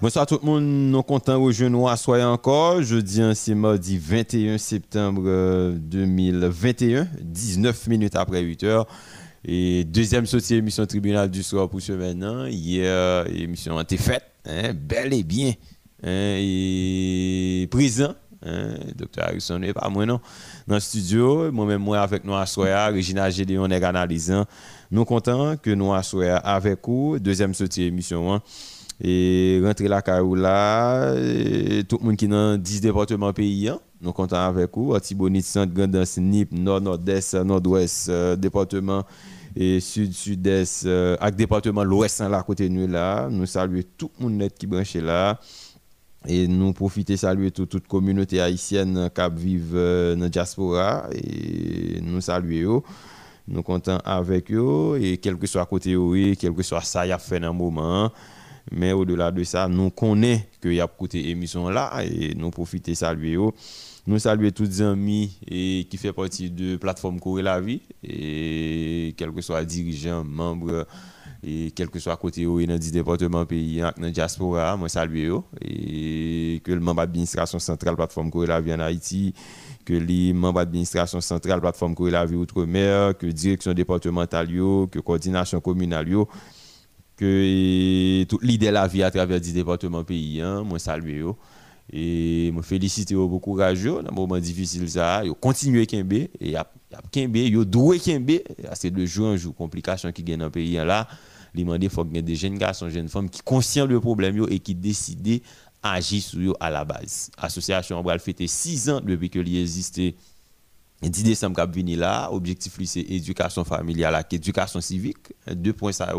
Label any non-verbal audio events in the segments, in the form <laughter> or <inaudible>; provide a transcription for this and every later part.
Bonsoir tout le monde, nous comptons rejoindre à soyez encore. Jeudi, c'est mardi 21 septembre 2021, euh, 19 minutes après 8 heures. Et deuxième sortie émission tribunal du soir pour ce maintenant. Hier, l'émission a été faite, hein, bel et bien. Hein, et présent, hein, docteur Harrison n'est pas moi non, dans le studio. Moi-même, moi avec nous à Soya, Regina Gédéon est analysant. Nous comptons que nous à avec vous, deuxième sortie émission. Hein, et rentrer la là tout le monde qui est dans 10 départements pays, hein. nous comptons avec vous, Antibonite, Centre, Grandance, Nip, Nord, Nord-Est, Nord-Ouest, euh, département et Sud, Sud-Est, euh, avec département l'Ouest, hein, là, côté nous là. Nous saluons tout le monde qui branche là. Et nous profiter saluer toute, toute communauté haïtienne qui vivent euh, dans la diaspora. Et nous saluons nous comptons avec eux et quel que soit côté oui, quel que soit ça y a fait un moment mais au-delà de ça, nous connaissons qu'il y a côté émission là et nous profitons saluer. Nous saluons tous les amis et qui font partie de la plateforme Courir la vie et quel que soit dirigeant, membre et quel que soit côté dans le département pays dans la diaspora, moi saluer et que le membre d'administration centrale plateforme Courir la vie en Haïti que les membres d'administration centrale plateforme Courir la vie outre-mer, que direction départementale, que coordination communale que toute l'idée de la vie à travers des départements pays, hein, moi saluer et me féliciter beaucoup courageux dans un moment difficile ça, yo continuer kembe. Et a kembe, yo doué kembe, c'est de jour en jour complications qui gagnent dans pays là, il demande faut que des jeunes garçons, jeunes femmes qui conscient le problème yo et qui décident agir sur yo à la base. Association va fêter 6 ans depuis que existait 10 décembre venu là, objectif c'est éducation familiale, éducation civique, deux points ça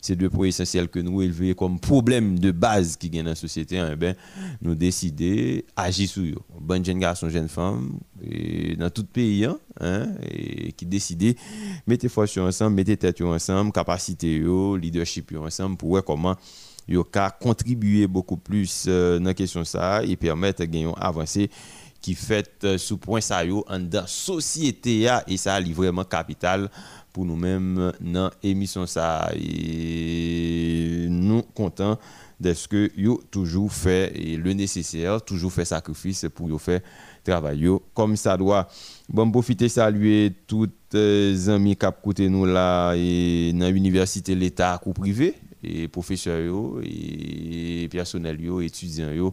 c'est deux points essentiels que nous élevons comme problème de base qui gagne dans la société, hein, ben, nous décider agir sur eux. Bonne jeune garçon, jeune femme, dans tout pays, hein, hein et qui décident, mettez force ensemble, mettez tête ensemble, capacité, leadership ensemble pour voir comment yo contribuer beaucoup plus euh, dans la question ça et permettre gagner avancer qui fait euh, sous point ça yo en société et ça est vraiment capital nous-mêmes dans l'émission. Ça et nous contents de ce que yo toujours fait le nécessaire toujours fait sacrifice pour yo faire travail comme ça doit. Bon profiter saluer toutes les amis qui côté nous là et dans l'université l'état ou privé et professeurs et personnel étudiants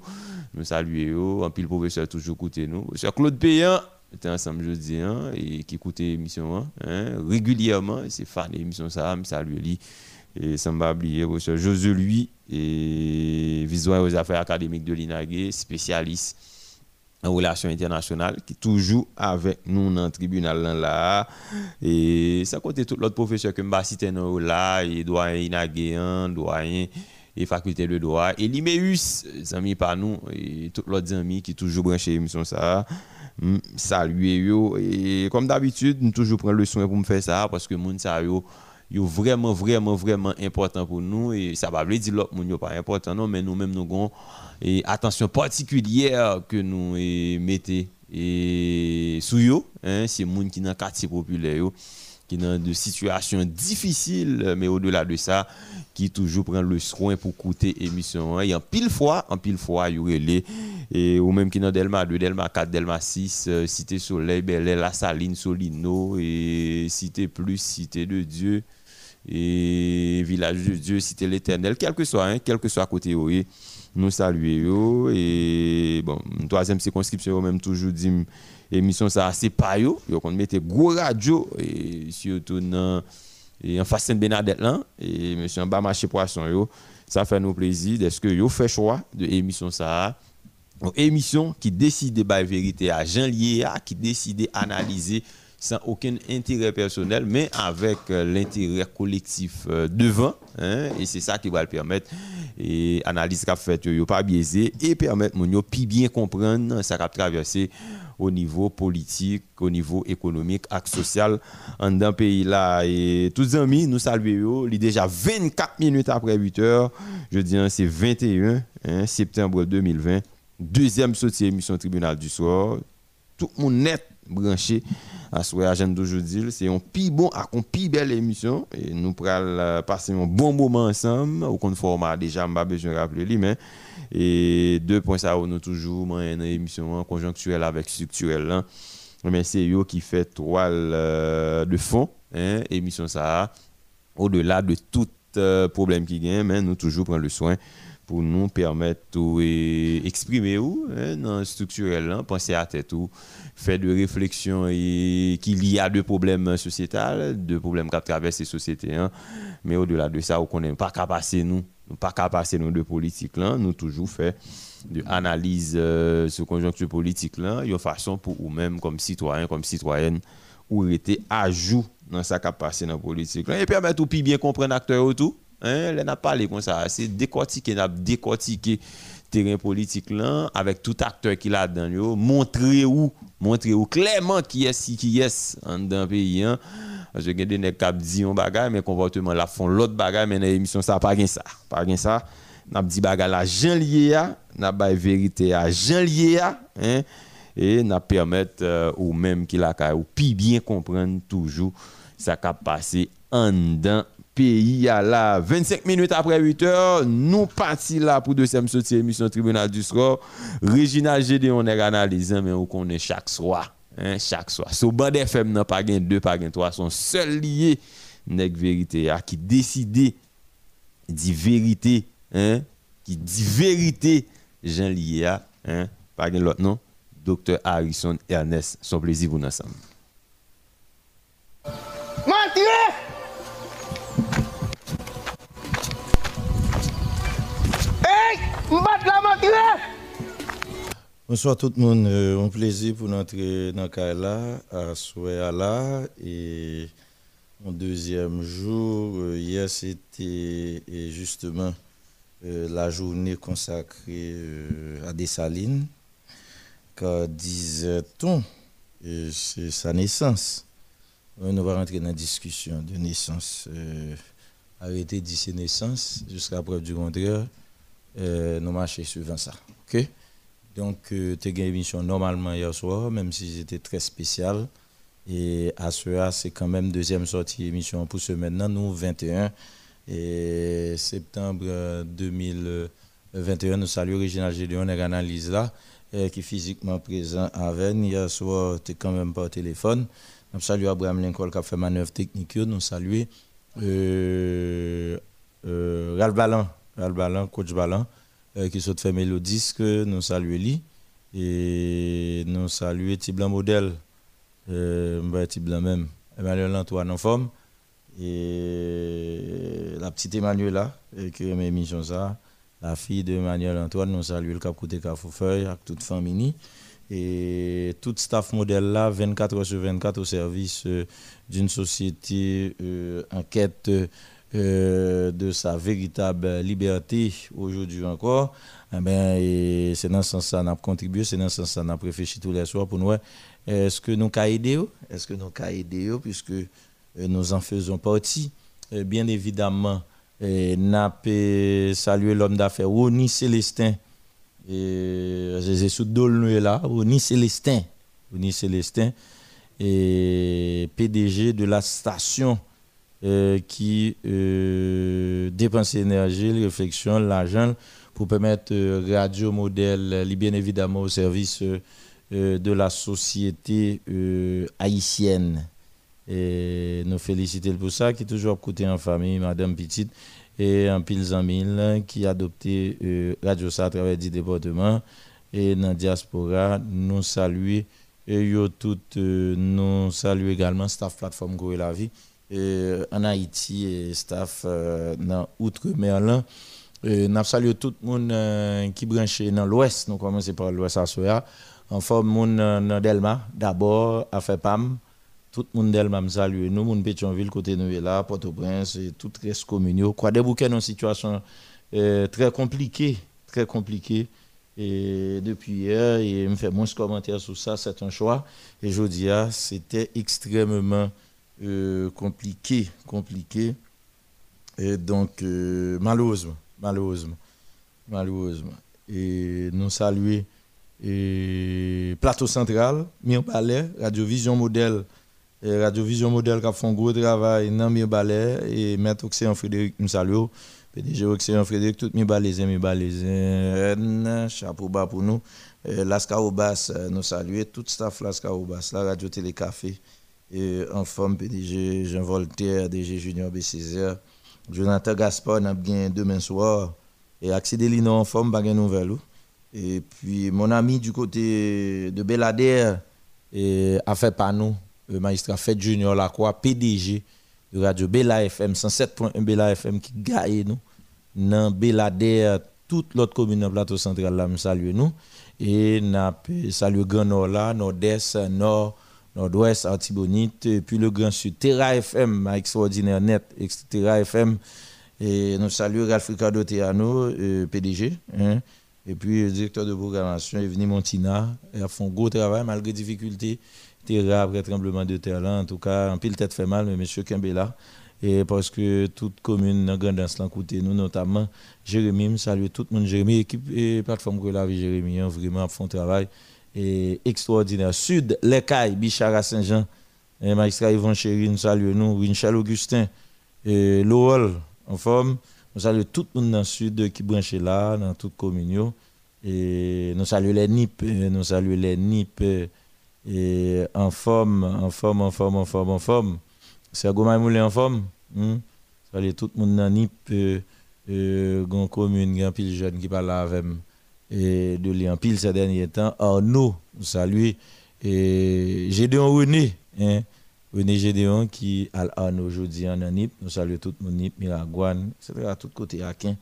nous saluons en pile professeur toujours côté nous. Monsieur Claude Payan était ensemble jeudi hein, et qui écoutait l'émission hein, hein, régulièrement. C'est fan de l'émission ça, salue lui. Et ça m'a oublié, José lui, et visuel aux affaires académiques de l'INAGE, spécialiste en relations internationales, qui toujours avec nous dans le tribunal là. Et ça côté tout l'autre professeur que m'a cité là, et doyen INAGE, doyen et faculté de droit, et l'IMEUS, amis par nous, et tous l'autre amis qui toujours branché l'émission ça saluer yo. Et comme d'habitude nous toujours prendre le soin pour me faire ça parce que moun ça yo yo vraiment vraiment vraiment important pour nous. Et ça va pas dire l'autre moun yo pas important non mais nous même nous avons et attention particulière que nous mettez et sous yo hein c'est moun qui dans quartier populaire yo qui dans de situations difficiles, mais au-delà de ça, qui toujours prend le soin pour coûter émission. Et en pile fois, en pile fois, il y et ou même qui dans Delma 2, Delma 4, Delma 6, euh, Cité Soleil, Belle, La Saline, Solino, et Cité Plus, Cité de Dieu, et Village de Dieu, Cité l'Éternel, quel que soit, hein, quel que soit côté, oui, nous saluons. Et bon, troisième circonscription, même toujours dit, émission ça c'est pas yo qu'on mettait gros radio et surtout dans et en face Sainte Bernadette là et monsieur en bas poisson yo ça fait nous plaisir est-ce que yo fait choix de émission ça. Émission qui décide de la vérité à Jean Lié qui décide d'analyser sans aucun intérêt personnel, mais avec euh, l'intérêt collectif euh, devant. Hein, et c'est ça qui va le permettre. Et analyse qu'a fait, pas biaisé et permettre mon bien comprendre ça va traverser au niveau politique, au niveau économique et social dans un pays là. Et tous amis, nous saluons. Il est déjà 24 minutes après 8 heures. Je dis, hein, c'est 21 hein, septembre 2020. Deuxième sortie émission tribunal du soir. Tout le monde net branché à souhait agenda d'aujourd'hui. C'est un plus bon, une plus belle émission. Et nous pourrons passer un bon moment ensemble. Au compte format, déjà, pas besoin de rappeler mais. Et deux points, ça, nous toujours, une émission conjoncturelle avec structurelle. Mais c'est eux qui fait toile de fond, hein, émission ça, au-delà de tout problème qui gagne, mais nous toujours prendre le soin pour nous permettre d'exprimer où hein, dans le structurel, hein, penser à tête ou faire de réflexion qu'il y a de problèmes sociétals, de problèmes qui traversent les sociétés. Hein. Mais au-delà de ça, on n'est pas capable nous, pas capable nous de politique là, nous toujours fait de analyse euh, sur conjoncture politique là, une façon pour nous-mêmes comme citoyens, comme citoyennes, ou était à jour dans sa capacité dans politique. Là, et permettre de bien comprendre l'acteur autour Hein, n'a pas parlé comme ça. C'est décortiquer, n'a décortiquer terrain politique là avec tout acteur qui l'a dedans montrer où? Montrer où? Clairement qui est qui est dans le pays hein. parce que des dit bagage mais la l'autre mais dans l'émission ça pas gain ça. Pas gain ça. N'a dit la Jean lié n'a pas vérité à Jean lié hein et nous permettre euh, ou même qui la ou puis bien comprendre toujours ce qui passé en dans pays à la. 25 minutes après 8 heures nous partis là pour deuxième sortie émission tribunal du score. Regina GD on est analysé mais on connaît chaque soir hein, chaque soir. So bande FM n'a pas gain 2 pas gain 3 sont seuls liés nèg vérité à qui décider dit vérité hein qui dit vérité Jean Lia ah, hein pas gain l'autre non? Docteur Harrison Ernest. Son plaisir pour nous ensemble. Bonsoir tout le monde. Euh, un plaisir pour entrer dans Kaila à Souéala. Et mon deuxième jour, euh, hier c'était justement euh, la journée consacrée à Dessalines. Disait-on, c'est sa naissance. On va rentrer dans la discussion de naissance. arrêter d'ici naissance jusqu'à preuve du contraire. Euh, nous marchons suivant ça. OK? Donc, euh, tu as une émission normalement hier soir, même si c'était très spécial. Et à ce c'est quand même deuxième sortie émission pour ce maintenant, nous, 21 et septembre 2021. Nous saluons Réginal Gédéon et analyse là, euh, qui est physiquement présent à Vennes. Hier soir, tu quand même au téléphone. Nous saluons Abraham Lincoln qui a fait manœuvre technique. Nous saluons euh, euh, coach Balan, euh, qui sont fait mélodisque, nous saluons lui. Et nous saluons Tiblan Modèle, euh, Tiblan même, Emmanuel Antoine en forme. Et la petite Emmanuela, qui est émission ça, la fille de Emmanuel Antoine, nous saluons le cap côté Carrefourfeuille, avec toute famille. Et tout staff modèle là, 24 heures sur 24 au service euh, d'une société euh, enquête euh, de sa véritable liberté aujourd'hui encore, eh ben, c'est dans ce sens que nous avons contribué, c'est dans ce sens que nous avons réfléchi tous les soirs pour nous. Est-ce que nous avons aidé Est-ce que nous avons aidé puisque nous en faisons partie? Bien évidemment, nous avons salué l'homme d'affaires Ronnie Célestin. Et sous là, Ronnie Célestin. Célestin, et PDG de la station euh, qui euh, dépense l'énergie, réflexion, l'argent pour permettre euh, Radio Modèle, bien évidemment au service de la société haïtienne. Et nous féliciter pour ça, qui est toujours côté en famille, Madame Petite, et un pile mille qui a adopté Radio Ça à travers 10 départements. Et dans la diaspora, nous saluons, et tout, nous saluons également staff plateforme Goé la vie en Haïti et staff euh, dans Outre-mer. Nous saluons tout le monde euh, qui branche dans l'ouest. Nous commençons par l'ouest à Soya. En forme, monde dans Delma, d'abord, à FEPAM. Tout le monde Delma me salue. Nous, monde Pétionville, côté nous là, Port-au-Prince, tout reste communaux. Quoi, des bouquets dans une situation euh, très compliquée. Très compliquée. Et depuis hier, il me fait moins de commentaires sur ça. C'est un choix. Et je dis, ah, c'était extrêmement euh, compliqué, compliqué. Et donc, euh, malheureusement, malheureusement, malheureusement. Et nous saluons et Plateau Central, Mien Palais, Radio Vision Modèle Radio Vision Modèle qui fait un gros travail mes balais et maître Océan Frédéric nous salue. PDG Océan Frédéric, tout mes balais, mes balais, chapeau bas pour nous. Lascar Bass nous salue, tout staff Lascar Bass, la Radio Télé Café, et en forme PDG Jean Voltaire, DG Junior BCZ, Jonathan Gaspard, nous bien demain soir, et Lino en forme, pas de nouvelles. Et puis mon ami du côté de Belader a fait par nous, magistrat Fed Junior Lacroix, PDG de Radio Bela FM, 107.1 Bela FM qui gagne nous. Dans Belader, toute l'autre commune de plateau central là, nous salue nous. Et nous saluons Grand Nord là, Nord-Est, Nord, Nord-Ouest, Artibonite, puis le Grand Sud. Terra FM, extraordinaire net, Terra FM. Et nous saluons Ralph Ricardo Teano, PDG. Hein. Et puis, le directeur de programmation, Evni Montina, il a fait un gros travail malgré difficultés. Terra, après tremblement de terre là, en tout cas, en pile tête fait mal, mais M. Kembela. Et parce que toute commune dans Grandance l'a côté nous, notamment Jérémy, salue tout le monde, Jérémy, équipe et plateforme que la vie Jérémy, hein, vraiment font travail et extraordinaire. Sud, Les Cailles, Bichara Saint-Jean, magistrat Yvon Chéri, nous saluons nous, Winchell Augustin, et en forme. Nous saluons tout le monde dans le sud qui branche là, dans toute commune. Et nous saluons les NIP, nous saluons les NIP et en forme, en forme, en forme, en forme, en forme. C'est Goma Moulin en forme. Hmm? Saluons tout le monde dans NIP, euh, euh, commune, grand pile jeune qui parle avec de lui pile ces derniers temps. Arnaud, nous saluons. Et Gédéon René, hein? René Gédéon qui a aujourd'hui en Nip. Nous saluons tout le monde, Nip, Miragouane, etc. à tout côté, Akin.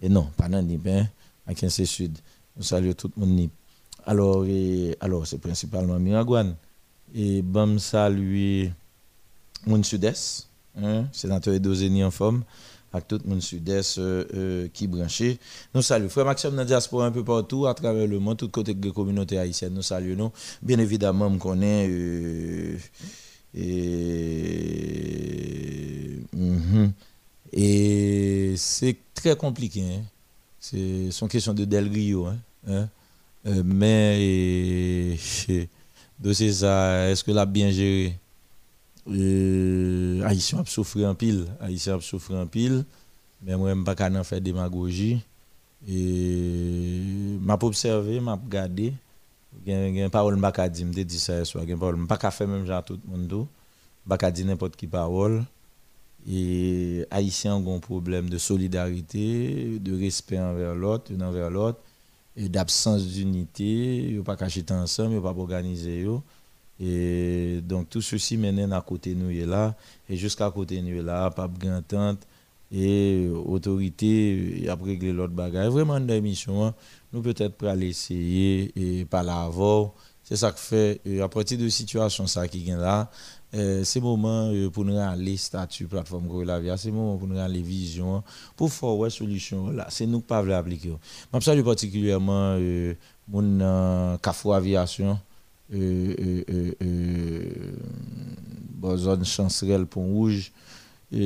Et non, pas dans Nip, hein? Akin c'est sud. Nous saluons tout le monde, Nip. Alors, alors c'est principalement Miragouane. Et bon saluer mon sud-est, hein? sénateur Edozeni en forme, avec tout le monde sud-est euh, euh, qui branché. Nous saluons. Frère Maxime dans diaspora un peu partout, à travers le monde, tout côté de la communauté haïtienne. Nous saluons. Bien évidemment, on connaît. Euh, et, mhm. et c'est très compliqué. Hein. C'est une question de Del Rio. Hein. hein. Euh, mais <laughs> est-ce que l'a bien géré? Euh, Haïtien a souffert en pile. Haïtien a souffert en pile. Mais moi, je ne pas faire démagogie. Et m'a observé, m'a regardé gen parole m'pa di me dit ça soir gen parole m'pa faire même genre tout le monde m'pa dire n'importe qui parole et haïtiens ont un problème de solidarité de respect envers l'autre envers l'autre d'absence d'unité yo pas cacher ensemble yo pas organiser yo. Et donc tout ceci mène à côté nous là. Et jusqu'à côté nous là pas de et autorité après régler l'autre bagaille. Vraiment dans l'émission hein, nous peut-être pour aller essayer et par l'avant. C'est ça que fait, à partir de situation ça qui est là, euh, c'est moment euh, pour nous aller statut plateforme Via, c'est moment pour nous aller vision pour faire une solution là, c'est nous qui pas appliquer. Je salue particulièrement euh, mon euh, Cafou Aviation euh, zone chancerelle Pont Rouge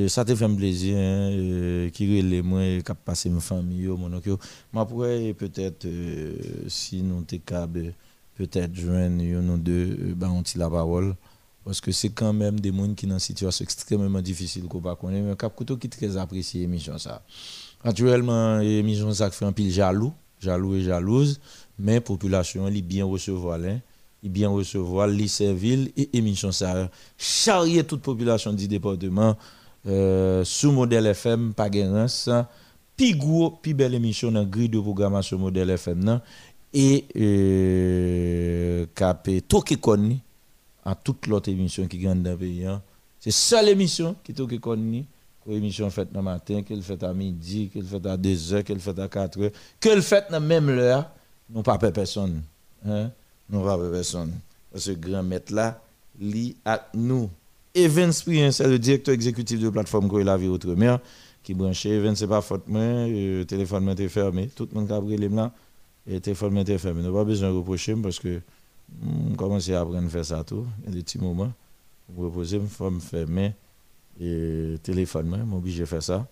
ça te fait plaisir, hein, qui les moi, qui passé ma famille, mon oncle. Mais pourrais peut-être, si nous sommes capables, peut-être joindre nous deux, ben, on la parole. Parce que c'est quand même des gens qui sont dans une situation extrêmement difficile qu'on va connaître. Mais Cap qui très apprécié l'émission ça. Actuellement, l'émission ça fait un pile jaloux, jaloux et jalouse, mais la population est bien recevoir, hein, bien recevoir, les serviles et émission ça. Charrier toute population du département euh, sous modèle FM, pas Puis gros, puis belle émission dans grille de programmation modèle FM nan, et euh, capé toke konni à toute l'autre émission qui gagne dans le pays. Hein. C'est seule émission qui toke konni. Émission faite le matin, qu'elle fait à midi, qu'elle fait à 2 heures, qu'elle fait à 4 heures, qu'elle fait dans même l'heure, nous pas personne. Hein? Nous pas personne. Ce grand maître là, lit à nous. Evans Prien, c'est le directeur exécutif de la plateforme Goy la vie outre-mer qui branché. Evans, c'est pas faute moi, le téléphone m'était fermé. Tout le monde a pris là, le téléphone m'était fermé. Nous pas besoin de reprocher parce que commence à apprendre à faire ça tout. Il y a des petits moments. Pour reposer, il faut me fermer et téléphone, moi, m'oblige à faire ça.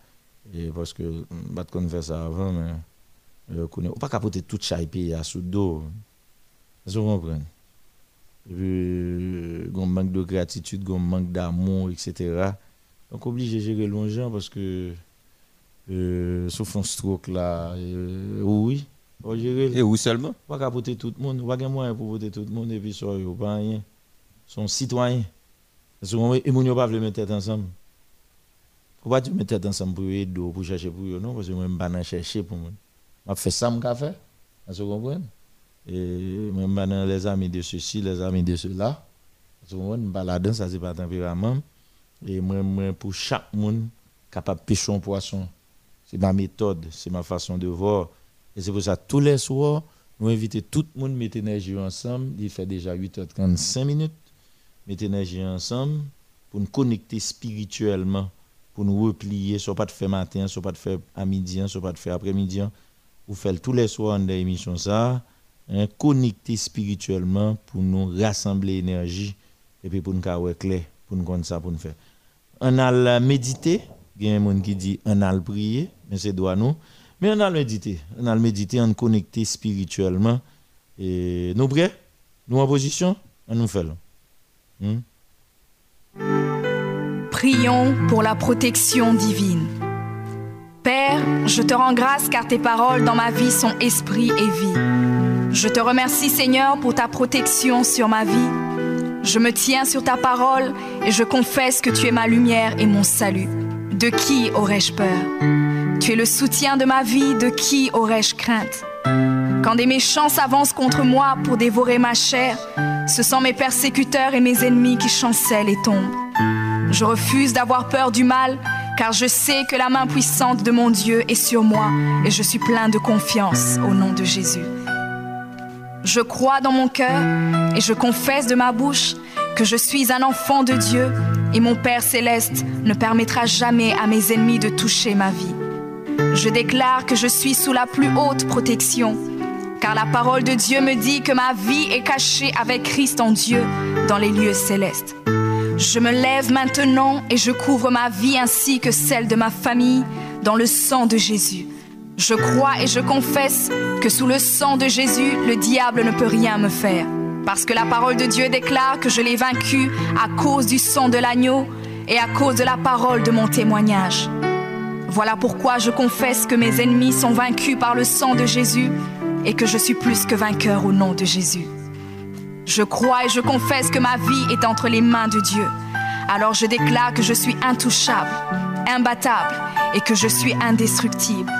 Et parce que je ne pas faire ça avant, mais je connais. pas capoter toute chaîne à sous dos. Vous comprenez? et puis, un manque de gratitude, un manque d'amour, etc. Donc, obligé de gérer longtemps parce que, euh, sauf un stroke là, euh, oui, gérer. Et où seulement? Pas qu'à voter tout le monde, pas qu'à moyen pour voter tout le monde et puis, ça, pas rien. Sont citoyens. Parce que, mon pas mettre tête ensemble. Faut pas mettre tête ensemble pour aider, pour chercher pour eux, non, parce que moi, je ne pas chercher pour moi. Je fais ça, je fais. Vous comprenez? Et je suis les amis de ceci, les amis de cela. Vous comprenez? Je là-dedans, ça, c'est pas tempérament. Et moi, pour chaque monde capable de pêcher un poisson, c'est ma méthode, c'est ma façon de voir. Et c'est pour ça, tous les soirs, nous invitons tout le monde à mettre l'énergie ensemble. Il fait déjà 8h35 minutes. Mettre l'énergie ensemble pour nous connecter spirituellement, pour nous replier, soit pas de faire matin, soit pas de faire à midi, soit pas de faire après-midi. Vous faites tous les soirs dans l'émission ça, hein, connecter spirituellement pour nous rassembler l'énergie et puis pour nous faire clair, pour nous connaître ça, pour nous faire. On a méditer, il y a des gens qui dit on a prier, mais c'est doit nous. Mais on a méditer, on a méditer, on connecter spirituellement. Et nous prêts Nous en position? On nous fait. Hmm? Prions pour la protection divine. Père, je te rends grâce car tes paroles dans ma vie sont esprit et vie. Je te remercie Seigneur pour ta protection sur ma vie. Je me tiens sur ta parole et je confesse que tu es ma lumière et mon salut. De qui aurais-je peur? Tu es le soutien de ma vie, de qui aurais-je crainte? Quand des méchants s'avancent contre moi pour dévorer ma chair, ce sont mes persécuteurs et mes ennemis qui chancellent et tombent. Je refuse d'avoir peur du mal car je sais que la main puissante de mon Dieu est sur moi et je suis plein de confiance au nom de Jésus. Je crois dans mon cœur et je confesse de ma bouche que je suis un enfant de Dieu et mon Père céleste ne permettra jamais à mes ennemis de toucher ma vie. Je déclare que je suis sous la plus haute protection, car la parole de Dieu me dit que ma vie est cachée avec Christ en Dieu dans les lieux célestes. Je me lève maintenant et je couvre ma vie ainsi que celle de ma famille dans le sang de Jésus. Je crois et je confesse que sous le sang de Jésus, le diable ne peut rien me faire. Parce que la parole de Dieu déclare que je l'ai vaincu à cause du sang de l'agneau et à cause de la parole de mon témoignage. Voilà pourquoi je confesse que mes ennemis sont vaincus par le sang de Jésus et que je suis plus que vainqueur au nom de Jésus. Je crois et je confesse que ma vie est entre les mains de Dieu. Alors je déclare que je suis intouchable, imbattable et que je suis indestructible.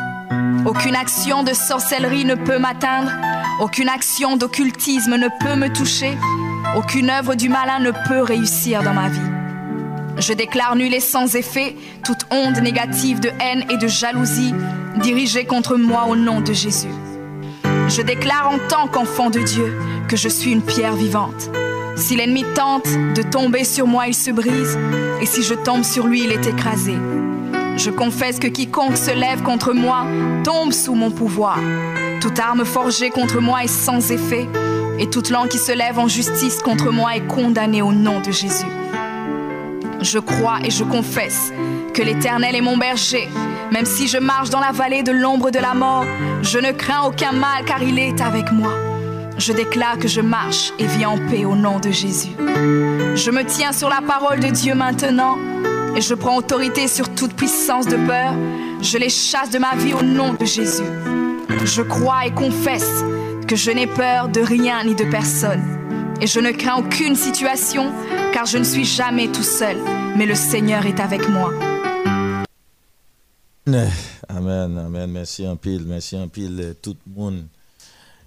Aucune action de sorcellerie ne peut m'atteindre, aucune action d'occultisme ne peut me toucher, aucune œuvre du malin ne peut réussir dans ma vie. Je déclare nul et sans effet toute onde négative de haine et de jalousie dirigée contre moi au nom de Jésus. Je déclare en tant qu'enfant de Dieu que je suis une pierre vivante. Si l'ennemi tente de tomber sur moi, il se brise, et si je tombe sur lui, il est écrasé. Je confesse que quiconque se lève contre moi tombe sous mon pouvoir. Toute arme forgée contre moi est sans effet, et toute langue qui se lève en justice contre moi est condamnée au nom de Jésus. Je crois et je confesse que l'Éternel est mon berger. Même si je marche dans la vallée de l'ombre de la mort, je ne crains aucun mal car il est avec moi. Je déclare que je marche et vis en paix au nom de Jésus. Je me tiens sur la parole de Dieu maintenant et je prends autorité sur toute puissance de peur. Je les chasse de ma vie au nom de Jésus. Je crois et confesse que je n'ai peur de rien ni de personne. Et je ne crains aucune situation car je ne suis jamais tout seul, mais le Seigneur est avec moi. Amen, amen. Merci un pile, merci un pile tout le monde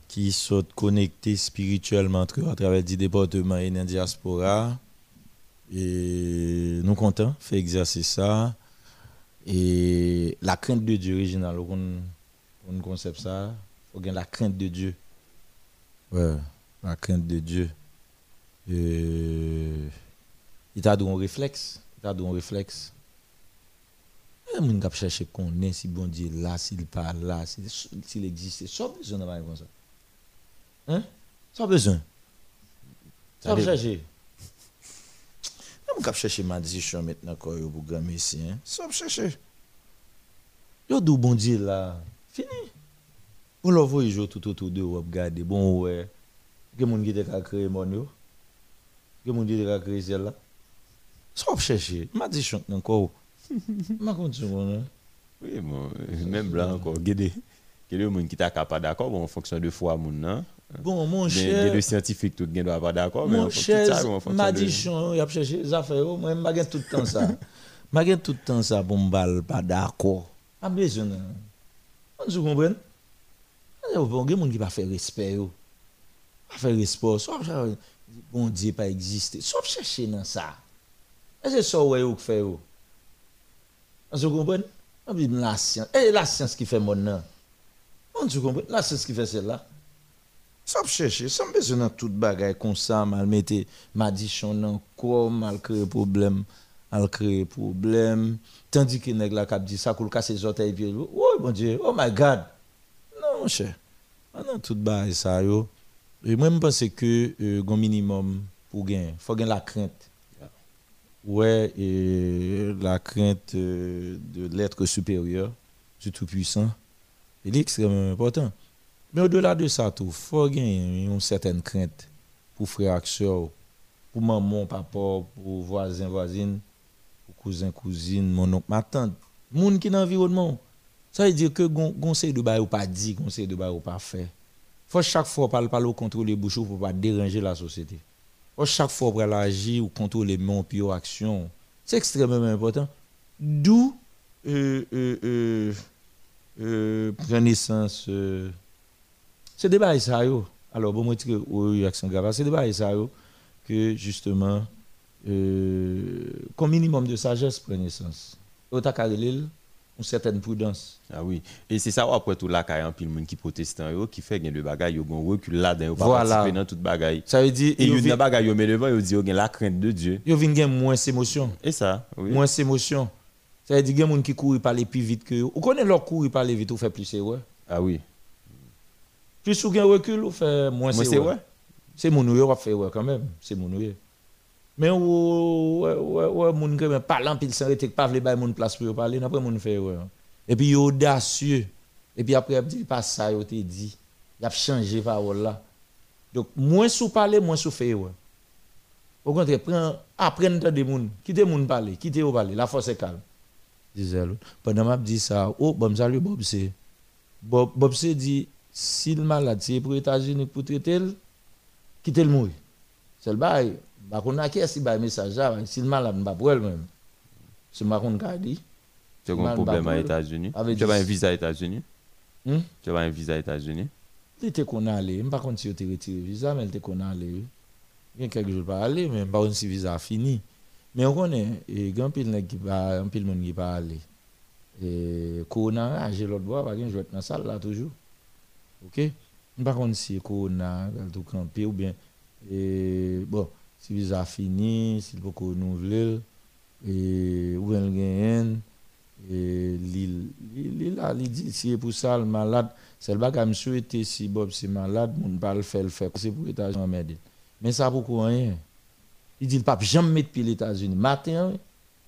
qui sont connectés spirituellement à travers des départements et la diaspora. Et nous comptons faire exercer ça. Et la crainte de Dieu originale, on concept ça, il faut la crainte de Dieu. Ouais, la crainte de Dieu. Et, il t'a donné un réflexe. Il t'a donné un réflexe. Il y a qui cherchent qu'on est, si bon Dieu là, s'il parle là, s'il existe. Ça besoin de comme ça. Hein? Ça besoin. Ça chercher. Je vais chercher ma décision maintenant quand je programme ici. Hein? Ça chercher. Yo dou bon Dieu là? Fini. Vous le voyez jouer tout autour de vous, regardez. Bon, ouais. A des gens qui ont créé mon yo? Que mon Dieu a créé celle là. Sauf chercher. M'a dit chante encore. M'a continué. Oui, bon, même blanc encore. Guédé. Quel monde qui t'a pas d'accord bon, en fonction de foi mon non. Bon, mon cher. le scientifique tout doit pas d'accord Mon cher, m'a dit chon, il a cherché les affaires. Moi, je tout le temps ça. <laughs> Je tout le temps ça pour me balle pas d'accord. Pas besoin. On se comprend? Il y a des gens qui ne faire respect. yo. Pas faire respect. Bon Dieu pas exister. Soit chercher dans ça. Et c'est ça vous fait. On dit la science. Et la science qui fait mon nom. On se comprend? La science qui fait celle-là. Sans chercher, sans besoin de toute bagaille comme ça, mal mettre, m'a dit chon encore, mal créer problème, mal créer problème. Tandis que nèg la cap dit ça, pour casser les orteils, puis, oh mon Dieu, oh my God. Non, mon cher. Non, toute bagaille ça, yo. Et moi, je pense que, euh, minimum pour gagner, faut gagner la crainte. Ouais, la crainte euh, de l'être supérieur, du Tout-Puissant, il est extrêmement important. Mais au-delà de ça, tout, faut gagner une certaine crainte pour frères et pour maman, papa, pour voisins, voisines, pour cousins, cousines, mon oncle, ma tante, monde qui dans l'environnement. Ça veut dire que conseil de bail ou pas dit, conseil de bail ou pas fait. Faut chaque fois parler parler contrôler bouche pour pas déranger la société. Faut chaque fois pour agir ou contrôler mon pire action. C'est extrêmement important. D'où euh, euh, euh, euh, prendre naissance euh, c'est bails ça. Alors bon moi dire oui action grave, c'est bails ça que justement euh, comme minimum de sagesse prend naissance. Au une certaine prudence. Ah oui. Et c'est ça après tout là qu'il y a un pile monde qui protestant yo qui fait gain de bagaille yo gon recul là yo pas participer dans toute bagaille. Ça veut dire Et yo yo vin- dans bagaille yo met devant yo dit la crainte de Dieu. yo vinn gen moins émotion. Et ça, oui. Moins émotion. Ça veut dire gen moun qui court parler plus vite que yo. Ou connaît leur courir parler vite ou fait plus erreur. Ah oui. Plus ou gen recul ou fait moins Moi c'est ouais. C'est mon ouye va faire ouais quand même, c'est mon ouye. Mais ou moun que parlant pile sans rete pas vle bay moun place pour yo parler, après moun fait ouais. Et puis audacieux. Et puis après dit pas ça yo te dit. A changé. Donc moins sous parler, moins sous faire ouais. Au contraire, prends apprendre des moun, moun parler, yo parler, la force est calme. Disait. Pendant dit ça, oh Bob Bob Bob dit si le malade c'est pour quitter le. C'est le bail. Bah qu'on a est si bail message là, si le malade pas pour elle même. C'est ma a. Tu as un problème aux babou. États-Unis? Tu as pas un visa aux États-Unis? Hmm? Tu as pas un visa aux États-Unis? Il était qu'on a allé, pas contre si tu retiré visa, mais il était qu'on a allé. Il y a quelques jours pas aller, mais pas si visa fini. Mais on connaît, nèg qui pas, un pile monde qui pas aller. Et corona, j'ai l'autre bois, pas gain jouer dans la salle là toujours. OK? Par contre si corona, tout camper ou bien et bon, si visa fini, s'il faut qu'on renouvelle et ou bien le gagne et l'île là, dit si pour ça le malade, c'est le bagage me souhaiter si Bob c'est malade, mon pas le faire le faire, c'est pour États-Unis emmerder. Mais ça pourquoi rien Il dit le pape jamais mettre pied les États-Unis. Matin,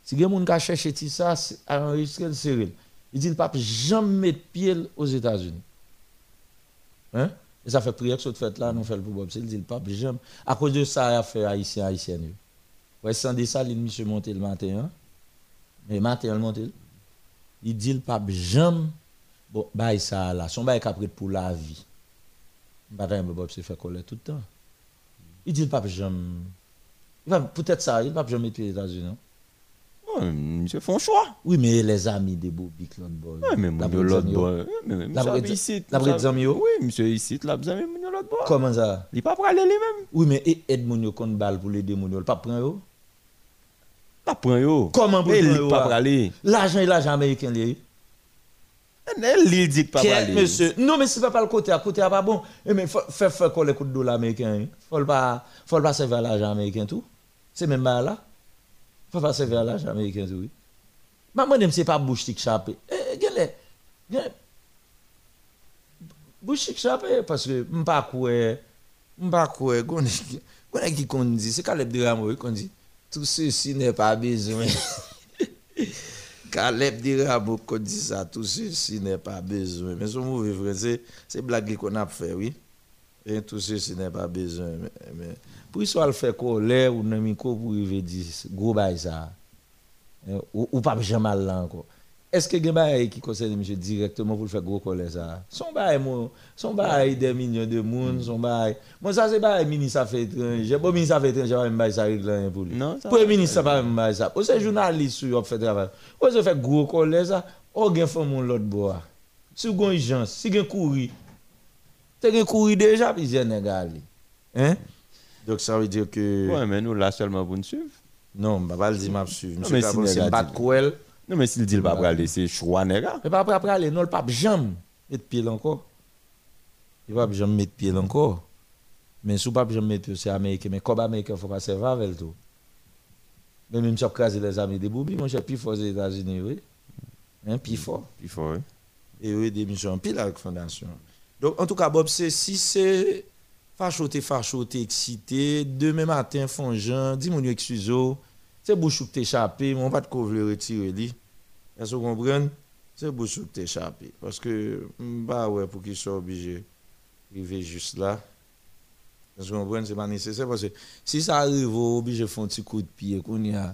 si quelqu'un qui tout ça, enregistrer le Cyril. Il dit le pape jamais mettre pied aux États-Unis. Hein? Et ça fait prière que cette fête là, nous le pour Bob. Il dit le pape jamais. À cause de ça, il a fait haïtien, haïtien. Ouais, sans des ça, il monsieur monté le matin. Hein? Mais matin, il monté. Il dit le pape jamais. Bon, bah, ça là, son bail caprit pour la vie. Madame Bob se fait coller tout le temps. Il dit le pape va- Peut-être ça, il ne va jamais mettre les États-Unis. Monsieur font choix. Oui, mais les amis de Bobik, l'autre boy. Ouais, mais mon l'autre boy. Mais La monsieur Brésil- ici. la Brésil, yo? Oui, monsieur ici, la besoin mon l'autre boy. Comment ça? Il pas pour aller lui-même. Oui, mais et- aide moun yo kon bal pour l'aider moun yo. Le pape prend yo? Pas prend yo. Comment pour Et prendre il yo, pas aller. L'argent est l'argent américain. lié. Elle il dit pas aller. monsieur? Non, mais c'est pas le côté. À côté, pas bon. Eh, mais faire faire quoi les coups de dollar américain. hein? Faut le pas, faut le pas servir l'argent américain tout. C'est même pas là. Papa se ve alaj Ameriken zoui. Ma mwen dem se pa bouch tik chape. E, eh, eh, gele, eh, gele, bouch tik chape, paske mpa kwe, mpa kwe, gounen, gounen ki kondi, se kalep de ramoy kondi, tout se si ne pa bezwen. Kaleb dira mou kon di sa, <laughs> tout ceci n'est pas besoin. Mais son mauvais frère, c'est blague qu'on a fait, oui. Et tout ceci n'est pas besoin. Mais, mais, Pou sou al fè kolè ou nan miko pou yve di gro bay sa, eh, ou, ou pap jamal lan ko. Eske gen bay ki konsey de msè direktman pou l fè gro kolè sa? Son bay moun, son bay de minyon de moun, mm. son bay... Moun sa se bay minis sa fè etranje, pou minis sa fè etranje wè mbay sa rik lan yon pou li. Non, pou e minis sa pa mbay sa. Ou se jounalist sou yop fè travay. Ou se fè gro kolè sa, ou gen fè moun lot bo a. Si gen jans, si gen kouri, te gen kouri deja pi zè nega li. Hein? Donc ça veut dire que. Ouais, mais nous là seulement pour nous suivre. Non, je ne vais pas le dire, je. Non, Monsieur si c'est cruel. Non, mais s'il dit le pas aller, c'est choix nègre. Mais pas après, aller, non, le pape jamais mettre pied encore. Il va jamais mettre pied encore. Mais si le pape jamais mettre c'est américain. Mais comme américain, il ne faut pas servir avec tout. Mais même si on crase les amis de Boubi, mon cher, plus fort aux États-Unis, oui. Hein, plus fort. Il faut, oui. et oui, des missions pile avec Fondation. Donc, en tout cas, Bob, c'est si c'est fachoté, fachoté, excité, demain matin, font Jean, dis mon excuse c'est bouchou que t'échappé, mon pas de couvre retirer li. Est-ce que vous comprenez? C'est bouchou que t'échappé. Parce que, bah ouais, pour qu'il soit obligé d'arriver juste là. Est-ce que vous comprenez? C'est pas nécessaire parce que si ça arrive, vous obligé de faire un petit coup de pied, qu'on y a,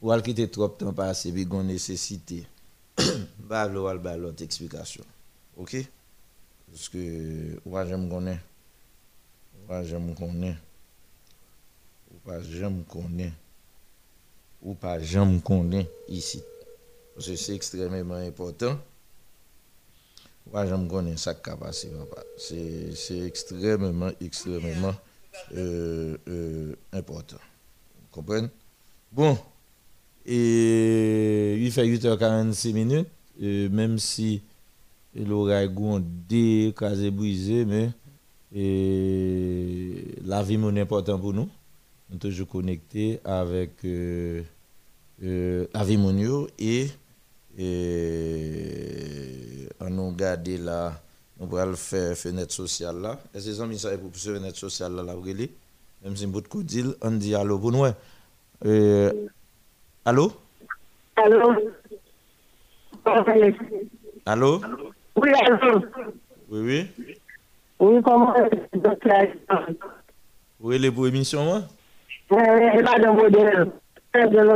ou al quitter trop de temps passé, puis qu'on nécessité. <coughs> bah, le wal bah l'autre explication. OK? Parce que moi j'aime connaître. Moi j'aime connaître. Ou pas j'aime connaître. Ou pas j'aime connaître ici. Parce que c'est extrêmement important. Moi j'aime connaître ça qui a passé, papa. C'est c'est extrêmement, extrêmement euh, euh, important. Vous comprenez? Bon. Et il fait 8h46 minutes, euh, même si l'oreille gondé, casé brisé, mais et, la vie est important pour nous. Nous sommes toujours connectés avec euh, euh, la vie monio et, et on nous regarde là, faire fenêtre sociale là. Est-ce que les amis pour cette fenêtre sociale là, la brûler? Même si on bout de coup de deal, on dit allô pour nous. Euh, allô? Allô? Allô? Oui, allô? Oui, oui. Oui, comment Oui, les pour émission, moi? Euh, pas de modèle. Non,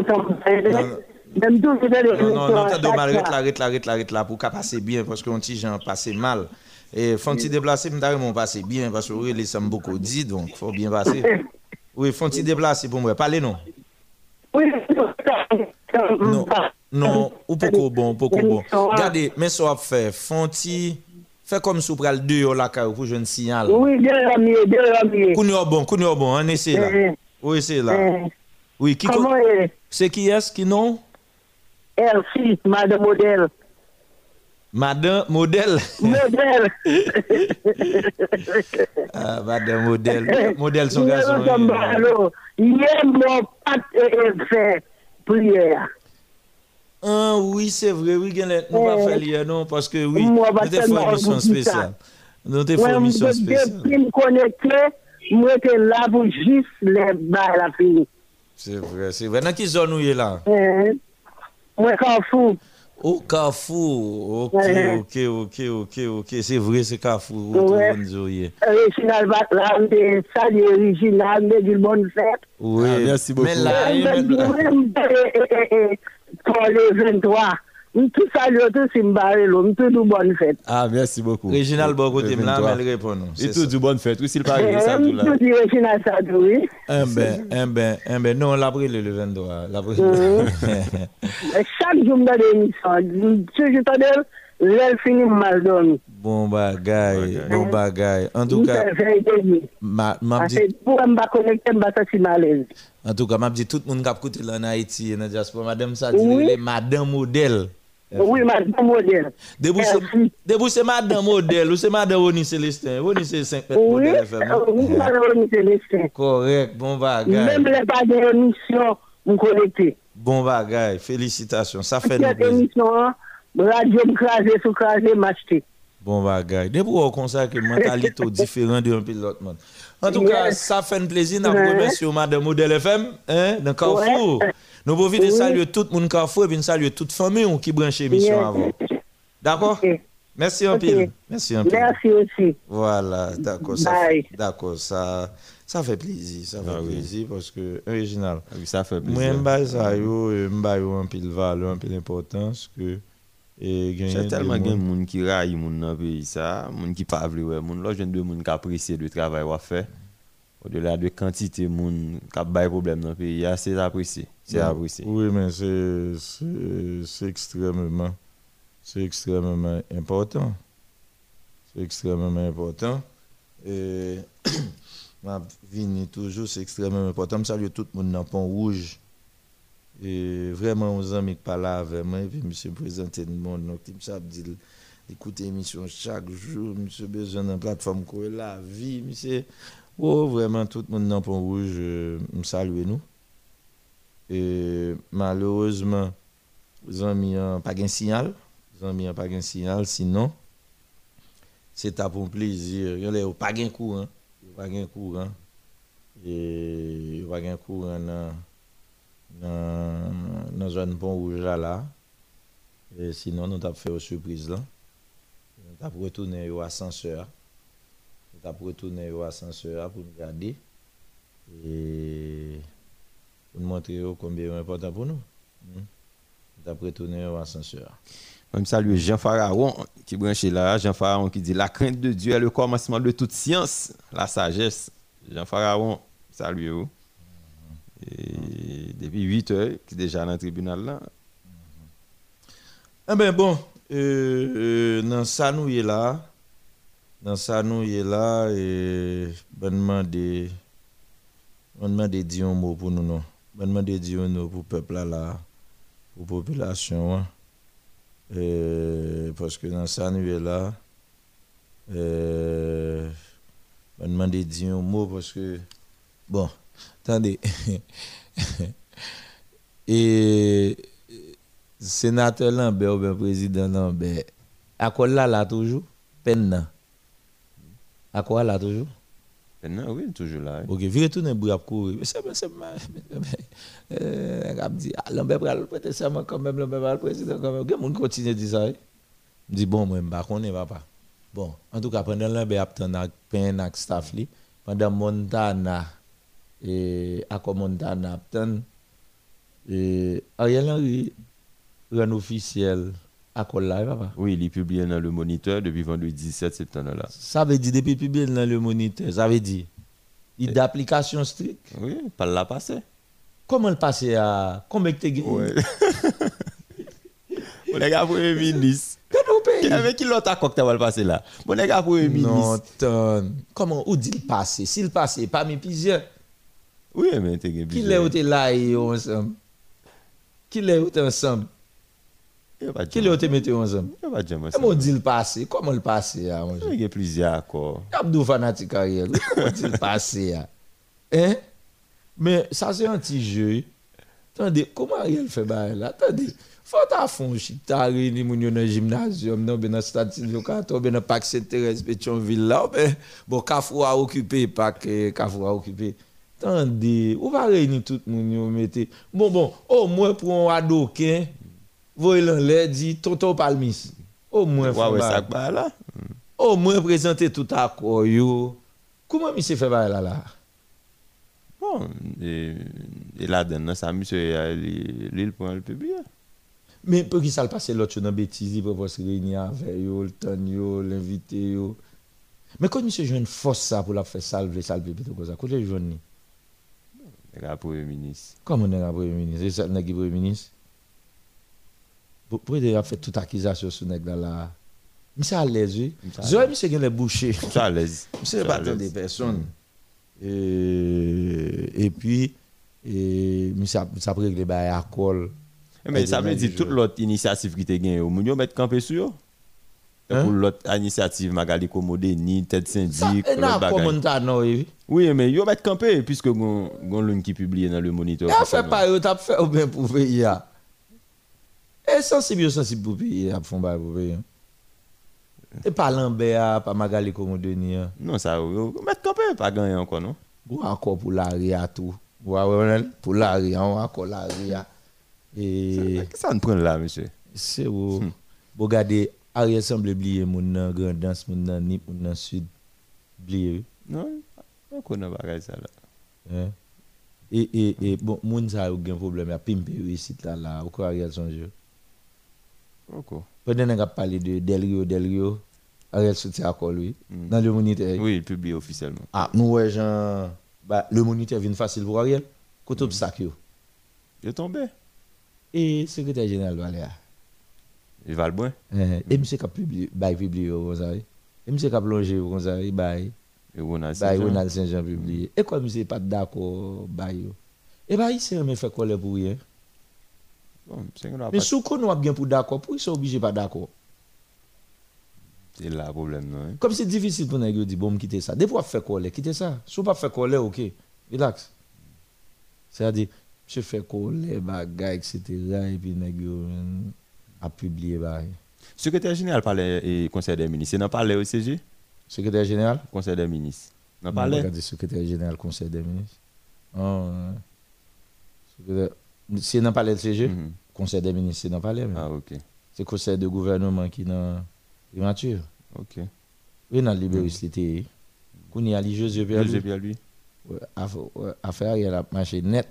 Non, non, mal, arrête l'émission. là, arrête là, arrête là, arrête là, pour qu'à passer bien, parce qu'on petit gens passer mal. Et faut-il déplacer, mais t'as passer bien, parce que oui, les sommes beaucoup dit, donc faut bien passer. <laughs> Oui, faut-il déplacer pour moi, parlez non? Oui, Non, non, ou beaucoup bon, beaucoup bon. Regardez, mais ça va faire, faut-il faire comme si vous prenez deux carrière pour jouer un signal. Oui, mis. Kounyo bon, bon, on essaie là. Euh, Oui, c'est là. euh, Oui, qui Comment co- est c'est qui est-ce qui non? Elsie, madame modèle Madame modèle. Modèle <laughs> Ah, madame modèle. Modèle son garçon. Hier, mon fait prière. Ah oui, c'est vrai, oui, nous pas Euh, faire hier, non, parce que oui, nous bah, avons fait tellement une ça. spéciale. Nous avons fait une émission je spéciale. depuis me j'étais là pour juste les la fille. C'est vrai, c'est vrai. Dans quelle zone nous est là? Euh, Moi, Carrefour. Au Carrefour. Ok, Ouais. ok, ok, ok, ok. C'est vrai, c'est Carrefour. Nous est. Original Batland, salut original, mais du bon. Oui, Ah, merci beaucoup. Mais là, Les 23, tout simbaré, tout du bonne fête. Ah, merci beaucoup. Réginal bon côté Le là, 23. mais elle répond. Et c'est tout ça. du bonne fête. Oui, s'il paraît, ça, tout là. ça, tout, oui. Un ben, un ben, un ben. Non, la brûlé le 23. La brûlé. Et Chaque jour, ce que je t'en dis, j'ai fini mal dormi. Bon bagay, bon bagay. En tout malaise. en tout cas, m'a dit tout le monde qui a écouté là en Haïti, dans la diaspora, madame ça dit, Oui. madame modèle. Oui, madame modèle. Debout c'est Merci. debout c'est madame modèle ou c'est madame Oni Célestin. Oni c'est 5 mètres Oui, modèle FM. oui, madame Célestin. Correct, bon bagay. Même les pas d'émission, je me connecter. Bon bagay, félicitations. Ça fait nous Cette plaisir. émission, radio me crasé, sous crasé, m'acheter. Bon bagay. Depuis on constate que mentalité différente de un peu l'autre monde. En tout Yes. cas, ça fait un plaisir de Ouais. remercier madame modèle FM hein, dans Carrefour. Ouais. Nous profitons de Oui. saluer tout le monde Carrefour et puis de saluer toute famille qui branche l'émission Yes. avant. D'accord? Merci un Ok. pile. Merci un pile. Merci aussi. Voilà, d'accord. Ça, Bye. d'accord, ça, ça fait plaisir. Ça fait Ah oui. plaisir parce que, original. Ah oui, Ça fait Moi, plaisir. je ça, et je bail un pile valeur, un pile importance que. Des tellement de monde- monde qui raille moun dans le pays ça, moun qui pas vle ouais, moun là jeune de moun qui apprécie le travail qu'on fait. Au-delà de quantité moun qui bail problème dans le pays, c'est apprécié, c'est. Oui, mais c'est- c'est c'est extrêmement, c'est extrêmement important. C'est extrêmement important. Et <clears throat> ma vie toujours, c'est extrêmement important. Je salue tout le monde dans le Pont Rouge. Et vraiment, aux amis qui parlent avec moi, et puis monsieur présenté le monde, donc il me dit écouter l'émission chaque jour, monsieur besoin d'une plateforme pour la vie, monsieur. Oh, vraiment, tout le monde dans le Pont Rouge, euh, me salue nous. Et malheureusement, les amis n'ont pas de signal. Amis n'ont pas de signal. Sinon, c'est à pour plaisir. Ils n'ont pas de courant. Ils n'ont pas de courant. Ils pas de courant dans dans la zone pont rouge là, là. Et sinon, nous avons fait une surprise là. Nous avons retourné au ascenseur. Nous avons retourné au ascenseur pour nous garder. Et pour nous montrer combien c'est important pour nous. Hmm? Avons retourné au ascenseur. Je salue Jean Pharaon qui branché là, Jean Pharaon qui dit la crainte de Dieu est le commencement de toute science, la sagesse. Jean Pharaon, salut vous. Depuis 8 heures, qui est déjà dans le tribunal là. Eh ben bon, euh, euh, dans ça nous est là, dans ça nous est là, et demander, ben demander dire un mot pour nous non, ben demander dire un mot pour le peuple là, pour la population, hein. Euh, parce que dans ça nous est là, euh, ben demander dire un mot parce que, bon, attendez, <laughs> et sénateur Lambert ou bien président Lambert, à quoi là, là toujours? Peine. À quoi là toujours? Maintenant, oui, toujours là. Ok, virez tout pour ap courir. Mais c'est c'est dit Lambert pral prêter serment quand même Lambert pral président quand même. Moun continue dire ça. Me dit bon moi m'pa connaît papa. Bon, en tout cas pendant Lambert tan ak pen ak staff pendant Montana et à Montana ap tan et Ariel Henry rend officiel accord là papa. Oui, il est publié dans le moniteur depuis vendredi 17 septembre là. Ça veut dire depuis publié dans le moniteur, ça veut dire il d'application stricte? Oui, pas la passé. Comment le passer à combien que tu gagné Ouais. <laughs> Mon gars, premier ministre. Avec qui l'autre accord que tu vas le passer là? Mon gars, premier Non, ministre. ton. Comment où dit le passé? S'il passé parmi plusieurs, Oui, mais t'es bien qui l'a été là et ensemble? Qui l'a été ensemble Qui l'a été mis ensemble Comment dit le passé Comment le passé Il y a plusieurs accords. Abdou fanatique Ariel. Comment dit le passé? Hein Mais ça c'est un petit jeu. Attendez, comment Ariel fait là Attendez, faut ta fond chita réuni moun yo dans gymnasium, non ben dans stade Silvio Cato, ben dans parc Saint-Thérèse Pétionville là, ben bon Kafou a occupé parc eh, Kafou a occupé. Attendez, ou va réunir tout yo mettez. Bon bon, au moins pour un adoquin, voyez l'air dit Toto Palmis. Au moins Ouais, ça va là. au moins présenter tout accord yo. Comment monsieur fait là là? Bon, et, et là-dedans, ça, monsieur, l'île pour le public. Mais pour qui ça le passe l'autre chose dans bêtise, il propose se réunir avec yo, le temps yo, l'invité yo. Mais quand monsieur joue une force ça pour la faire salver, salver comme ça, côté jeune ni. Le gars, premier ministre. Comment on est un premier ministre? C'est nèg qui premier ministre? Pour pour a fait toute accusation sur nèg là. Monsieur à l'aise. Monsieur Zoé monsieur gen les boucher. Ça à l'aise. Monsieur pas à l'aise. des personnes. Et, puis et monsieur a- ça régler bail à col. Mais ça veut dire toute l'autre initiative qui te gagné, moun yo mettre campé sur. Hein? Pour l'autre initiative, Magali Komode, ni tête Ça syndic, non oui. Oui, mais yo mettre campé puisque l'une qui publié dans le moniteur. Et fait pas yo t'a fait ou bien pour ya. Et sensible yo sensible pour payer, a font bail pour payer. Et pas Lambert, pas Magali Komodeni. hein. Non, ça yo mettre campé pas gagné encore non? Ou encore pour l'aria tout. Pour l'aria, on encore l'aria. Et que ça nous prend là, monsieur c'est où, vous regardez Ariel semble oublier moun nan Grandance, moun nan Nip, moun nan Sud. Oublier. Non, on connaît pas ça là. Hein? Et, et, et bon, moun sa yo gen problème, ya pimpe réussite là, là, ou quoi Ariel songe? Yo? Pourquoi Pendant qu'on a parlé de Del Rio, Del Rio, Ariel soutient encore lui, dans le moniteur. Oui, il publie officiellement. Ah, nous, ouais, Jean, bah, le moniteur vient facile pour Ariel, côté obstacle yo. Il est tombé. Et secrétaire général Valéa. Valbouin. Eh, et monsieur qui a publié, publié, vous savez. Et monsieur qui a plongé, vous savez, bail. Et Ronald Saint-Jean publié. Et comme monsieur pas d'accord, bail. Et eh bail, c'est un fait quoi pour rien. Bon, mais sous qu'on a bien pour d'accord, pour ils sont obligés pas d'accord. C'est là le problème, non? Comme c'est difficile pour nous dire, bon, quitter ça. Des fois, faire coller, quitter ça. Si vous pas faire coller, ok, relax. C'est-à-dire, je fais coller, bagay, etc. Et puis, nous a publié, bah. Secrétaire général parlait et conseil des ministres. C'est dans parler au CG? Secrétaire général? Conseil des ministres. Non, parler? Regardez, secrétaire général, conseil des ministres. Oh. Secrétaire- C'est dans le palais de CG, Mhm. conseil des ministres, c'est le palais. mais Ah, ok. C'est conseil de gouvernement qui est dans primature. Ok. Oui, dans le c'était. Qu'on y a li José José Perlu. Pierre, lui. Affaire, il a marché net.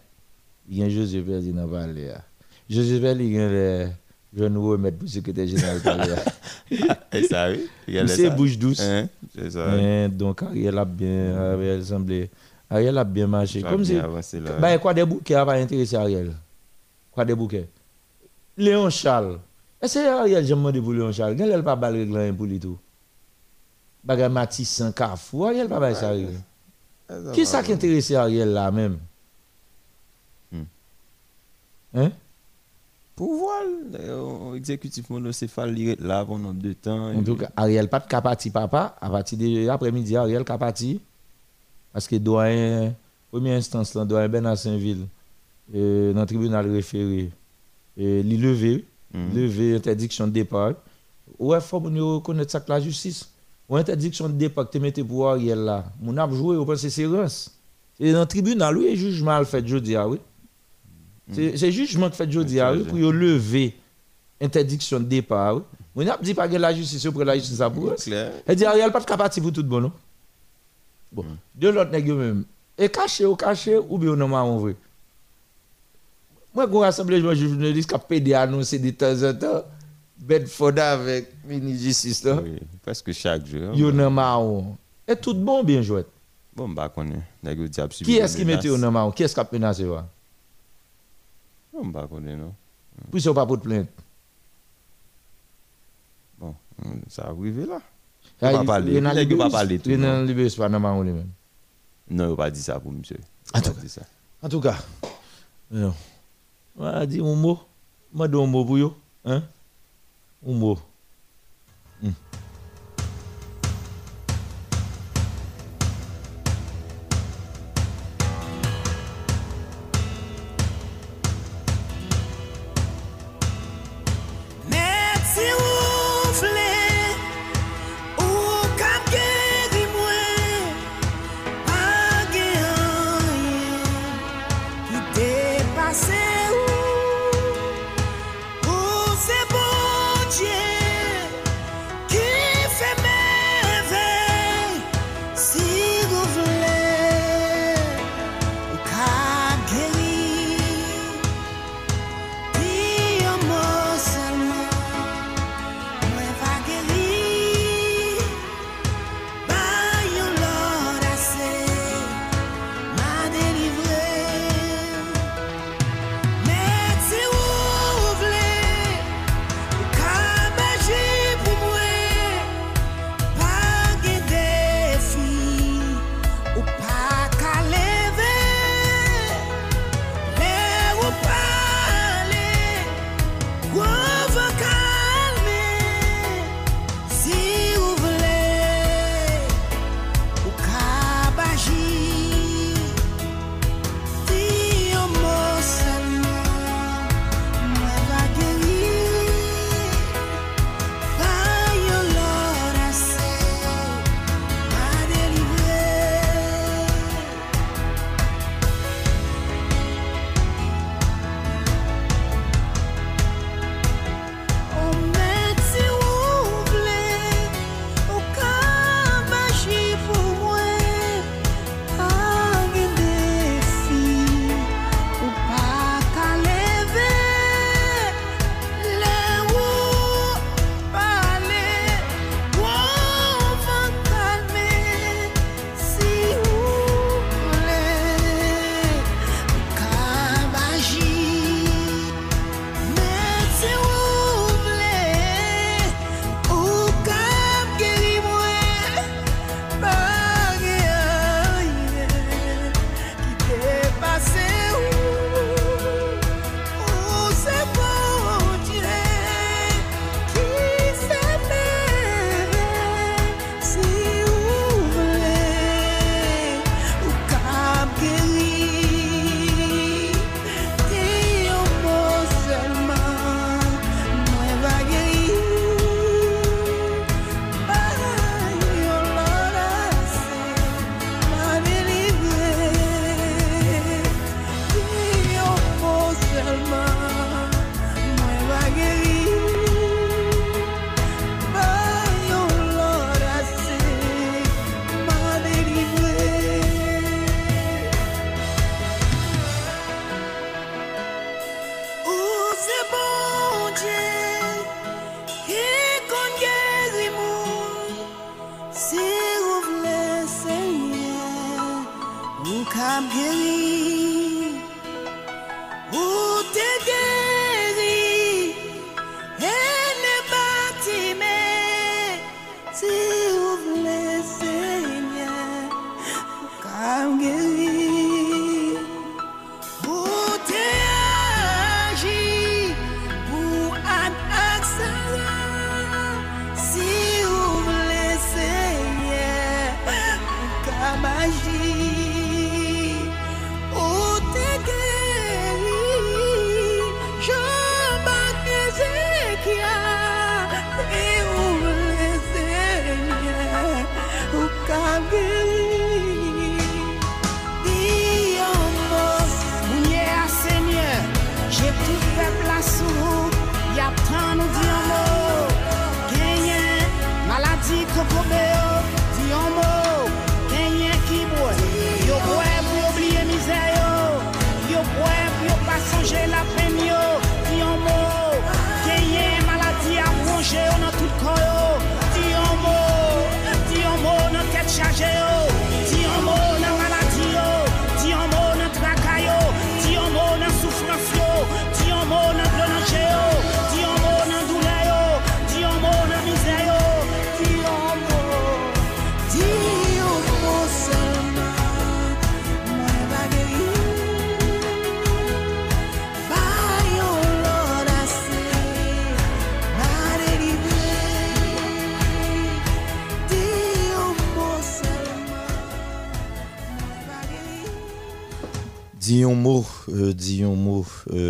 Il y a Perlu dans le palais. là. José Perlu, il y a le jeune remettre pour le secrétaire général. Et ça, oui. C'est bouche douce. Hein? C'est ça. Hein, donc, Ariel a bien, Ariel semblait. Ariel a bien marché. Ça Comme bien si. là. Bah, quoi des bouquets a pas intéressé Ariel? Quoi des bouquets? Léon Charles. Est-ce que Ariel, j'ai demandé pour Léon Charles? Quel est le pas bal réglant pour lui tout? Bagay Matisse sans Carrefour, Ariel pas bail ça Ariel? Qui ça qui intéresse Ariel là même? Hmm. Hein? Pouvoir, euh, exécutif monocéphale, il est là pendant deux temps. En tout cas, Ariel pas de capati papa, à partir de l'après-midi, Ariel capati. Parce que doyen, première instance, là, doyen Saint-Ville, euh, dans le tribunal référé, euh, il levé, Mhm. levé interdiction de départ. Ouais, faut nous reconnaître ça que la justice? Ou interdiction de départ que tu mettais pour Ariel là? Mon a joué, on pense que c'est dans le tribunal, oui, le fait jeudi, ah oui. C'est jugement qui fait oui, pour lever interdiction de départ. oui. Mon a dit pas que la justice, pour la justice, ça pour. Elle dit Ariel pas de capacité pour tout bon. Bon, de l'autre nèg même. Et caché ou caché ou bien en vrai. Moi go rassemblement de journalistes qui pédé annoncer de temps en temps Bedford avec mini justice là. Oui, presque chaque jour. Yo nan marron. Et tout bon bien joué. Bon, bah, subi Qui est-ce qui mette menaces. au marron? Qui est-ce qui a menacé Bon, bah, qu'on est, non. Ça pas pour plainte. Bon, hum, ça arrive là. Pas il- parler. Pas Libéris- parler tout, Renan non. Libéris pas marron lui-même. Non, il pas dit ça pour monsieur. En Il tout pas ça. En tout cas, non. On a dit un mot. Moi, un mot pour vous. Hein? Un mot.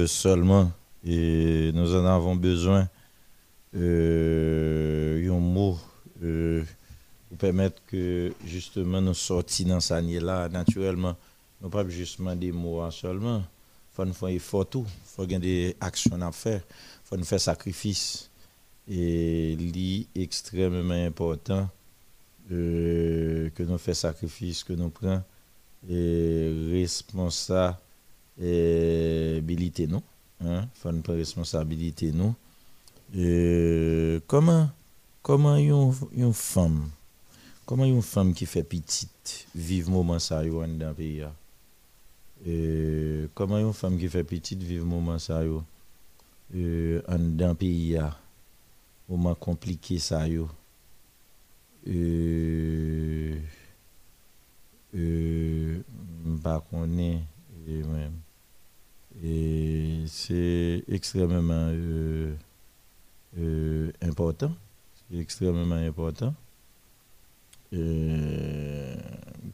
Seulement. Et nous en avons besoin. Euh, un mot euh, pour permettre que justement nous sortions dans cette année-là naturellement. Nous pas justement des mots seulement. Il faut nous faire effort tout. Il faut ait des actions à faire. Il faut nous faire sacrifice. Et c'est extrêmement important euh, que nous faisons sacrifice, que nous prenons et responsabilité nous hein? Faut une responsabilité nous et comment comment une, une femme comment une femme qui fait petite vive moment ça yo en dans pays a? et comment une femme qui fait petite vive moment ça yo euh, en dans le pays a? moment compliqué ça yo euh, euh, pas connaît et même et c'est extrêmement euh, euh, important. C'est extrêmement important.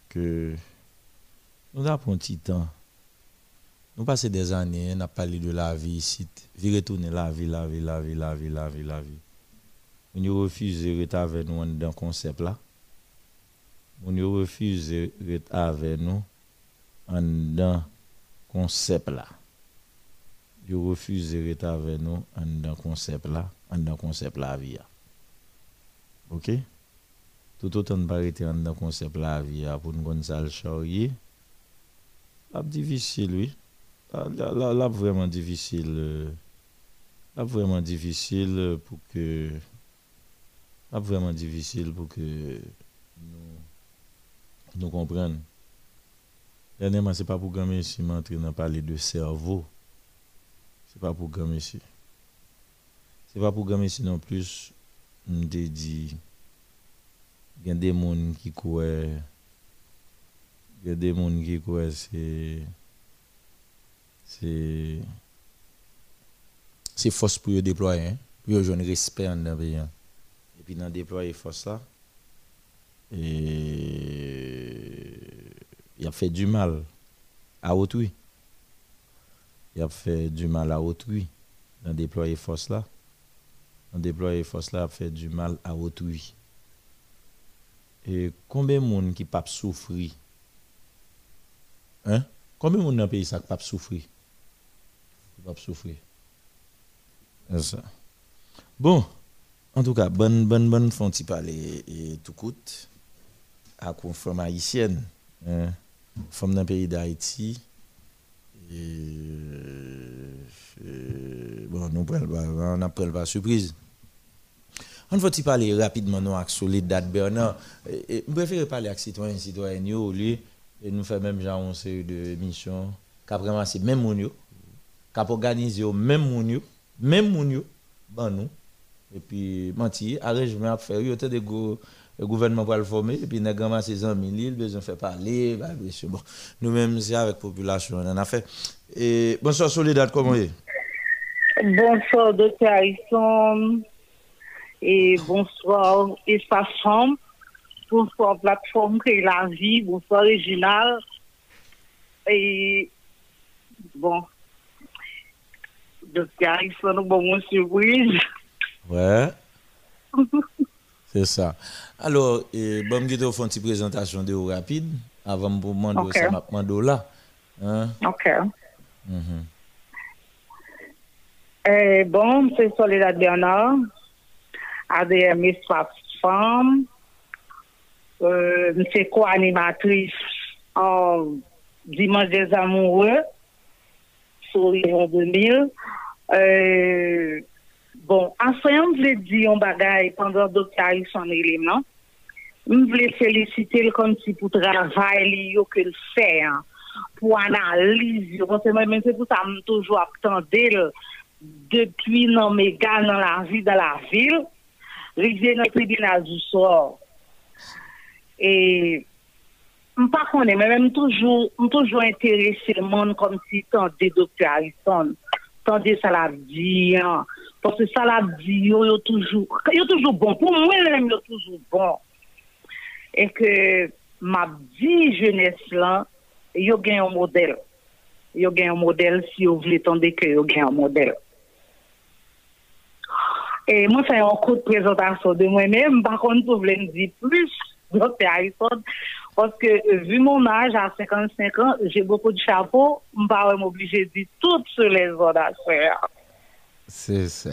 Que nous avons un petit temps. Nous passons des années on a parlé de la vie ici. Vie retourner la vie la vie la vie la vie la vie la vie. Nous refusons de rester avec nous dans le concept là. On refuse d'être avec nous dans concept là yo refuse d'être avec nous en dans concept là en dans concept la vie. OK? Tout autant rester en dans concept la vie connaître ça le charrier la difficile oui la, la, la- la vraiment difficile euh, la vraiment difficile euh, pour que la vraiment difficile pour que nous nous comprendre. Dernièrement, ce n'est pas pour gagner ici, m'entrer dans parler de cerveau. Ce n'est pas pour gagner ici. Ce n'est pas pour gagner ici non plus. Te dit, il y a des gens qui croient, il y a des gens qui croient, c'est, c'est, c'est force pour eux déployer, hein, pour eux jouer respect en dans hein. Et puis, dans déployer force là, et il a fait du mal à autrui. Il a fait du mal à autrui dans déployer force là. Dans déployer force là, a fait du mal à autrui. Et combien de monde qui pas souffrir? Hein? Combien de monde dans le pays ça qui pas souffrir? Pas souffrir? Ça. Bon, en tout cas, bonne bonne bonne font parler et tout coûte à femme haïtienne, hein, femme d'un pays d'Haïti. Et, euh, bon, nous prenons pas- surprise. On va parler rapidement avec sur les Bernard. Et- et Je préfère parler avec citoyens citoyennes au lieu Et nous faisons même une série de missions. Vraiment c'est même moun yo. Qui organisé au même moun yo. Même moun yo. Ban nous. Et puis, menti, arrangement à faire. Il y a des go le gouvernement pour le former, et puis nous avons 100 000 îles, besoin de faire parler, bah. Bon, nous-mêmes, c'est avec la population, on en a fait. Et bonsoir, Soledad, comment est Bonsoir, docteur Harrison. Et bonsoir, Espace. Bonsoir, plateforme Créer la vie. Bonsoir, Réginal. Et bon, docteur Harrison, avons une surprise. Ouais. <laughs> C'est ça. Alors, eh, bon, je vais faire une petite présentation de vous rapide avant de vous demander okay. ça, je vais là. Hein? Ok. Mm -hmm. eh, bon, c'est Soledad Bernard, ADM Espace Femme. Euh, c'est co-animatrice en Dimanche des Amoureux sur Lyon 2000. Euh, bon, ensemble, je dire un bagage pendant docteur son élément. Je voulais féliciter le si pour travail li yo que le fait hein, pour analyse yo. Parce que c'est pour ça que je toujours attendais le- depuis non méga dans la vie dans la ville. Rivière dans le tribunal du sort. Et je ne pas connais, mais toujours, m toujours intéressé le monde comme si tendait docteur Harrison, tande salabdi an, pwase salabdi yo yo toujou, yo toujou bon, pou mwen lèm yo toujou bon. E ke mabdi jenès lan, yo gen yon model. Yo gen yon model si yo vle tande ke yo gen yon model. E mwen fè yon kout prezentasyon de mwen mèm, bakon pou vle mdi plus, do te a yon son, parce que euh, vu mon âge à 55 ans, j'ai beaucoup de chapeaux. Je ne suis pas obligé de dire tout sur les autres. C'est ça.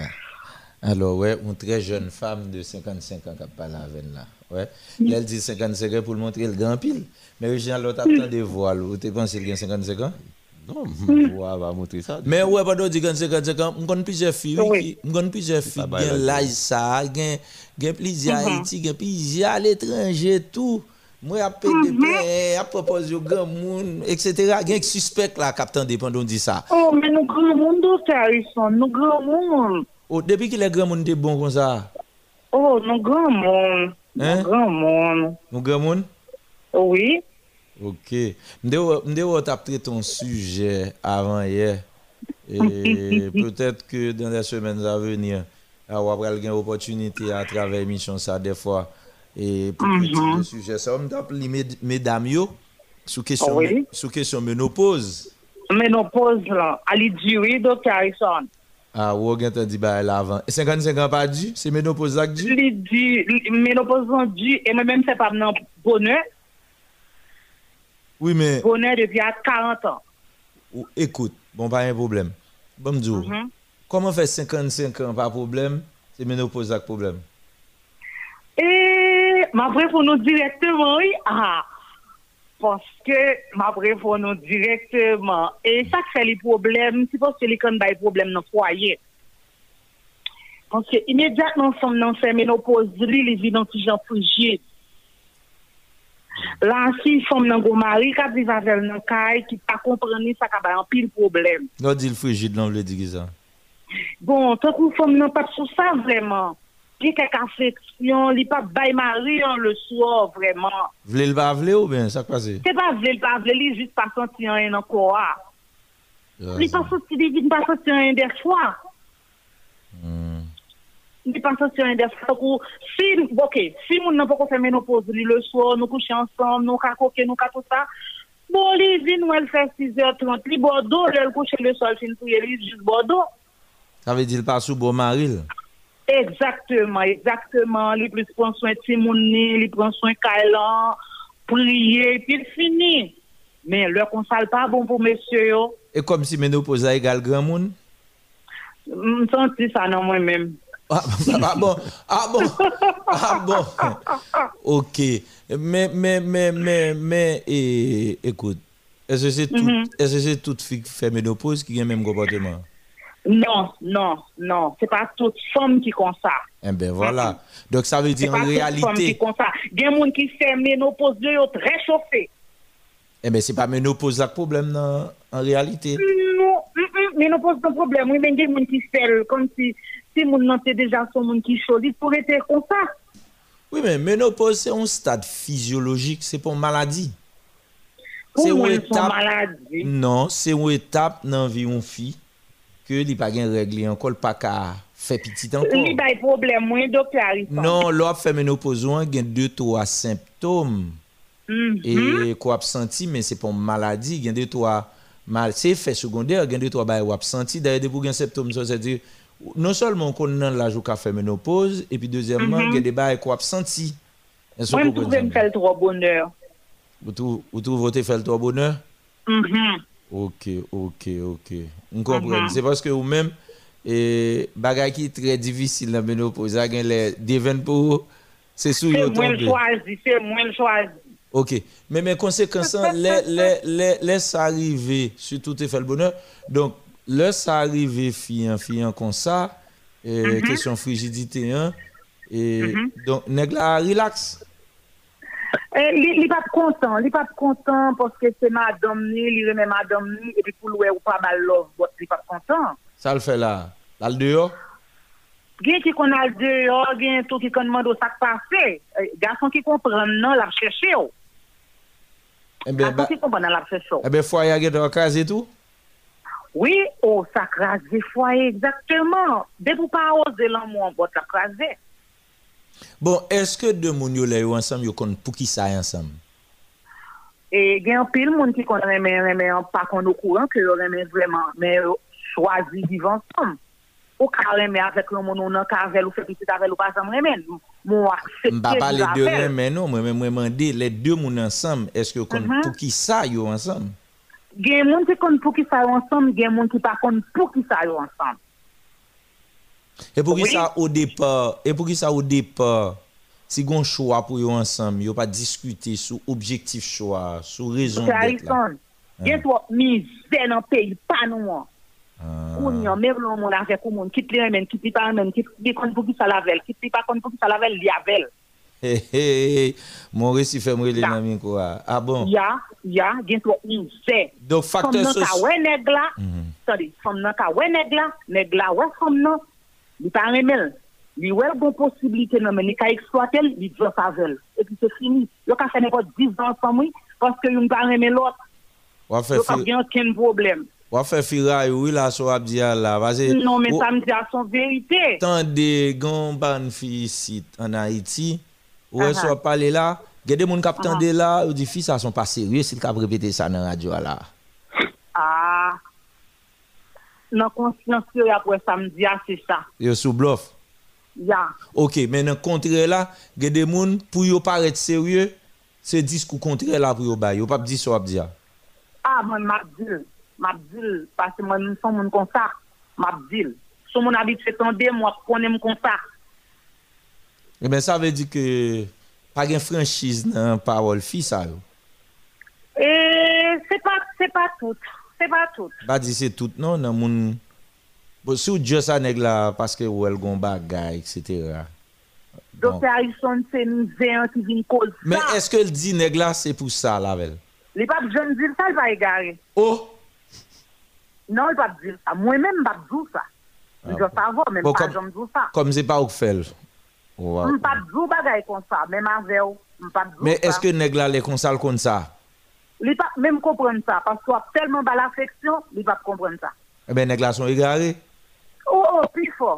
Alors, ouais, une très jeune femme de 55 ans qui parle avec là. Ouais. Elle dit 55 ans pour le montrer le grand pile. Mais Réginald, l'autre a de voile. Vous pensez qu'il a 55 ans? Non, on va montrer ça. Mais ouais, pas de dire 55 ans, je connais plusieurs filles, Oui. je connais plusieurs filles, pas bien mal, l'âge ça, gen gen plusieurs Haïti, gen plusieurs à l'étranger, tout. Moi, à à proposer au grand monde, etc. Gen suspect là, captain dépendant dit ça. Oh, mais nous grand monde. Harrison, nous grand monde. Oh, depuis que les grands monde est bon comme ça, Oh, nous grand monde. Hein? Nous grand monde. grand monde? Oui. Ok. M'de t'a traité ton sujet avant hier. Et <laughs> peut-être que dans les semaines à venir, on va avoir une opportunité à travers l'émission ça des fois. E pou mm -hmm. pou ti de suje sa, m tap li med, medam yo sou kesyon, oui. sou kesyon menopause. Menopause la, ali diwi do Karison. A, ah, wou gen te di ba el avan. E 55 pa di? Se menopause lak di? Li di, menopause lak di, e mè mèm se pa mnen bonè. Oui, mais... Bonè depi a 40 an. Ou, ekoute, bon pa yon problem. Bon mdou, mm -hmm. koman fè 55 an pa problem, se menopause lak problem? E... mabre pou nou direktman, oui, ah, poske mabre pou nou direktman, e sa kre li problem, si poske li kon bay problem nan fwaye. Poske imediatman som nan se menopoz li, li vi nan ti jan fujye. La si som nan go mari, ka vivavel nan kay, ki pa kompreni sa ka bay an pil problem. Non di l fujye, nan vle di gizan. Bon, to kou som nan pat sou sa vreman. Il y a quelques affections, il pas bail mari hein, le soir vraiment. Vle le pas vle ou bien, ça passe? C'est? Pas vrai, il pas vrai, il juste pas senti rien encore. Ah, Il pas senti, il pas senti des fois. Hmm. Il pas senti fois. Donc, Si, ok, si moun n'a pas fait ménopause li le soir, nous coucher ensemble, nous cacoquer, nous tout ça. Bon, li vin ou elle fait 6h30, li bordeaux, elle couche le soir, fin pour lui juste bordeaux. Ça veut dire pas sous bon maril. Exactement, exactement. Il plus prend soin de Timouni, il prend soin de Kailan, prier, puis il finit. Mais le consale pas bon pour monsieur, yo. Et comme si ménopause a égal grand monde. Je senti ça dans moi-même. Ah, <laughs> ah bon, ah bon, ah bon. <laughs> Ok. Mais, mais, mais, mais, mais, et, écoute, est-ce que c'est tout, Mhm. est-ce que c'est toute fille qui fait ménopause qui a le même comportement? Non, non, non. C'est pas toute femme qui comme ça. Eh ben voilà. Donc ça veut C'est dire pas en toute femme qui réalité, comme ça. Il y a des gens qui fait ménopause, yo très chauffé. Eh bien, c'est pas ménopause le problème non, en réalité. Non, mm, mm, mais nous pose un problème. Oui, mais il y a des gens qui fait comme si, si mon nom c'est déjà son monde qui choisit pour être comme ça. Oui, mais ménopause, c'est un stade physiologique, c'est pas une maladie. Pour C'est une c'est étape. maladie. Non, c'est une étape dans la vie d'une fille que li pas gen règle encore, pas qu'à faire petit encore. Il y a des problèmes, moi, docteur Harrison. Non, fait ménopause, on gen deux trois symptômes. Mhm. et qu'on a senti mais c'est pas une maladie il y a deux trois mal c'est effet secondaire il y a deux trois bail ou a senti d'ailleurs des pour symptômes ça c'est dire non seulement qu'on a l'âge où qu'a fait ménopause et puis deuxièmement il y a des bail qu'on a senti comprenez? fait trop bonheur. vous vous votre Mhm. OK OK OK on comprend Mhm. c'est parce que vous même et bagay qui est très difficile la ménopause ça gagne les devant pour c'est sous C'est yo moi le tomber. choisi, c'est moi le choisi. Ok, mais mes conséquences, hein, les, les, les, les ça arrive, surtout tu fait le bonheur. Donc, le ça arrive, fille, fille, comme ça, et question frigidité, hein, et donc, nèg la relax. Eh, li pap kontan, li pap kontan poske se madam ni, li reme madam ni, epi pou lwe ou pa bal lov bot, li pap kontan. Sa l fe la, al deyo? Gen ki kon al deyo, gen tou ki kon mando sak pase, eh, gason ki kon pran nan la chèche yo. Eh gason ki kon pran nan la chèche yo. Ebe fwaye a get wakaze tou? Oui, ou sak raze fwaye, exactement. De pou pa oze lan moun bot sak raze. Bon, eske de moun yo le yo ansam yo kon pou ki sa e ansam? E gen yon pil moun ki kon reme reme an pa kon nou kouran ke yo reme vreman, men yo chwazi vivan sam. Ou ka reme avek yon moun ou nan kavel ou fepitit avel ou pasam remen. Mou aksepte yon avel. Mba pa le de remen nou, mwen mwen mande, le de moun ansam, eske kon mm -hmm. pou ki sa yo ansam? Gen moun ki kon pou ki sa yo ansam, gen moun ki pa kon pou ki sa yo ansam. Et pour qui Oui. ça au départ, et pour qui ça au départ, si gon choix pour yo ensemble, yo pas discuter sur objectif choix, sur raison d'être là. Gen trop misère dans le pays, pas nous. Ah. Ou nyon, même le monde avec ou moun, quitte les remen, quitte les pas remen, quitte les kon pour qui ça lavel, quitte les pas kon pour qui ça lavel, li avel. Hé, mon récit fait me les Ya. nan quoi. Ah bon? Ya, ya, gen trop misère. Donc Fom facteur nan ka wè nèg la, sorry, fom nan ka wè nèg la, nèg la fom nan, li pa remel, li wèl bon posibilite nan men, li ka eksploatel, li djwa favel. E pi se fini, yo ka fè nepot 10 ans pa mwen, paske yon pa remel lot, yo pa gen ken problem. Wafè fira yow la sou ap diya la. Non men sa m diya son verite. Tan de gan ban fi sit an Haiti, ou e sou ap pale la, gede moun kap tan de la, ou di fi sa son pa serye, sil kap repete sa nan radyo la. Ah, nan conscience yo ya pou samedi, ah, c'est ça. Yo sous bluff. Ya. OK, mais dans le contraire là, il y a des moun pour yo paraître sérieux, c'est discours contraire là pour yo ba, yo pas dire ça dire. Ah, man, mabdil. Mabdil. Parce que moi, son moun kon sa. Mabdil. Son moun habitué tande, moi, konem kon sa. Eh ben ça veut dire que pas de franchise dans parole fi ça yo. C'est pas, c'est pas tout. se pa tout. Ba di se tout non nan moun, bo si ou diyo sa neg la paske ou el gon bagay, etc. Dokter Harrison se mizè an ki vin koz sa. Men eske el di neg la se pou sa lavel? Li pap joun dil sa, li pa e gare. Oh! Non, li pap dil sa. Mwen men mbap djou sa. Li jwa sa vò, men mbap joun djou sa. Kom se pa ou fel? Mbap djou bagay kon sa, men man zè ou. Mbap djou sa. Men eske neg la le konsal kon sa? li pa mèm kompren sa, pasko ap telman ba l'afeksyon, li pa kompren sa. E ben, neg la son igare? Ou, oh, ou, oh, pi fò.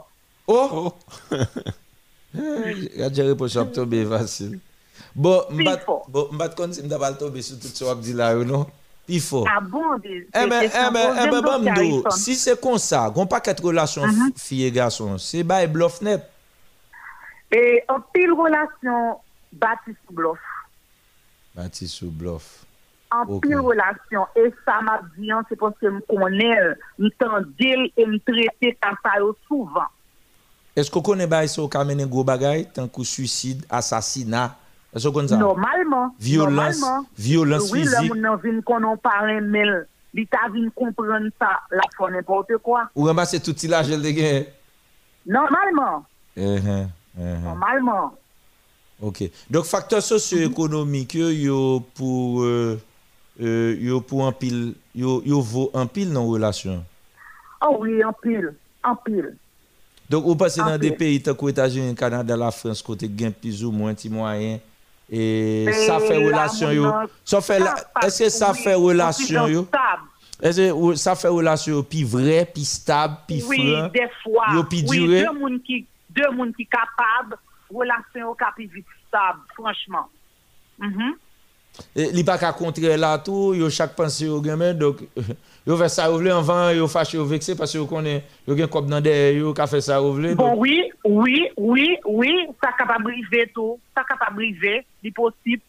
Ou, oh, ou. <laughs> Gajere pou chop tobe vasil. Bo, mbat, bo, mbat kon si mda bal tobe sou tout so ak di la yo, non? Pi fò. A ah bon, de, de, de, de, de, de, mdo, si se kon sa, kon pa ket relasyon uh -huh. fiye gason, se ba e blof net. E, an pil relasyon bati sou blof. Bati sou blof. En Ok. pile relation. Et ça m'a dit, hein, c'est parce que je connais, je t'endile et je traite comme ça yo souvent. Est-ce qu'on connaît bail ça au mené gros bagay, tant que suicide, assassinat? Est-ce qu'on connaît ça? Normalement. Violence, normalement, violence oui, physique. le moun vin konon parrain mel. Li ta vin comprendre ça, la n'importe. Ou l'argent de gain? Normalement. Eh, eh, eh, eh. Normalement. OK. Donc facteur socio-économique yo, yo pour euh, euh, yo pour un pile, yo, yo vaut un pile dans relation. Oh oui, en pile, en pile. Donc, vous passez En dans des pays que les États-Unis, Canada, la France, côté gain plus ou moins, petit moyen. Et Et ça fait relation, yo. Ça fait, la- est-ce que ça oui, fait relation, yo? Est-ce que ça fait relation, yo, puis vrai, puis stable, puis Oui, franc? des fois. Yo oui, duré? deux moun qui, deux moun qui capables, relation au vite stable, franchement. Mhm. Li pa ka kontre la tout, yo chaque pensée yo donc <laughs> yo vle vexé parce yo connaît, yo gen kop nan yo ka yo vle. Bon, donc- oui, oui, oui, oui, ça capable briser tout, ça capable briser, c'est possible.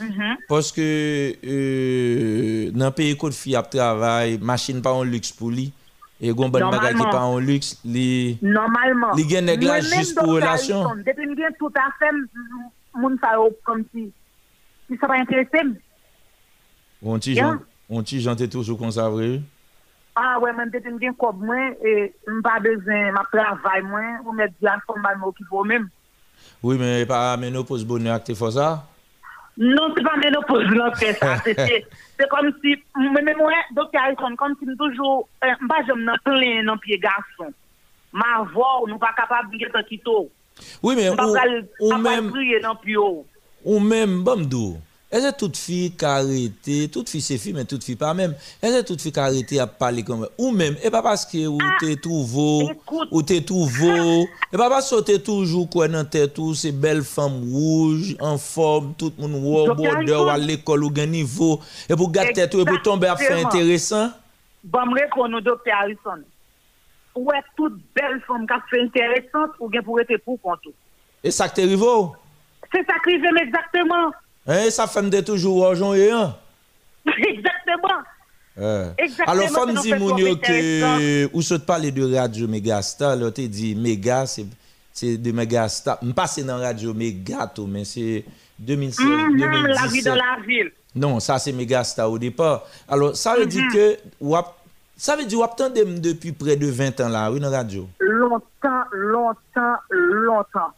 Mhm. Parce que euh, dans pays côte fi ap travail, machine pas en luxe pour lui. Et gon bon bagay pas en luxe, li. Li gen tout moun sa yo comme si, si ça va intéresser. on ti Yeah. jan, on ti jan te toujours comme ça vrai. Ah ouais, même depuis que j'ai comme moi, et m'pas besoin, ma travail moi, ou mettre bien comme mal m'occuper même. Oui, mais pas ménopause bonheur acte for ça? Non, c'est pas ménopause, non, c'est ça. C'est- <laughs> comme si, mais moi, docteur Harrison, comme si toujours, euh, m'pas j'aime nan plein nan pied garçon. Ma voix, nous pas capable de dire quitter. Oui, mais m'pas même ou même bamdou. Est-ce que toute fille qui arrêté, toute fille c'est fille, mais toute fille pas même. Est-ce que toute fille qui a arrêté à parler comme ou même, et pas parce que ou t'es trouvé, Ah, ou t'es trouvé, <laughs> et pas parce que t'es toujours quoi dans tête tout, c'est belle femme rouge, en forme, tout le monde Docteur border ou à l'école ou gain niveau, et pour tête tout, et pour tomber à faire intéressant. Bon, me docteur Harrison. Ouais, toute belle femme qui a fait intéressante ou bien pour être pour compte. Et ça que t'es arrivé. C'est ça qui j'aime exactement. Hein, ça fait de toujours argent et un. <laughs> exactement. Euh. Exactement, Alors, femme dit faits moun trop yo que ou saute parler de radio Megastar, là te dit Mega c'est c'est de Megastar. M passe dans radio Mega tout mais c'est 2016 Mhm, 2017. la vie dans la ville. Non, ça c'est Megastar au départ. Alors, ça veut dire que ou ap- ça veut dire attendem depuis près de 20 ans là, oui dans radio. Longtemps, longtemps, longtemps.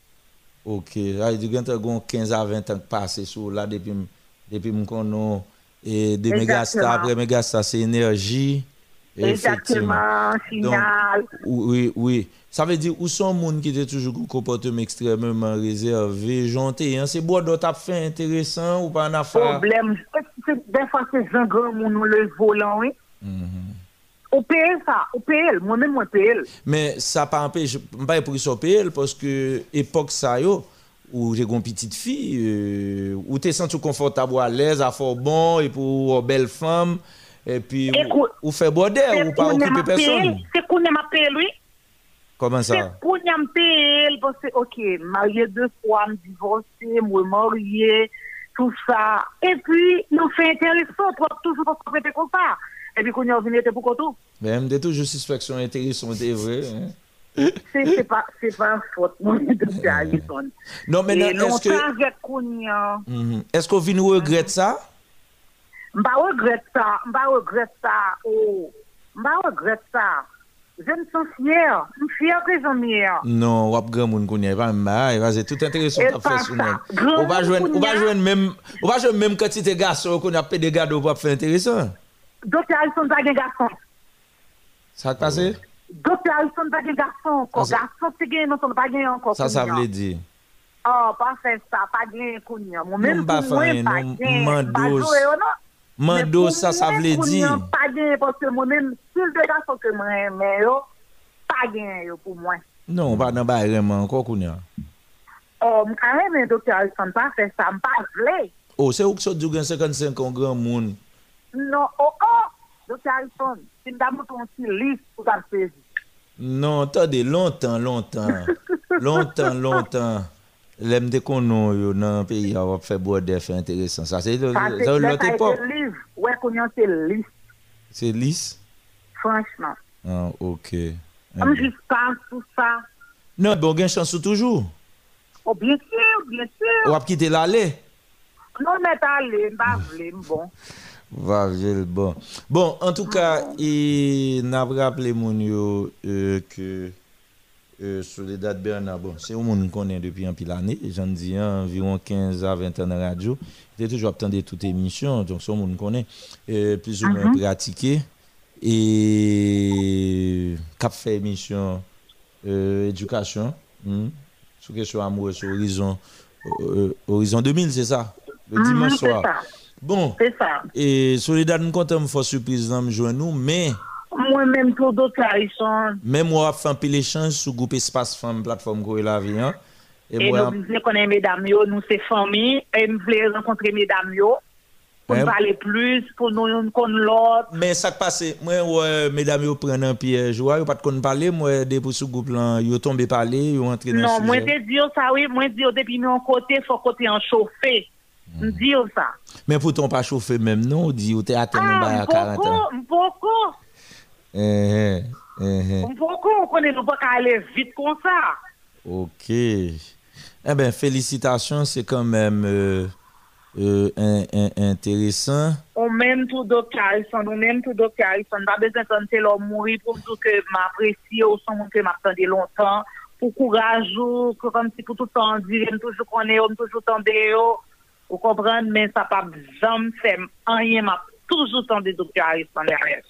OK, veut dire que gon 15 à 20 ans passé sur là depuis m- depuis m konon et de après Megastar c'est énergie. Effectivement. Exactement, signal. Oui, oui. Ça veut dire où sont les gens qui étaient toujours un comportement extrêmement réservé, gentil. Hein? C'est bon d'autres fait intéressant ou pas en. Problème. Des fois, c'est un grand monde le volant, oui. Mhm. Au paye ça, au paye. Moi-même, moi, paye. Mais ça pas empêche, pas pour ça PL parce que époque ça yo où j'ai une petite fille euh, où tu sens confortable à l'aise, à fort bon et pour une belle femme et puis ou, ou fait border ou pas occuper personne. C'est qu'on aime payer, lui. Comment C'est ça qu'on aime payer, parce que, ok, marié deux fois, me divorcé, moi marié, tout ça. Et puis, nous fait intéressant, toi, toujours pour qu'on fait comme ça. Et puis, qu'on y revenu, t'es pour qu'on tout. Même de toujours suspicion intéressante c'est vrai. hein. C'est c'est pas, c'est pas un faute, moi, de Harrison. <laughs> Non Et maintenant est-ce longtemps, que avec qu'on y a, Mhm. est-ce qu'on vient nous regrette ça? Mba regrette ça, mba regrette ça, oh, mba regrette ça. Je me sens fière, je suis fière que j'en ai. Non, wap grand moun kounye, pa mba, e c'est tout Et t'a sou même. Grand Ou pa moun jwenn, ou pa kounye. jwenn même, ou pa jwenn même quantité garçon qu'on a payé des gado pour faire intéressant. Dokte Harrison pa gen gason. Sa te pase? Dokte Harrison pa gen gason anko. Gason se gen e non son pa gen anko. Sa sa vle di? Oh, pa fè sa, pa gen kounyan. Mwen pa fè, mwen pa gen. Mando sa sa vle di? Mwen pa gen, poske mwen men, sil de gason ke mwen men yo, pa gen yo pou mwen. Non, pa nan ba reman anko kounyan. Oh, mwen ka remen Dokte Harrison pa fè sa, mwen pa vle. Oh, se ou kso djougen 55 an gran moun? Non, oh, oh, docteur Harrison, si je donne ton liste pour ta saisir. Non, attendez, longtemps, longtemps. <laughs> longtemps, longtemps. L'aime de konon yo nan pays a wap fait boire des fait intéressant. Ça c'est c'est l'autre époque. été livre. Ouais, Kounia, c'est liste, C'est lisse? franchement. Ah, OK. Comme jusqu'à tout ça. Non, bon gen chance toujours. Oh, bien sûr, bien sûr. Ou ap quitter l'aller. Non, mais t'allez, pas vle, bon. <laughs> Bon. Bon, en tout cas, il n'a pas rappelé mon yo euh, que euh, Soledad Bernard, bon, c'est un monde qu'on connaît depuis un pile année. J'en dis hein, environ 15 à 20 ans la radio. Il toujours attendre toute émission, donc c'est un monde qu'on connaît. Euh, plus ou moins pratiqué. Et cap fait émission euh, éducation. hmm, Sur question amoureux, sur Horizon, euh, Horizon 2000, c'est ça? Le dimanche Mhm, c'est soir. ça. Bon, C'est ça. et Soledad, nous comptons faire surprise dans joindre nous, mais Moi-même, pour d'autres, ils sont. même moi, fait un peu l'échange sur groupe Espace Femme, plateforme Corée la vie. Hein? Et, Et moi, nous voulons connaître mesdames, yo, nous c'est famille, et nous voulons rencontrer mesdames, yo, pour nous parler plus, pour nous nous connaître l'autre. mais ça qui passe, moi, ouais, mesdames, vous prenez un piège, vous pas de quoi nous parler, moi, depuis ce groupe là, vous tombez parler, vous entrez dans Non, le moi sujet. te dire ça, oui, moi dire depuis mon côté, faut côté en chauffé. Me dire ça. Mais pourtant, pas chauffer même, non, on dit, vous êtes atteint Ah, à 40 ans. beaucoup, Eh, eh, eh, beaucoup, on connaît nous pas aller vite comme ça. Ok. Eh bien, félicitations, c'est quand même euh, euh, un- un- intéressant. On même tout docteur Harrison, on même tout docteur Harrison. Pas besoin de l'homme mourir pour me dire que m'apprécie ou son que m'attendait longtemps. Pour courage ou comme si pour tout le temps me toujours connaît, me toujours tendre yo. Vous comprenez, mais ça pas jamais fait rien, m'a toujours tendu docteur Harrison derrière.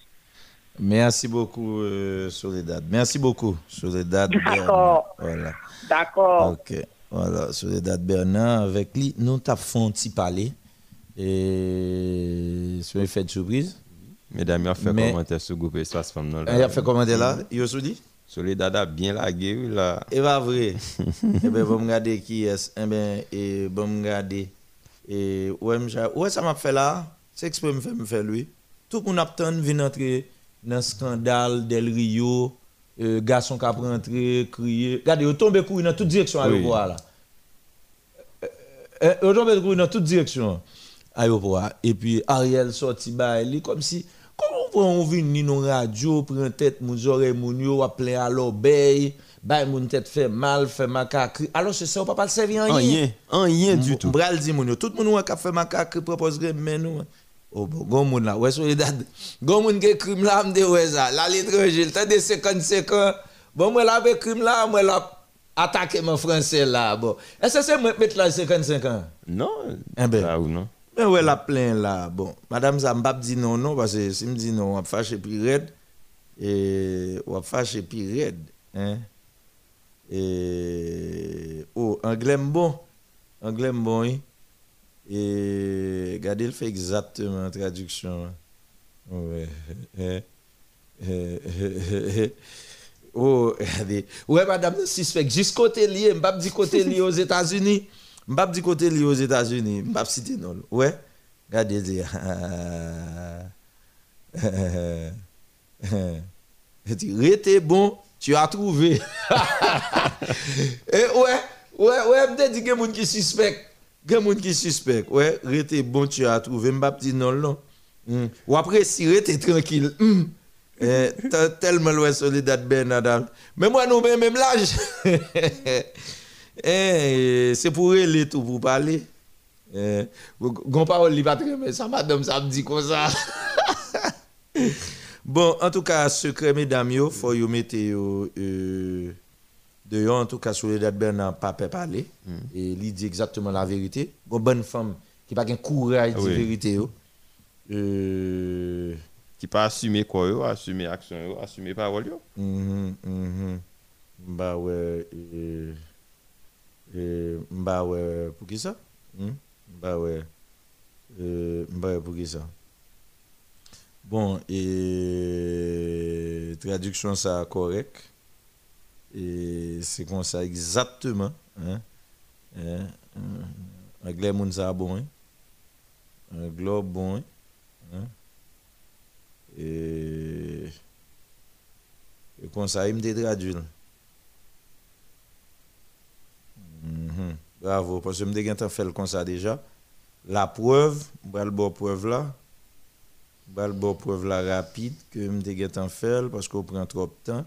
Merci beaucoup, euh, Soledad. Merci beaucoup, Soledad. D'accord. Bernard. Voilà. D'accord. Ok. Voilà, Soledad Bernard. Avec lui, nous t'avons fait un petit parler. Et c'est un fait de surprise. Mesdames, il a fait Mais- commentaire sur le groupe Espace Femme. Il a fait comment là Il a dit Soledad a bien lagué, là. Et pas vrai. <laughs> Eh bien, bon, regarder qui est. Eh bien, et bon, regarder. Et ouais, m'ja- ouais, ça m'a fait là. C'est exprès me fait me faire lui. Tout le monde attend vient entrer dans le scandale Del Rio. Euh, garçon qui a rentré, crier. Regardez, il tombe courir dans toute direction à l'aéroport là. Euh, euh, Il tombe courir dans toute direction à l'aéroport. Et puis Ariel sorti il est comme si. Comment on ni nos radio, prend tête, mon oreille, mon yo, appelé à l'obéi, bah, mon tête fait mal, fait macaque. Alors, c'est ça, on peut pas le servir en rien. Rien, rien du tout. Bral di moun yo, tout moun wè ka fè makak propose men nou. Oh, bon, gon moun la, wè Soledad. Gon moun ge krim la mde wè za. La l'étranger, le temps de 55 ans. Bon, la ve krim la, mwen la attaqué mon français là. Bon. Est-ce que c'est moi mettre là 55 ans? Non, Eh ben. là ou non. Mais ouais, la plein là. Bon, madame Zambab dit non, non, parce que si me dit non, on va fâcher puis raide. Et on va fâcher puis raide. Hein? Et. Oh, anglais bon. Anglais bon, oui. Et. Regardez, il fait exactement la traduction. hein. Ouais. Eh, eh, eh, eh. Oh, regardez. Ouais, madame, suspect. Juste côté lié, m'bap dit côté lié aux États-Unis. M'bap dit côté lié aux États-Unis. M'bap citer non. Ouais. Regardez, dit, Rete bon, tu as trouvé. Et ouais, ouais, ouais, peut-être qu'il y a des gens qui suspectent. Il y a des gens qui suspectent. Ouais, rete bon, tu as trouvé. M'bap dit non, non. Hmm. Ou après, si rete tranquille. Hmm. Eh, tellement loin Soledad Bernard. Mais moi, nous, même même l'âge. Eh, c'est pour elle tout pour parler. Eh, gon parole pas très mais ça madame ça me dit comme ça. Bon, en tout cas, secret mesdames yo, faut yo mettre euh, dehors en tout cas Soledad Bernard pas peut parler et il dit exactement la vérité. Gon bonne femme qui pas un courage de Oui. vérité yo. Euh, Qui pas assumer quoi, yo, assumer action, yo, assumer parole, yo. Mhm, mhm. Bah ouais. euh, euh, bah ouais, pour qui ça? Hmm? Bah ouais. Euh, bah ouais, pour qui ça? Bon, et traduction ça correct. Et c'est comme ça exactement. Hein? Hein? Euh, Anglais, moun bon. Hein? Anglais, bon. Hein? Hein? Et, et comme ça, il me traduit. Mhm. Bravo, parce que je me fait le comme ça déjà. La preuve, je preuve là. Le bon preuve là rapide que me fait parce qu'on prend trop de temps.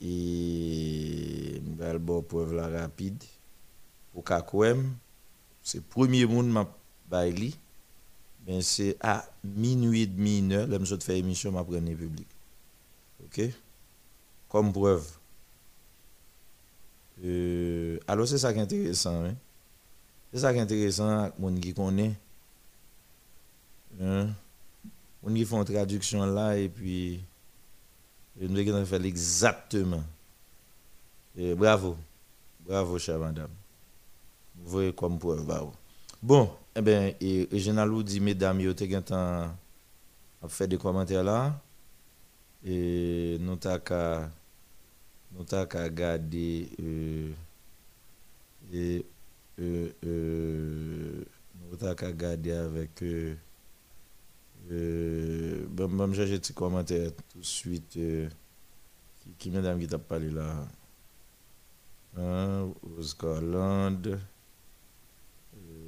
Et le bon preuve là rapide. Au cas c'est premier monde m'a baili. Ben c'est à minuit et demi, une heure, là, je fais émission, m'a prendre public. OK? Comme preuve. Euh, alors, c'est ça qui est intéressant. Hein? C'est ça qui est intéressant, mon qui connaît. Hein? On y font traduction là et puis nous devons faire exactement. Bravo. Bravo, chère madame. Vous voyez comme preuve. Bon, eh bien, et Reginald dit, mesdames, vous avez fait des commentaires là. Et nous avons nous avons regardé euh, et euh, euh, avec euh, bon, bon, j'ai un petit commentaire tout de suite. Euh, qui, madame qui t'a parlé là? Hein, Rose Garland.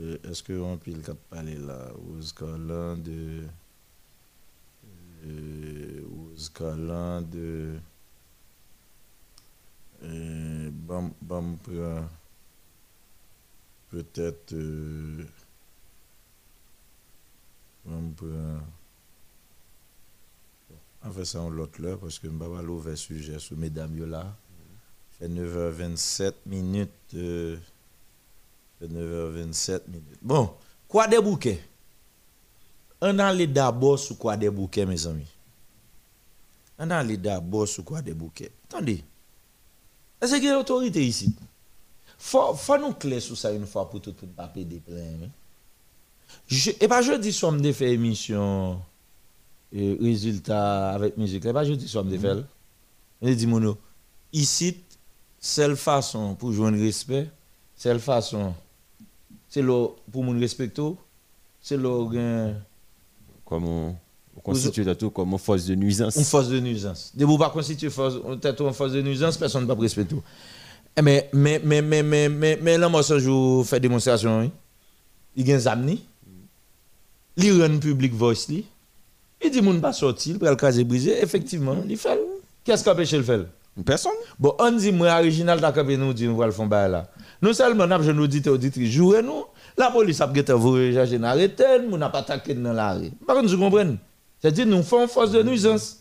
Euh, Est-ce que on peut le parler là? Rose Garland. Euh, euh, Rose Garland. Euh, euh, bon, prend peut-être. Euh, on prend. On fait ça en l'autre là parce que je vais pas l'ouvrir sujet sur mesdames là. Fait 9h27 minutes. euh, fait 9h27 minutes. Bon, quoi des bouquets? On aller d'abord sur quoi des bouquets, mes amis? On aller d'abord sur quoi des bouquets? Attendez. Est-ce qu'il y a autorité ici? Faut, faut nous clair sur ça une fois pour tout pour ne pas péder plein. Hein. Je, et pas jeudi soir, me fait émission et résultat avec musique. Et pas jeudi soir, me fait. Je dis mono. Ici, seule façon pour jouer un respect, seule façon, c'est le pour mon respecter, c'est le gain Comme on, on constitue tout comme une force de nuisance. une force de nuisance. De vous pas constituer force, une force de nuisance, personne ne va respecter. Eh, Mais, mais, mais, mais, mais, mais, mais l'homme, ce jour, fait démonstration, hein. il gagne zamni, il rend public voice, li. il dit, moun pas sorti, il prend le casier brisé, effectivement, il fait. Qu'est-ce qu'empêche le faire? Personne. Bon, on dit, moi, original, t'as capé nous dit, nous allons faire bail là. Non seulement, nous avons dit, auditrice, jouez nous, la police a gêté vous rechercher, arrêté, nous n'a pas attaqué dans la rue. Par contre, vous comprenez? C'est-à-dire, nous faisons force de nuisance.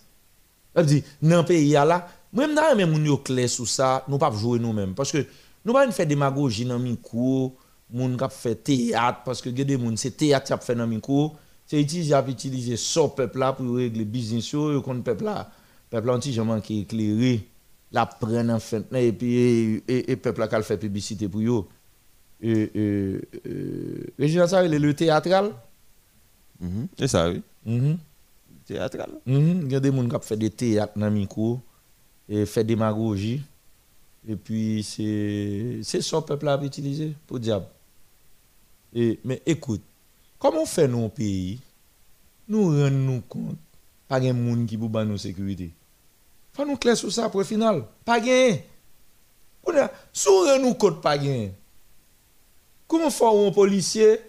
Elle dit, dans le pays là, même dans même moun yo clair sur ça, nous pas jouer nous-mêmes parce que nous pas faire démagogie dans micro, moun k'ap fait théâtre parce que gade moun c'est théâtre qui a fait dans micro, c'est utiliser utiliser son peuple là pour régler business yo, kon peuple là, peuple là anti jaman qui éclairé, la prenne en fait et puis et, peuple là qui fait publicité pour yo. Euh euh Régina ça le théâtral. Mhm. C'est ça, oui. Mhm. Théâtral. Mhm, Il y a des gens qui fait des théâtres dans micro et fait des démagogie. Et puis, c'est c'est le peuple a utilisé pour diable. Mais écoute, comment fait nos pays? Nous rendons nous compte, pas de monde qui peut nous sécurité. Faut nous clair sur ça pour le final. Pas a, si on rend nous compte, pas gain. Comment faire un policier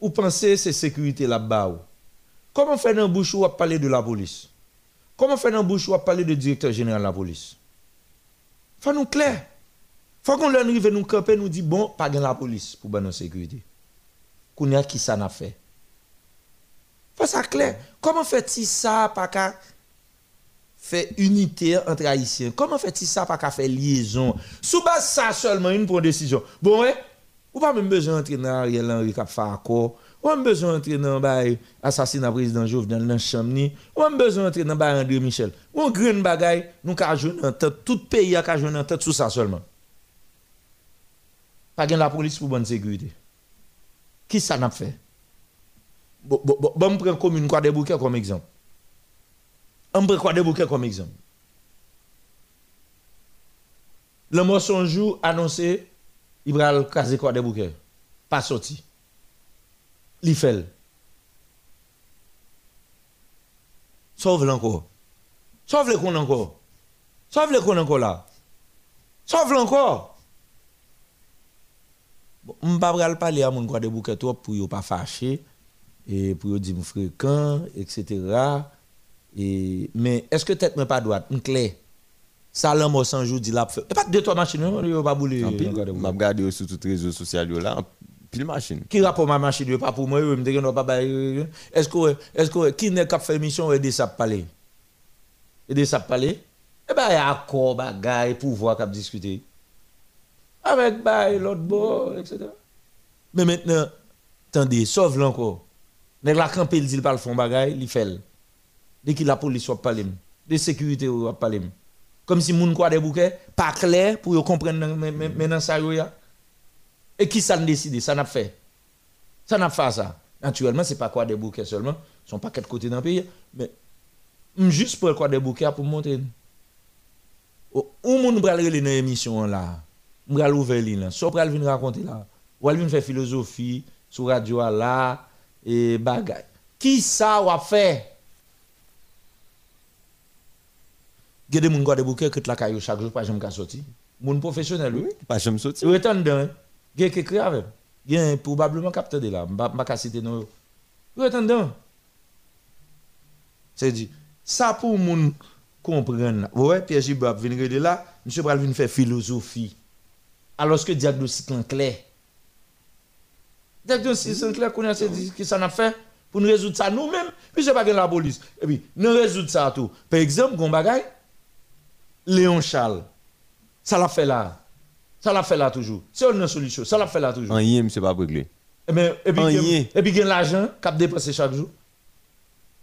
ou penser c'est sécurité là-bas? Comment faire dans bouche ou parler de la police? Comment faire dans bouche ou parler de directeur général de la police? Faut nous clair. Faut qu'on leur arrive nous camper nous dit bon, pas de la police pour bonne sécurité. Qu'on y a qui ça n'a fait. Faut ça clair. Comment fait-il ça pas qu'à faire unité entre haïtiens? Comment fait-il ça pas qu'à faire liaison? Sous base ça seulement une pour décision. Bon ouais, ou pas même besoin d'entrer dans Ariel Henry qui fait accord. Ou même besoin d'entrer dans le assassinat président Jovenel dans Chamni. Ou même besoin d'entrer dans le André Michel. Ou un grand bagay, nous ka jouer en tête, tout pays a jouer en tête sous ça seulement. Pas gen la police pour bonne sécurité. Qui ça n'a fait? Bon, bon, bon, bon, on prend commune quoi des bouquets comme exemple. On prend quoi des comme exemple. Le mot son jour annoncé, il va le caser quoi des. Pas sorti. Il fait. Sauve-le encore. Sauve-le qu'on encore. Sauve-le qu'on encore là. Sauve-le encore. Bon, on va pas parler à mon quoi de bouquet trop pour yo pas fâché et pour yo dire fréquent etc. Et mais est-ce que tête moi pas droite, un clair. Ça l'homme au 100 jours dit là et pas deux trois machines yo pas bouler. En dans pile, quoi de bouquet. m'a regardé sur tous les réseaux sociaux yo pile machine. Qui rapport ma machine yo pas pour moi, yo me dit non pas bail. Est-ce que est-ce que qui n'est cap fait émission aider ça parler Aider ça parler Eh ben y a accord bagay pouvoir cap discuter. Avec bail, l'autre bord, etc. Mais maintenant, attendez, sauve là encore. Nèg la campé, il dit, pas le fond bagay, il fait. Dès qu'il la police soit parler, de sécurité ou parler. Comme si moun quoi des bouquets, pas clair pour comprendre maintenant ça. Et qui ça décidé, ça n'a fait. Ça n'a pas ça. Naturellement, c'est pas quoi des bouquets seulement, sont pas quatre côtés dans le pays, mais juste pour quoi des bouquets pour montrer. Ou ou moun pral rele dans émission là. M pral ouvrir li là. So pral vinn raconter là. Ou al vinn faire philosophie sur radio là et bagay. Qui ça ou a fait? Gade moun quoi des bouquets que la caillou chaque jour pas jamais sorti. Moun professionnel oui. Pas jamais sorti. Ou etan dedans. Gen qui écrit avec. Gen probablement capteur de là. M'a ka citer non. Ou etan dedans. C'est dit ça pour moun comprendre. Ouais, Pierre Gibab vinn rele là, monsieur pral vinn faire philosophie. Alors que diagnostic en clair? Diagnostic en clair qu'on a dit que ça n'a fait pour nous résoudre ça nous-mêmes, puis c'est pas que la police. Et puis nous résoudre ça tout. Par exemple, gon bagay Léon Charles. Ça l'a fait là. Ça l'a fait là toujours. C'est une solution. Ça l'a fait là toujours. En yé, c'est pas réglé. Et, ben, et puis, et puis, gen l'argent cap dépenser chaque jour.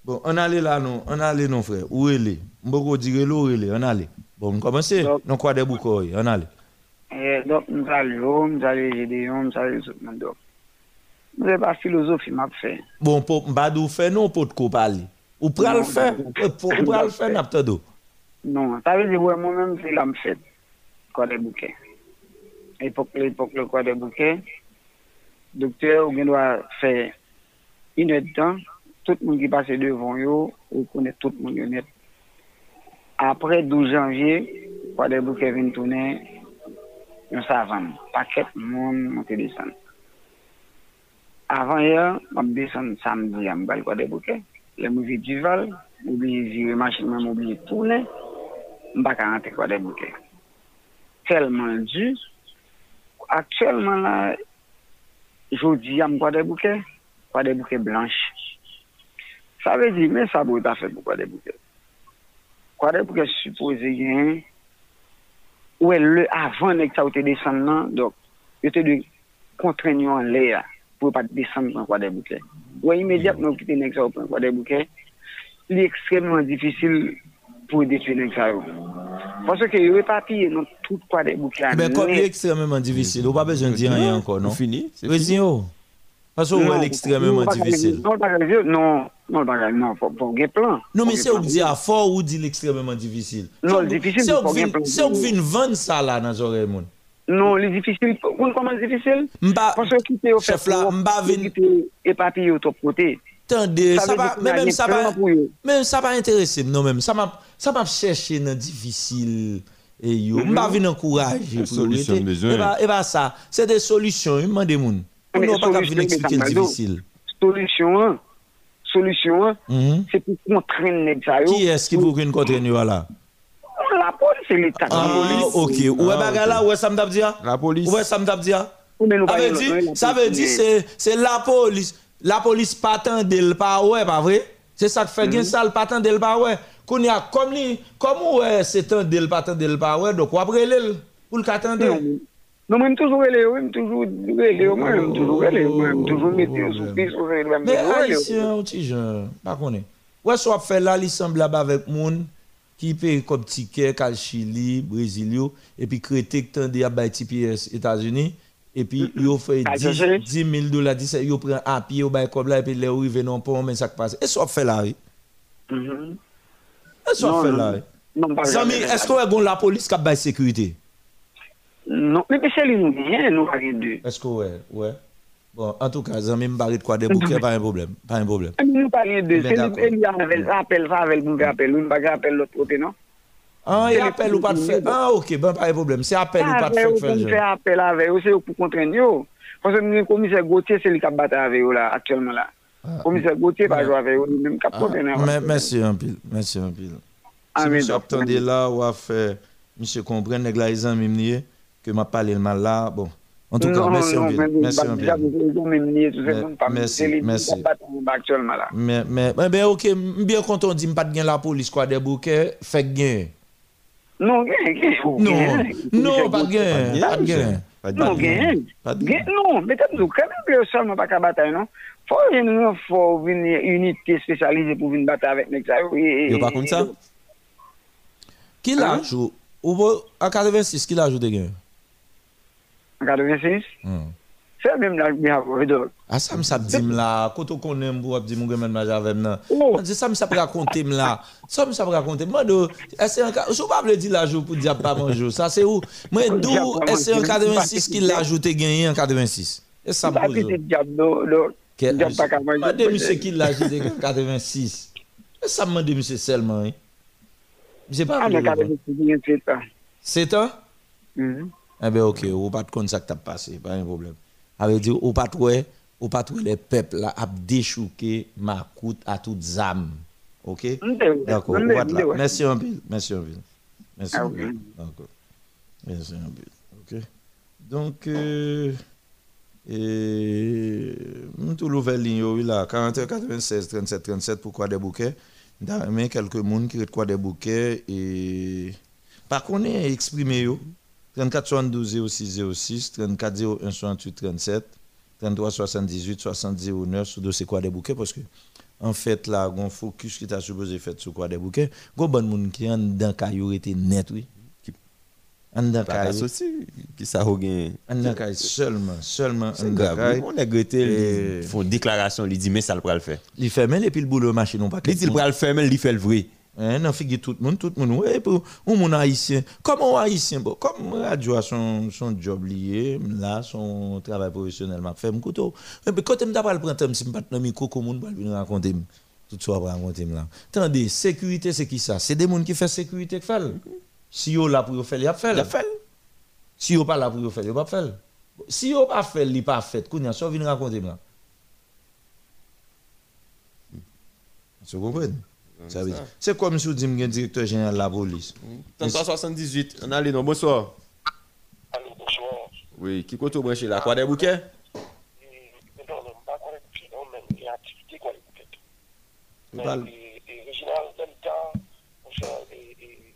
Bon, on allait là, non. On allait, non, frère. Où est le Mboko dire où est On allait. Bon, on commence. Non, quoi des boucots, on allait. Donc, nous allons, nous allons Gédéon, nous allons tout le monde. Donc, nous n'avons pas philosophie, m'a fait. Bon, pour m'badou ko. Ou pral non. ou ou pral d'eau. Non, des bouquets. Époque, l'époque, le quoi des bouquets. Docteur, on doit faire une heure de temps. Tout le monde qui passe devant eux, on connaît tout le monde net. Après 12 janvier, quoi des bouquets viennent tourner, yon savan, paket moun monte desan. Avan yon, mwen desan samdi yon bal kwa debouke, le mouvi duval, moubliye zire machinman, moubliye toune, mba ka ante kwa debouke. Telman di, aktuelman la, jodi yon kwa debouke, kwa debouke blanche. Sa vezi, men sa bouta fe pou kwa debouke. Kwa debouke suppose yon, mais ouais, le avant que ça te descendre, là, donc, je te de contraigner en l'air pour pas descendre dans quoi des bouquets. Ouais, immédiatement, quitter les ça au point quoi des bouquets, il est extrêmement difficile pour détruire les ça. Parce que il est pas dans tout quoi des bouquets. Ben, comme il est extrêmement difficile, ou pas besoin de dire rien encore, non? C'est fini. Vas-y, oh. Parce que Non, c'est extrêmement non, difficile. Non, pas grave, non, non, pas grave, non, faut, faut un plan. Non, mais Faut c'est un où plan. dit à fort ou dit l'extrêmement difficile. Non, C'est- difficile, C'est mais où faut bien vin- plan. c'est où vin vendre ça là dans les oreilles, moun. Non, les difficiles, vous comment c'est difficile? M'ba, Parce que quitter au fait, chef là, m'ba vin, quitter éparpillé au top côté. attendez, Ça ça veut va, dire qu'il y mais a même rien ça de va, plan pour eux. même ça va intéresser non même, ça m'a, ça m'a cherché dans difficile. Et yo, m'ba vin encourager pour Solution arrêter. besoin. Et bah, et bah ça, c'est des solutions, il m'a des moun. Pas qu'à solution, venir mais expliquer le. Solution 1, solution 1, Mhm. c'est pour contraindre les ça. Qui est-ce qui vous nous là? La police, c'est l'État. Ah, ok. Ah, ok. là, ouais, ça me tape dire. La police. Ou mais nous Ça veut dire, la ça veut police, dire mais- c'est c'est la police. La police pas attendre le pas ouais, pas vrai? C'est ça qui fait Mhm. gain ça le pas attendre le pas ouais. Qu'on y a comme li comme ouais, c'est attendre le pas attendre le pas ouais, donc on après le pour le attendre. Non, je toujours relé, moi, je toujours mettre sous piste, sur relé, moi, je Mais toujours relé. haïtien ou ti jeune, pas connaît. Ouais, soit fait là, il semblable avec moun qui paye comme ticket cal Chili, Brésil yo, et puis crété que tande à bay TPS États-Unis et puis yo fait Ah, 10 j'ai- 10 000 dollars, 10 yo prend à pied au bay comme là et puis les arrivé non pont mais ça qui passe. Et soit fait là, oui. Mhm. Et soit Non, fait non, là. oui. Non, pas Zami, jamais. est-ce qu'on a la police qui a bay sécurité? Non, mè pe se li nou genyen, nou bagè dè. Esko wè, wè. Bon, an tou ka, zan mè m'bagè d'kwa de boukè, pa yon problem. Pa yon problem. Mè nou bagè dè, se li anvel, apel, anvel, mou apel, mou bagè apel l'ot kote, non? An, yon apel ou pa t'fè. An, ok, ben pa yon problem. Se apel ou pa t'fè, fè jè. Se apel avè, ou se ou pou kontren yo. Fonsè mè komise Gauthier, se li kap batè avè yo la, aktyelman la. Komise Gauthier pa jò avè yo, mè m'kap kote, nan. Mèsi yon pil, mèsi yon pil. Amin, dok. Se mè s'aptande la, ou a fè, mè se kompren, neg la izan mè mniye, que m'a parlé le mal là, bon. En tout cas, merci pile, mais merci bah, monde pas- merci, merci. Mais, mais, mais, ben, ok, bien content on dit pas de gain la police, quoi, des bouquets, fait gain. Non, gain, oh, Non, non, pas Gain. pas de gain. Non, gain. non, mais t'as dit, quand même, le seulement pas qu'à bataille, non? Faut une, faut une unité spécialisée pour venir battre avec les. Yo pas comme ça? Qui l'a joué Ou bo- En 86, qui l'a joué de gain En 86, c'est même là, avoir donc. Ah, ça me sap dim la, koto konen mbou ap di moun gemen ma javem nan. Oh. An di sa me sap rakonte m la. Ça me sap rakonte. Mwen do, ese an ka, sou pa vle di la jou pou diap pa manjou. Ça c'est où? Pa ese an manjou. 86 ki la jou te genyen en 86. E sa Pas mbou petit zo. diable. Ke- Diable pas qu'à manger. Mwen de mse ki la genyen en 86. E sa mwen de mse selman. eh. Mse pa Ah, mais vle. 86, il y a un? Fait, ça. Eh bien, ok, ou pas de compte ça que t'as passé, pas un problème. Avait dit, ou pas de ou pas de les peuples là, a déchouqué ma coûte à toutes âmes. Ok? D'accord, de Merci un peu, merci un peu. Merci Ah, un peu. D'accord. Merci un peu. Ok? Donc, euh, et, nous tout l'ouvert ligne, là, 41, 96, 37, 37, pourquoi des bouquets? D'ailleurs, quelques monde qui quoi des bouquets et, par contre, exprimé yo. 34 72 06 06, 34 01 68 37, 33 78 70 09 sur dossier quoi des bouquets parce que en fait là on focus qui t'a supposé faire sur quoi des bouquets, gon bon monde qui en dans caillou était net oui. En dans caillou. Qui ça au gain? en dans caillou seulement, seulement en dans caillou. On a ils font déclaration, ils disent, mais ça le pral faire. Il fait même et puis le boulot machine on pas Il dit, le pral faire, mais il fait le vrai. Hein, non, figue tout le monde, tout le monde. Ouais, pour un monde haïtien. Comment haïtien, comme radio a son, son job lié, là, son travail professionnel, m'a fait mon couteau. Et puis, quand je m'apprends le printemps, si je pas dans le micro, comment on va venir raconter, tout ça, va raconter là. Attendez, sécurité, c'est qui ça? C'est des gens qui font sécurité qui fait. Si yo là pour faire, il a fait. Il a fait. Si yo pas là pour faire, il pas fait. Si yo pas fait, il pas fait. Kounya, ça vient raconter. Vous comprenez? Ça veut dire- C'est comme si vous dites que directeur général de la police? 3378, on allait, non, bonsoir. Allô, bonsoir. Oui, qui côté branché là? Quoi des bouquets? Et, non, non, pas quoi les non, mais il y a activité quoi les bouquettes. Vous parlez- Et, et Réginald Delta, bonjour, et, et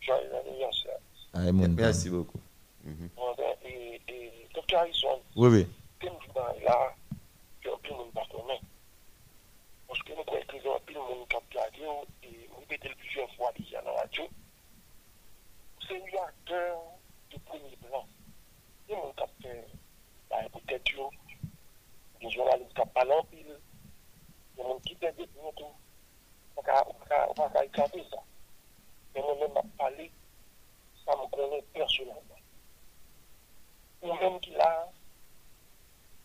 joyeux anniversaire. Ah, mon Merci beaucoup. Dr. Harrison, Oui, oui. Comme je dis là, que plus monde pas connaît. Parce que nous croyons que nous avons plus de monde qui a regardé, et on répète plusieurs fois déjà dans la radio. C'est un acteur de premier plan. Et mon cap fait, bah, peut-être, yo, des journalistes qui parlent en pile, des gens qui perdent des points, tout. On va on va- on va écarter ça. Mais moi-même, m'a parlé, ça me connaît personnellement. Ou même qu'il a,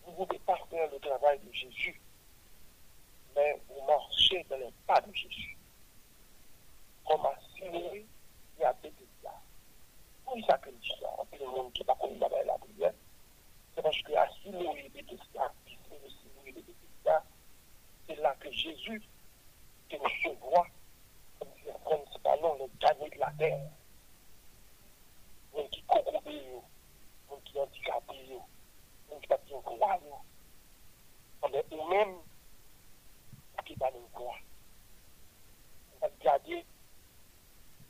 vous ne pouvez pas faire le travail de Jésus, mais vous marchez dans les pas de Jésus. Comme à Siloué, il y a des là. Oui, ça que dit ça. Puis le monde qui n'a pas connu la la prière, c'est parce que à Siloué, il y a des là, puis c'est là. Que Jésus, que nous se voit, comme principalement le dernier de la terre. Monde qui cocobé, monde qui handicapé, monde qui pas de croix, mais ou même qui nous croire. On va regarder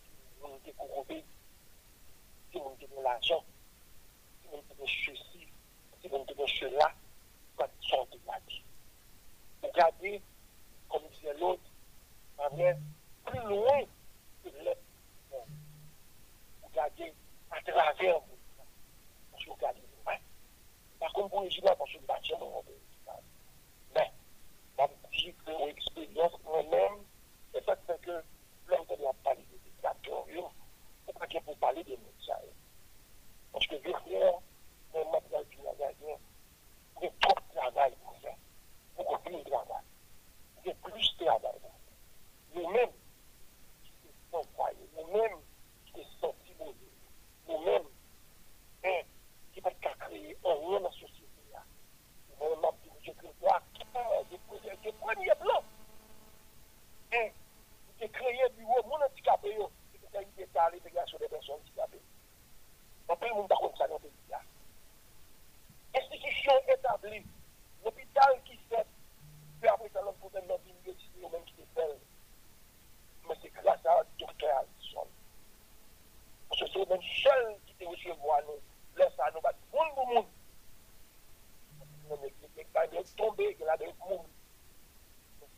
si on est corrompu, si on est de l'argent, si on est de ceci, si on est de cela, pas de sorte de la vie. Regardez, comme disait l'autre, manière plus loin que l'être. Regardez à travers vous. Parce que. Par contre, pour les parce que bâtiment, on dit que l'expérience moi-même, c'est ça que qui a parlé de dictateur, faut pas pour parler des médias. Parce que derrière, le matériel du magasin, il y a trop de travail pour faire. Beaucoup plus de travail. Il y a plus de travail. Nous-mêmes, nous-mêmes, du premier plan. Hein, Et créer un bureau, mon handicapé, qui était à l'intégration des personnes handicapées. On peut monde d'accord ça dans le pays. Institution établie, l'hôpital qui fait, puis après ça, l'autre problème dans. Mais c'est grâce à docteur Parce que c'est même seul qui te recevoir nous. Laisse à nous battre monde pour monde. Tombés, il a des.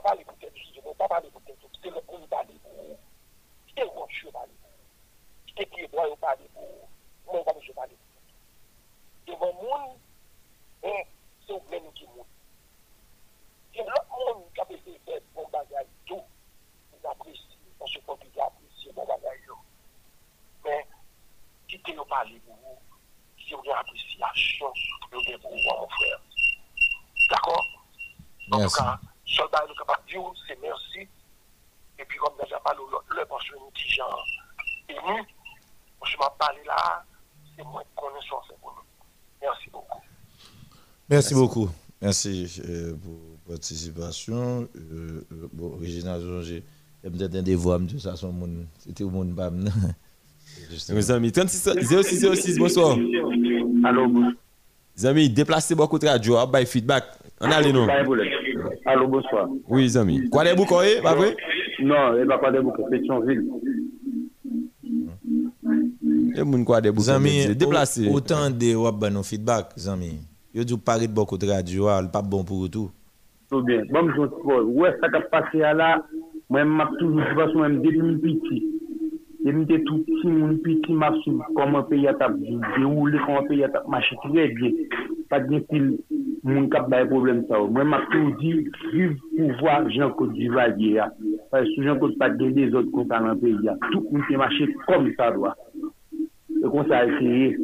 Pas parler pour tête, je dis, pas parler pour tête, c'est le qu'on parle pour vous. C'est le je parle pour vous. C'est qui est droit, on parle pour vous. Moi, je parle pour vous. Monde, hein, c'est au qui monde. Et l'autre monde qui a de faire bon bagage, tout, ils apprécient, parce que ils apprécient bon bagage. Mais, quittez le parler pour vous, si vous avez appréciation, vous avez pour vous, mon frère. D'accord? En tout Merci. cas, soldat est capable de dire, c'est merci. Et puis, comme déjà parlé, le, que nous dit genre, ému, je m'en parle là, c'est moi qui connais ce qu'on fait pour nous. Merci beaucoup. Merci beaucoup. Merci euh, pour votre participation. Euh, euh, bon, Jonger, peut-être un devoir, de toute façon, mon- c'était au monde bam. <laughs> Mes amis, 36 06 06, bonsoir. Allô, bon- Les amis, déplacez beaucoup de radio, by feedback. On a les noms. Allô, bonsoir. Oui, Zami. Quoi des boucoyes, pas vrai? Non, il n'y a pas des boucoyes, Pétionville. Et moun quoi des boucoyes, déplacé. Autant de wap ban nos feedback, Zami. Yo di Paris de beaucoup de radio, pas bon pour tout. Tout bien. Bon, je suppose. Ouais, ça a passé là, moi, je toujours, je pense, même depuis mon petit. Demi te tout petit, mon petit, ma sou, comment pays a tap déroulé, comment pays a tap marché très bien. pat gen pil moun kap baye problem sa ou. Mwen mak tou di, viv pouvoi Jean-Claude Duvalier ya. Fay sou Jean-Claude pat gen de zot kontan nan peyi ya. Tout moun te mache kom sa doa. E kon sa eteye.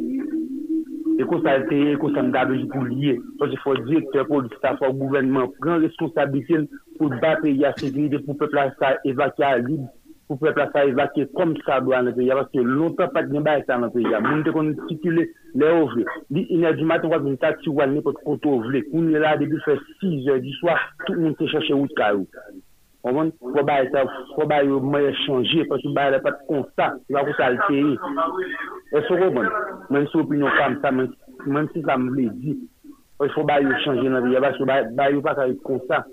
E kon sa eteye, e kon sa mda beji pou liye. So se fò direktè pou l'Istat, fò gouvernement, pren responsabilite pou bat peyi ya, se vide pou pepla sa evakya libe. pou pepla sa evakye kom sa do an epi ya, paske lontan pat gen ba etan an epi ya, moun te kon titile le ovle, di inè di maton wak moun ta ti wal ne pot koto ovle, koun yè la debi fè 6 di swa, tout moun te chache wout ka ou. Oman, fwa ba etan, fwa ba yo mwen chanje, paske ba yè pat konsta, wak wot alteye. E so roman, mwen? Sou opinyon kam sa, mwen si sa mwen le di, fwa ba yo chanje nan epi ya, paske ba yo pat konsta,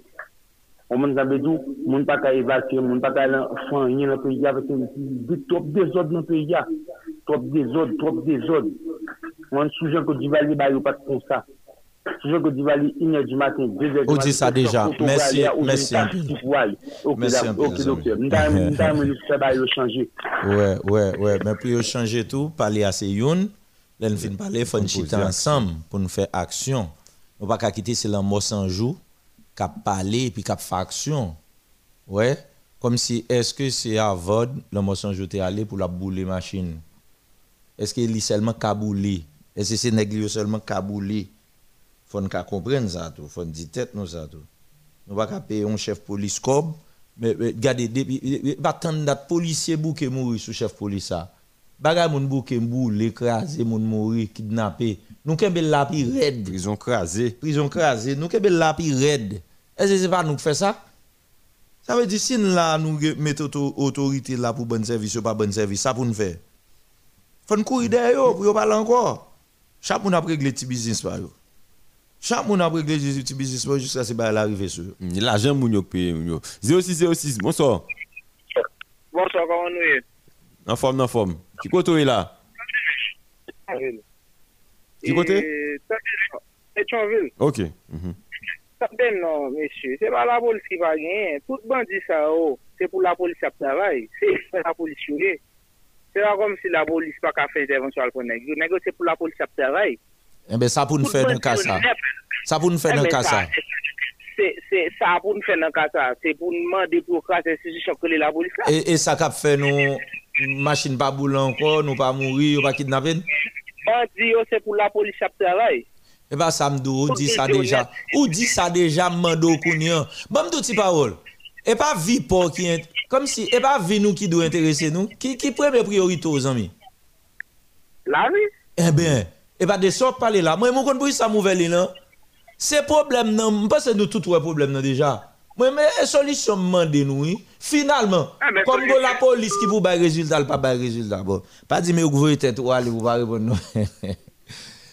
m'a dit, tout, moun pas qu'à évacuer, moun faire rien dans le pays avec des trop désordre dans le pays, trop désordre, trop désordre. On souvient que Duvalier, bah, yo pas comme ça. Souvient que Duvalier, 1 heure du matin, 2 heures du matin. On dit ça déjà. Merci, merci un peu. Ok, Merci ok, docteur. amis. Nous <laughs> avons fait bah, yo changer. Ouais, ouais, ouais. Mais pour yo changer tout, parler à ces youn, là, nous finissons parler, il faut nous chiter ensemble pour nous faire action. Nous pas qu'à quitter, c'est qu'à parler et puis qu'à faire action. Ouais. Comme si, est-ce que c'est à Vod, sans jour, t'es allé pour la bouler machine? Est-ce qu'il est seulement kaboulé? Est-ce que c'est négligé seulement kaboulé? Faut nous comprendre ça tout. Faut dire tête nous ça tout. Nous pas payer un chef police cob, mais, regardez, pas tant de policiers bouquet mourir sous chef police ça. Bagay moun bouquet mboule, écrasé, moun mourir, kidnappé. nous kembe la pi red. Prison crasée. Prison crasée. Nous kembe la pi red. Est-ce que c'est pas nous qui faisons ça? Ça veut dire si nous mettons l'autorité là pour bon service ou pas bon service, ça pour nous faire. Faut nous courir derrière pour parler encore. Chaque monde a réglé petit business par eux. Chaque monde a réglé petit business jusqu'à ce que l'arrivée sur. L'argent moun yo paye 06 06 bonsoir. Bonsoir comment nous est? En forme en forme. Qui côté là? Du kote? Etanville. Ok. Sakden nan, mesye, se pa la polis ki pa genyen, tout bandi sa yo, oh, se pou la polis ap travay, se la polis yoye. Se la kom si la polis pa ka fe intervensyon al konen, yo negyo se pou la polis ap travay. Ebe eh sa pou nou fe nan kasa. Sa pou nou fe nan eh kasa. Sa pou nou fe nan kasa, se pou nou mande pou kasa se si chankele la polis la. E sa kap fe nou, machin pa boulan kon, nou pa mouri, ou pa kidnapen? E. bandi yo se pou la polis ap travay. Eh e ba sa mdou, ou di sa deja. Ou di sa deja mando koun yon. Ba bon, mdou ti parol. E pa vi pou ki, kom si, e pa vi nou ki dou interese nou. Ki, ki preme priorito zami? La vi. E eh ben, eh e ba de sop pale la. Mwen moun kon pou yon sa mouveli lan. Se problem nan, mwen pa se nou tout wè problem nan deja. Moi, mais solution demande nous. Finalement, Ah, comme la police qui vous bat résultat, elle pas bat résultat. Bon, pas dire, mais vous voyez tête ou aller, vous pas répondre. non. <laughs>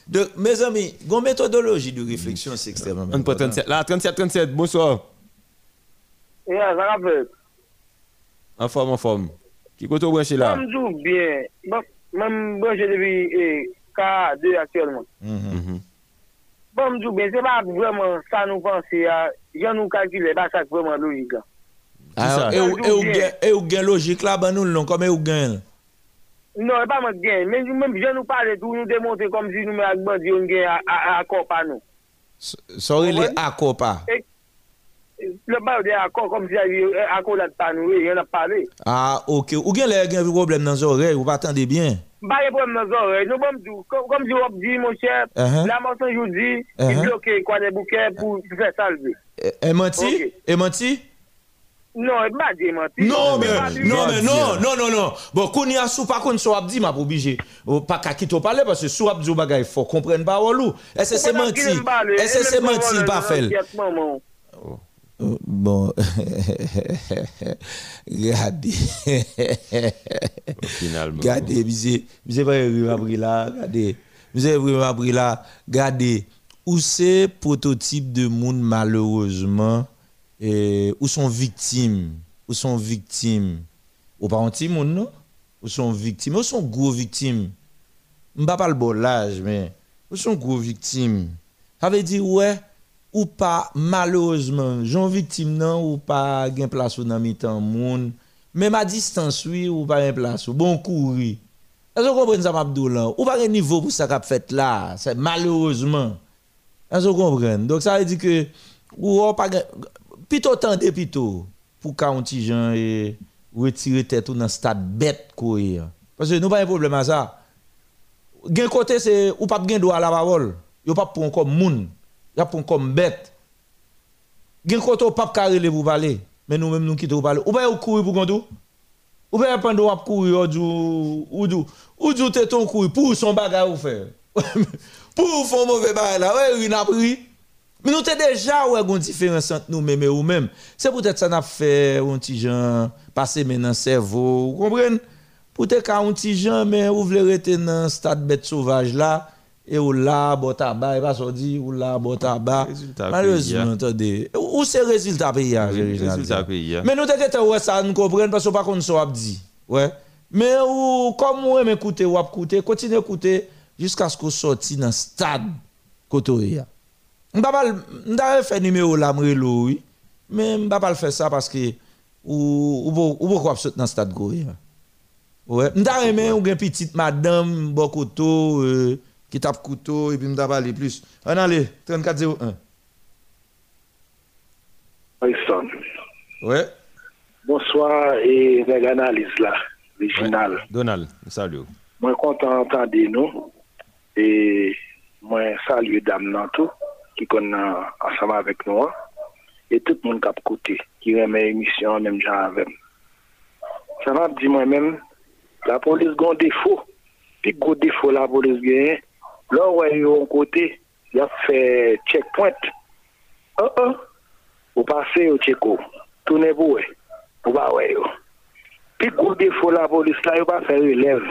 Donc, mes amis, une méthodologie de réflexion, c'est extrêmement important. 37. Là, 37, 37, bonsoir. Ça rappelle. En forme, en forme. Qui côté au branché là? Tout bien. Branché depuis eh, K2 actuellement. Mhm. Fom djoube, se pa vreman sa nou panse ya, jan nou kalkile, ba sak vreman logik la. Ah, e, e, e ou gen logik la ban nou lon, kom e ou gen? Non, e pa man gen, men jan nou pale tou, nou demonte kom si nou me akbad yon gen akopa nou. Sori li akopa? E, le ba ou de akor, kom si akor la ta nou, yon la pale. Ah, ok. Ou gen le gen vi problem nan zore, ou pa tende bien? De. Nous, bon, tout. Comme, comme si on dit, mon cher, Uh-huh. la mention, je vous dis, Uh-huh. il bloque quoi des bouquets pour pour faire ça le Et, et menti? Ok. Et menti? Non, dit, menti. Non, mais, pas dit- non, non, non, non, non. Bon, qu'on y a sous, par contre, sous abdi, m'a pas obligé. Ou Pas qu'à quitter parler, parce que sous abdi, ou bagay, faut comprendre pas, ou lou. Que c'est Pourquoi menti? qu'il aime parler? Est-ce que Bon, <laughs> regardez. Finalement. Regardez, monsieur, monsieur pas pris là, regardez. Monsieur à pris là, regardez. Où c'est prototype de monde malheureusement, et où sont victimes, où sont victimes? Ou pas anti monde non? Où sont victimes, où sont gros victimes? M'pa pas le bon l'âge, mais où sont gros victimes? Ça veut dire, ouais, ou pas, malheureusement, j'en victime non, ou pas gen place dans mi-temps moun. Même à distance, oui, ou pas gen place bon courir. Est-ce que vous ça, Mabdou, là? Ou pas gen niveau pour ça qu'a fait là, c'est malheureusement. Est-ce que vous? Donc ça veut dire que, ou pas plutôt tendez plutôt, pour qu'un petit gens et retirer tête dans stade bête courir. Parce que nous pas un problème à ça. Gen côté c'est ou pas gen droit à la parole. Yo pas pour comme moun, y a pour comme bête. Côté ou pas carré pour parler, mais nous même nous pour parler. Ou pas ou courir pour gondou? Ou pas pendant ou courir ou du ou du ou du tête ton courir pour son bagage ou faire. <laughs> pour faire mauvais bagage là, ouais, il a. Mais nous t'es déjà ouais une différence entre nous même et ou même. C'est peut-être ça n'a fait un petit gens passer maintenant cerveau, vous comprenez? Peut-être qu'un petit gens mais ou voulez rester dans stade bête sauvage là et ou là bon tabac, et pas dit ou là bon tabac. Malheureusement, pays, attendez. Où c'est résultat pays hein, résultat pays, hein. Mais nous t'es ouais ça nous comprenons parce que pas qu'on soit dit. Ouais. Mais ou comme ou aime écouter ou écouter, continuez écouter jusqu'à ce qu'on sorti dans stade côté là. On va pas on va faire numéro là oui, mais on va pas le faire ça parce que ou ou ou pourquoi sauter dans stade goye. Ouais, on va aimer ou une petite madame couteau euh, qui tape couteau et puis me tape aller plus. On allez, 3401. Harrison. Ouais. Bonsoir et les analyses là, original. Ouais. Donald, salut. Moi content d'entendre nous et moi salut dame Nanto qui connaît ensemble avec nous et tout le monde qui a écouté, qui remet l'émission même genre avec. Ça m'a dit moi-même la police a un défaut. Puis gros défaut la police gagne Là où il y a un côté, il a fait checkpoint. Oh oh, vous passez au check-out. Tournez vous, vous pas ouais. Puis gros défaut la police là, il pas faire relève.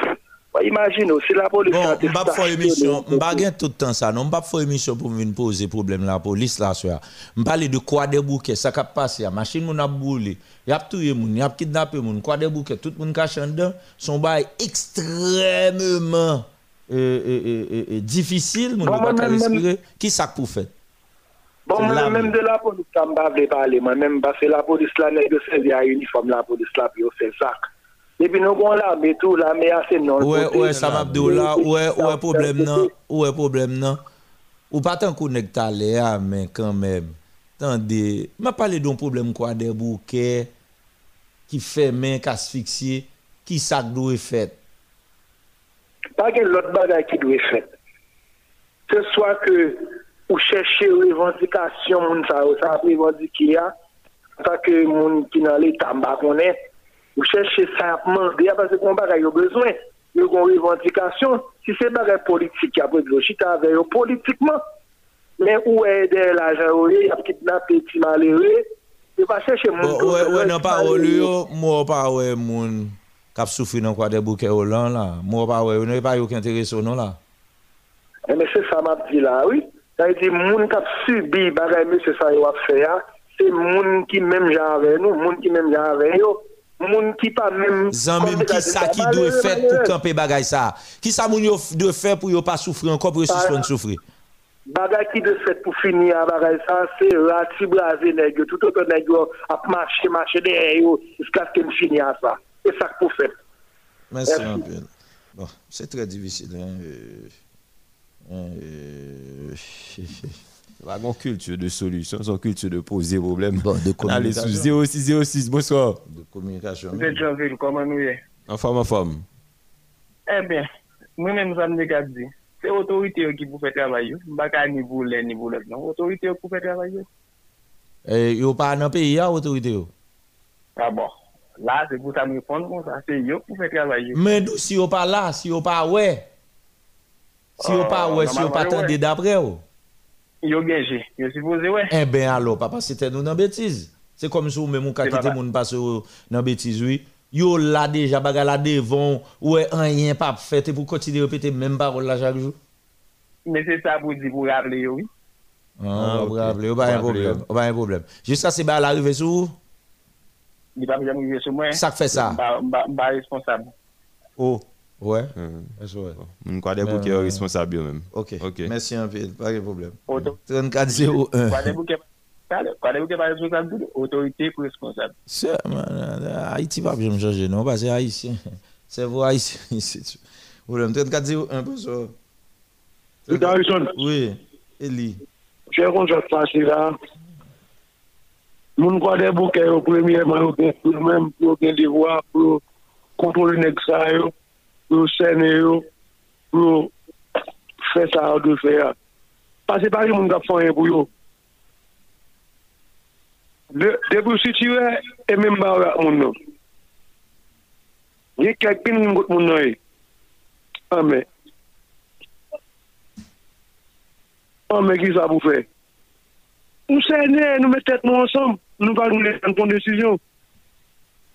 Imagine aussi la police. Bon, a on va faire émission, va tout le temps ça. Non, on va faire émission pour venir poser problème la police là soir. De quoi des bouquets, ça qui passe, la machine mon a brûlé, y a tué moun, y a kidnappé moun, quoi des bouquets, tout le monde cache en dedans, son bail extrêmement difisil moun nou baka respire, ki sak pou fè? Bon, mwen mèm de la polis la mbav de pale, mwen mèm basè la polis la nèk yo se via uniform la polis la pi yo se sak. Epi nou kon la me tou la me ase non. Ouè, ouè, sa mabdou la, ouè, ouè problem nan, ouè problem nan. Ou patan kou nèk talè a men kan mèm. Tande, mwen pale don problem kwa de bouke, ki fè men, kasfiksye, ki sak do e fèt. pa gen lot bagay ki dwe fet. Se swa ke ou chèche revendikasyon moun sa ou sa revendikia, ya, sa ke moun ki nan le tamba konen, ou chèche sa ap mande ya, pase kon bagay yo bezwen, yo kon revendikasyon, si se bagay politik ya, pou dlo chita ave yo politikman, men ou e de la jaroye, ap kitnap eti malere, yo pa chèche moun. Ou e nan parol yo, mou pa ou e moun. kap soufri nan kwa de bouke ou lan la, mou pa wè, ou nou e pa yo ki enterese ou non la. E mè se sa map di la, oui. Sa e di moun kap subi bagay mè se sa yo ap fè ya, se moun ki mèm jan avè nou, moun ki mèm jan avè yo, moun ki pa mèm... Zan mèm ki sa ki dwe fè pou kampe bagay sa. Ki sa moun yo dwe fè pou yo pa soufri, an kop resispan soufri. Bagay ki de fet pou fini a bagay sa, se rati braze negyo, tout an kon negyo ap mache, mache de eyo, iska sken fini a sa. E sak pou Merci. un peu. Bon, c'est très difficile. Hein. euh, euh, <laughs> Pas une culture de solution, c'est une culture de poser problème. Bon, de <laughs> Allez communication. sous 0606, bonsoir. de communication. Mwen Janville, koman nou ye? En forme, en forme. Eh ben, mwen men mzam de gap di. Se otorite yo ki pou fè travay yo. Baka ni bou lè, ni bou lè. Non, otorite yo pou fè travay yo. Yo pas dans pays ya autorité yo. Bon. La, se gouta mwen fon kon sa, se yo pou fè travay yo. Men dou si yo pa la, si yo pa we, si yo pa we, si yo pa tende dapre yo. Yo genje, yo suppose we. E ben alo, papa, se te nou nan betiz. Se kom sou mè moun kakite moun pa sou nan betiz, oui. Yo la deja baga la devon, we an yen pa pou fè, te pou kontine repete mèm parol la chak jou. Men se sa pou di pou rable yo, oui. Ah, ah okay. bravo, il n'y a pas de problème. Jusqu'à ce que l'arrivée sur li pa mwen mwen sou mwen, sak fe sa, mba responsab. Ou, wè, mwen kwa de bouke yo euh, responsab yo men. Ok, mersi anpil, pa gen problem. 3401. Kwa de bouke pa responsab, otorite pou responsab. Se, man, euh, Haiti pa mwen chanje non, pa se Haitien, se vou Haitien, se tu. Ou lèm, 3401 pou so. Lida Harrison. Oui, Eli. Jè kon jòt pasi la, moun kwa de bouke yo premièman yo gen pou mèm, pou yo gen devwa pou yo kontrole nek sa yo, pou yo sène yo, pou yo fè sa yo de fè ya. Pase pari moun kap fanyen pou yo. De pou si tiwe, e mèm ba wak moun nou. Ye kèk pin moun gout moun nou e. Ame. Ame ki sa pou fè. Ou sène, nou mè tèt nou ansam. nou pa nou lè an ton desisyon.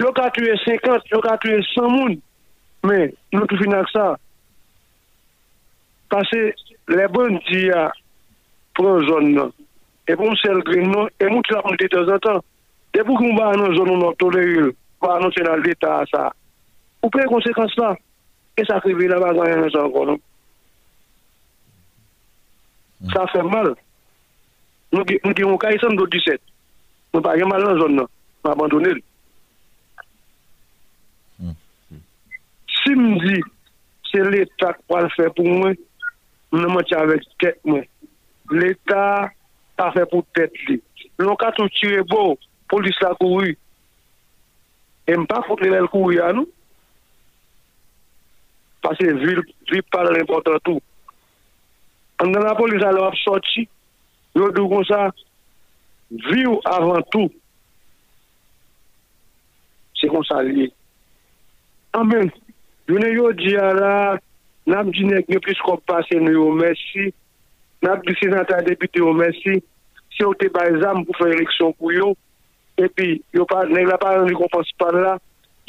Yo ka tue 50, yo ka tue 100 moun, men nou tou finak sa. Pase, le bon di ya pran zon nan, e bon pou msel grin nan, e moun ti la pon de te zatan. De pou ki ba nan zon nan tole yul, ba nan se nan l'Etat sa. Ou pre konsekans la, e sa krivi la ba nan yon zan nan. Sa fè mal. Nou ki yon ka yon do 17. Mwen pa gen mal nan zon nan, mwen abandonel. l. Si mdi, se l'Etat kwa l fè pou mwen, mwen mwen ti avèk tèt mwen. L'Etat pa fè pou tèt li. Lon katou tire bo, polis la kouri. E mpa fote lèl koui anou. Pase vil vil lèl impotant tout. An nan la polis alè wap soti, yo dou kon sa, viw avan tou, se kon sa li. Amen. Jounen yo di ala, nam di nek ne plis kon pase nou yo mersi, nam di senata depite yo mersi, se yo te bay zam pou fè eleksyon pou yo, epi yo pa, nek la pa an li kon pansi pa la,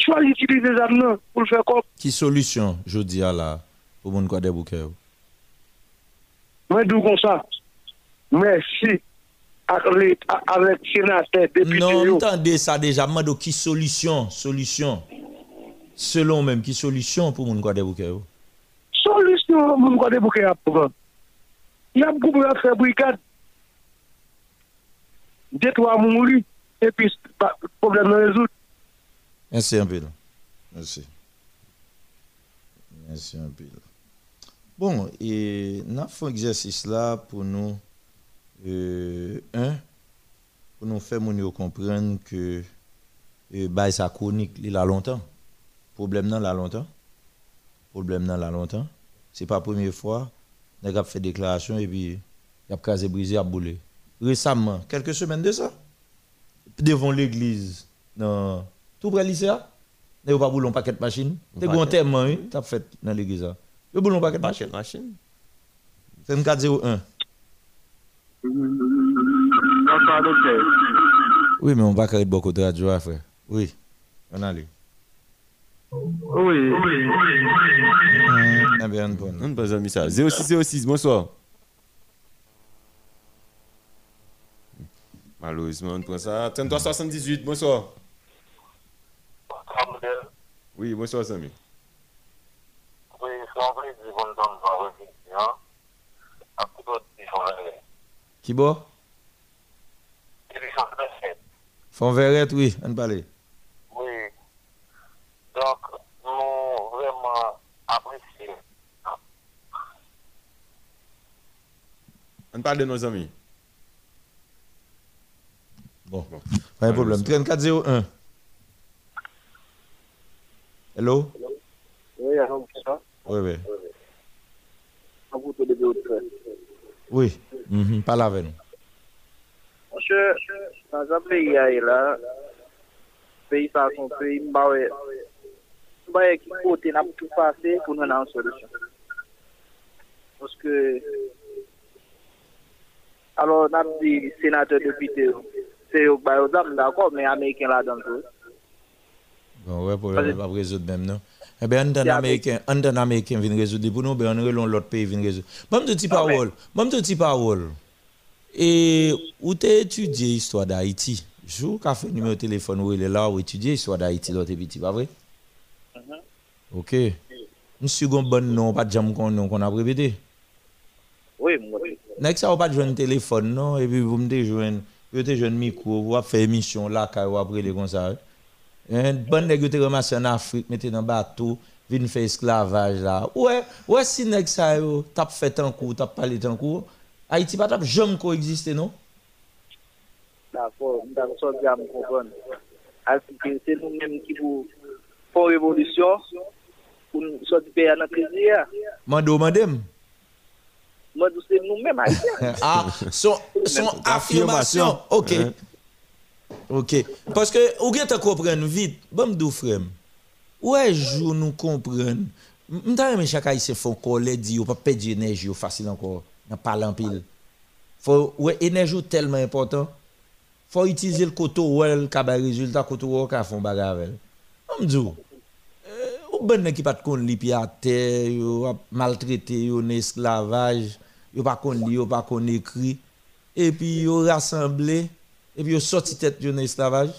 chwa li itilize zam nan pou l fè kop. Ki solusyon, jou diya la, pou moun kwa debouke yo? Mwen dou kon sa, mersi, avèk senatè, depite yo. Non, mtande sa deja, mando ki solisyon, solisyon, selon mèm, ki solisyon pou moun kwa debouke yo? Oh? Solisyon moun kwa debouke yo apouvan. Yap kou moun ap febrikad, detwa moun mouri, epi problem nan rezout. Ense yon pil. Ense. Ense yon pil. Bon, e, nan fon egzersis la pou nou euh, un, pour nous faire comprendre que euh, bah, ça chronique, il a longtemps. Problème la longtemps. Problème la longtemps. C'est pas la première fois. On a fait déclaration et puis il a casé brisé, boulé. Récemment, quelques semaines de ça, devant l'église, dans tout près lycée, il n'y a pas boulé un paquet de machines. Un Tu as un terme, hein, tu as fait dans l'église. là. Il y a boulé un paquet de machines. Machine. C'est 401. Oui, mais on va carrer de beaucoup de radio, frère. Oui, on allait. Oui. Eh bien, on prend. On ne pas jamais ça. 0606, bonsoir. Malheureusement, on prend ça. 3378, bonsoir. Oui, bonsoir, Samy. Oui, c'est en vrai, je autre, ils font la Qui boit Et puis, ça fait Font verrette, oui, on parle. Oui. Donc, nous vraiment apprécié. On parle de nos amis. Bon, pas de problème. 3401. Hello? Oui, ça. Oui, oui. Autres. Oui, Mhm. Parle avec nous. Monsieur, dans un pays là, pays par son pays, nous avons qui côté n'a tout passé pour nous avoir une solution. Parce que, alors, nous avons dit sénateur député, c'est eux qui d'accord, mais Américains là dans tout. Bon, ouais, pour pas résoudre même, non? Eh bien, un Américain, un Américain vient résoudre pour nous, ben, on relon l'autre pays vient résoudre. Bon, de petit parole, bon, de petit parole. Et où t'as étudié l'histoire d'Haïti? Jour qu'a fait numéro de téléphone où il est là, où étudier l'histoire d'Haïti, l'autre petit, pas vrai? Ok. Monsieur gon bon nom, pas de jam qu'on nom qu'on a répété. Oui, moi, Nek ça, pas de joindre téléphone, non? Et puis, vous me joindre, vous te joindre micro, vous fait émission là, quand vous après les comme ça. Un bon nèg te ramassé en Afrique, mettait dans bateau, vinn fait esclavage là. Ouais, ouais si nèg ça yo t'a fait un coup, t'a parlé un coup, Haïti pas t'a jamais coexister non D'accord, d'accord, ça bien comprendre. Asi que c'est nous mêmes qui pour pour révolution pour sortir pays à notre crise. Mando mandem. Mando c'est nous mêmes Haïtiens. <laughs> ah, son son affirmation. OK. OK. Parce que ou gen te comprendre vite, bon m'dou frère. Ouais, jou nous comprendre. M'ta remè chaque haïtien font colère dit ou pas perdre énergie ou facile encore. N'a pas en pile. Faut ouais énergie tellement important. Faut utiliser le coteau well ka ba résultat coteau well ka font bagarre avec. M'dou. Euh, ou ben qui pas de kon li à terre, maltraité, yo en esclavage, yo pas kon li, yo pas kon écrit et puis yo rassemblé et puis yo sorti tête yo en esclavage.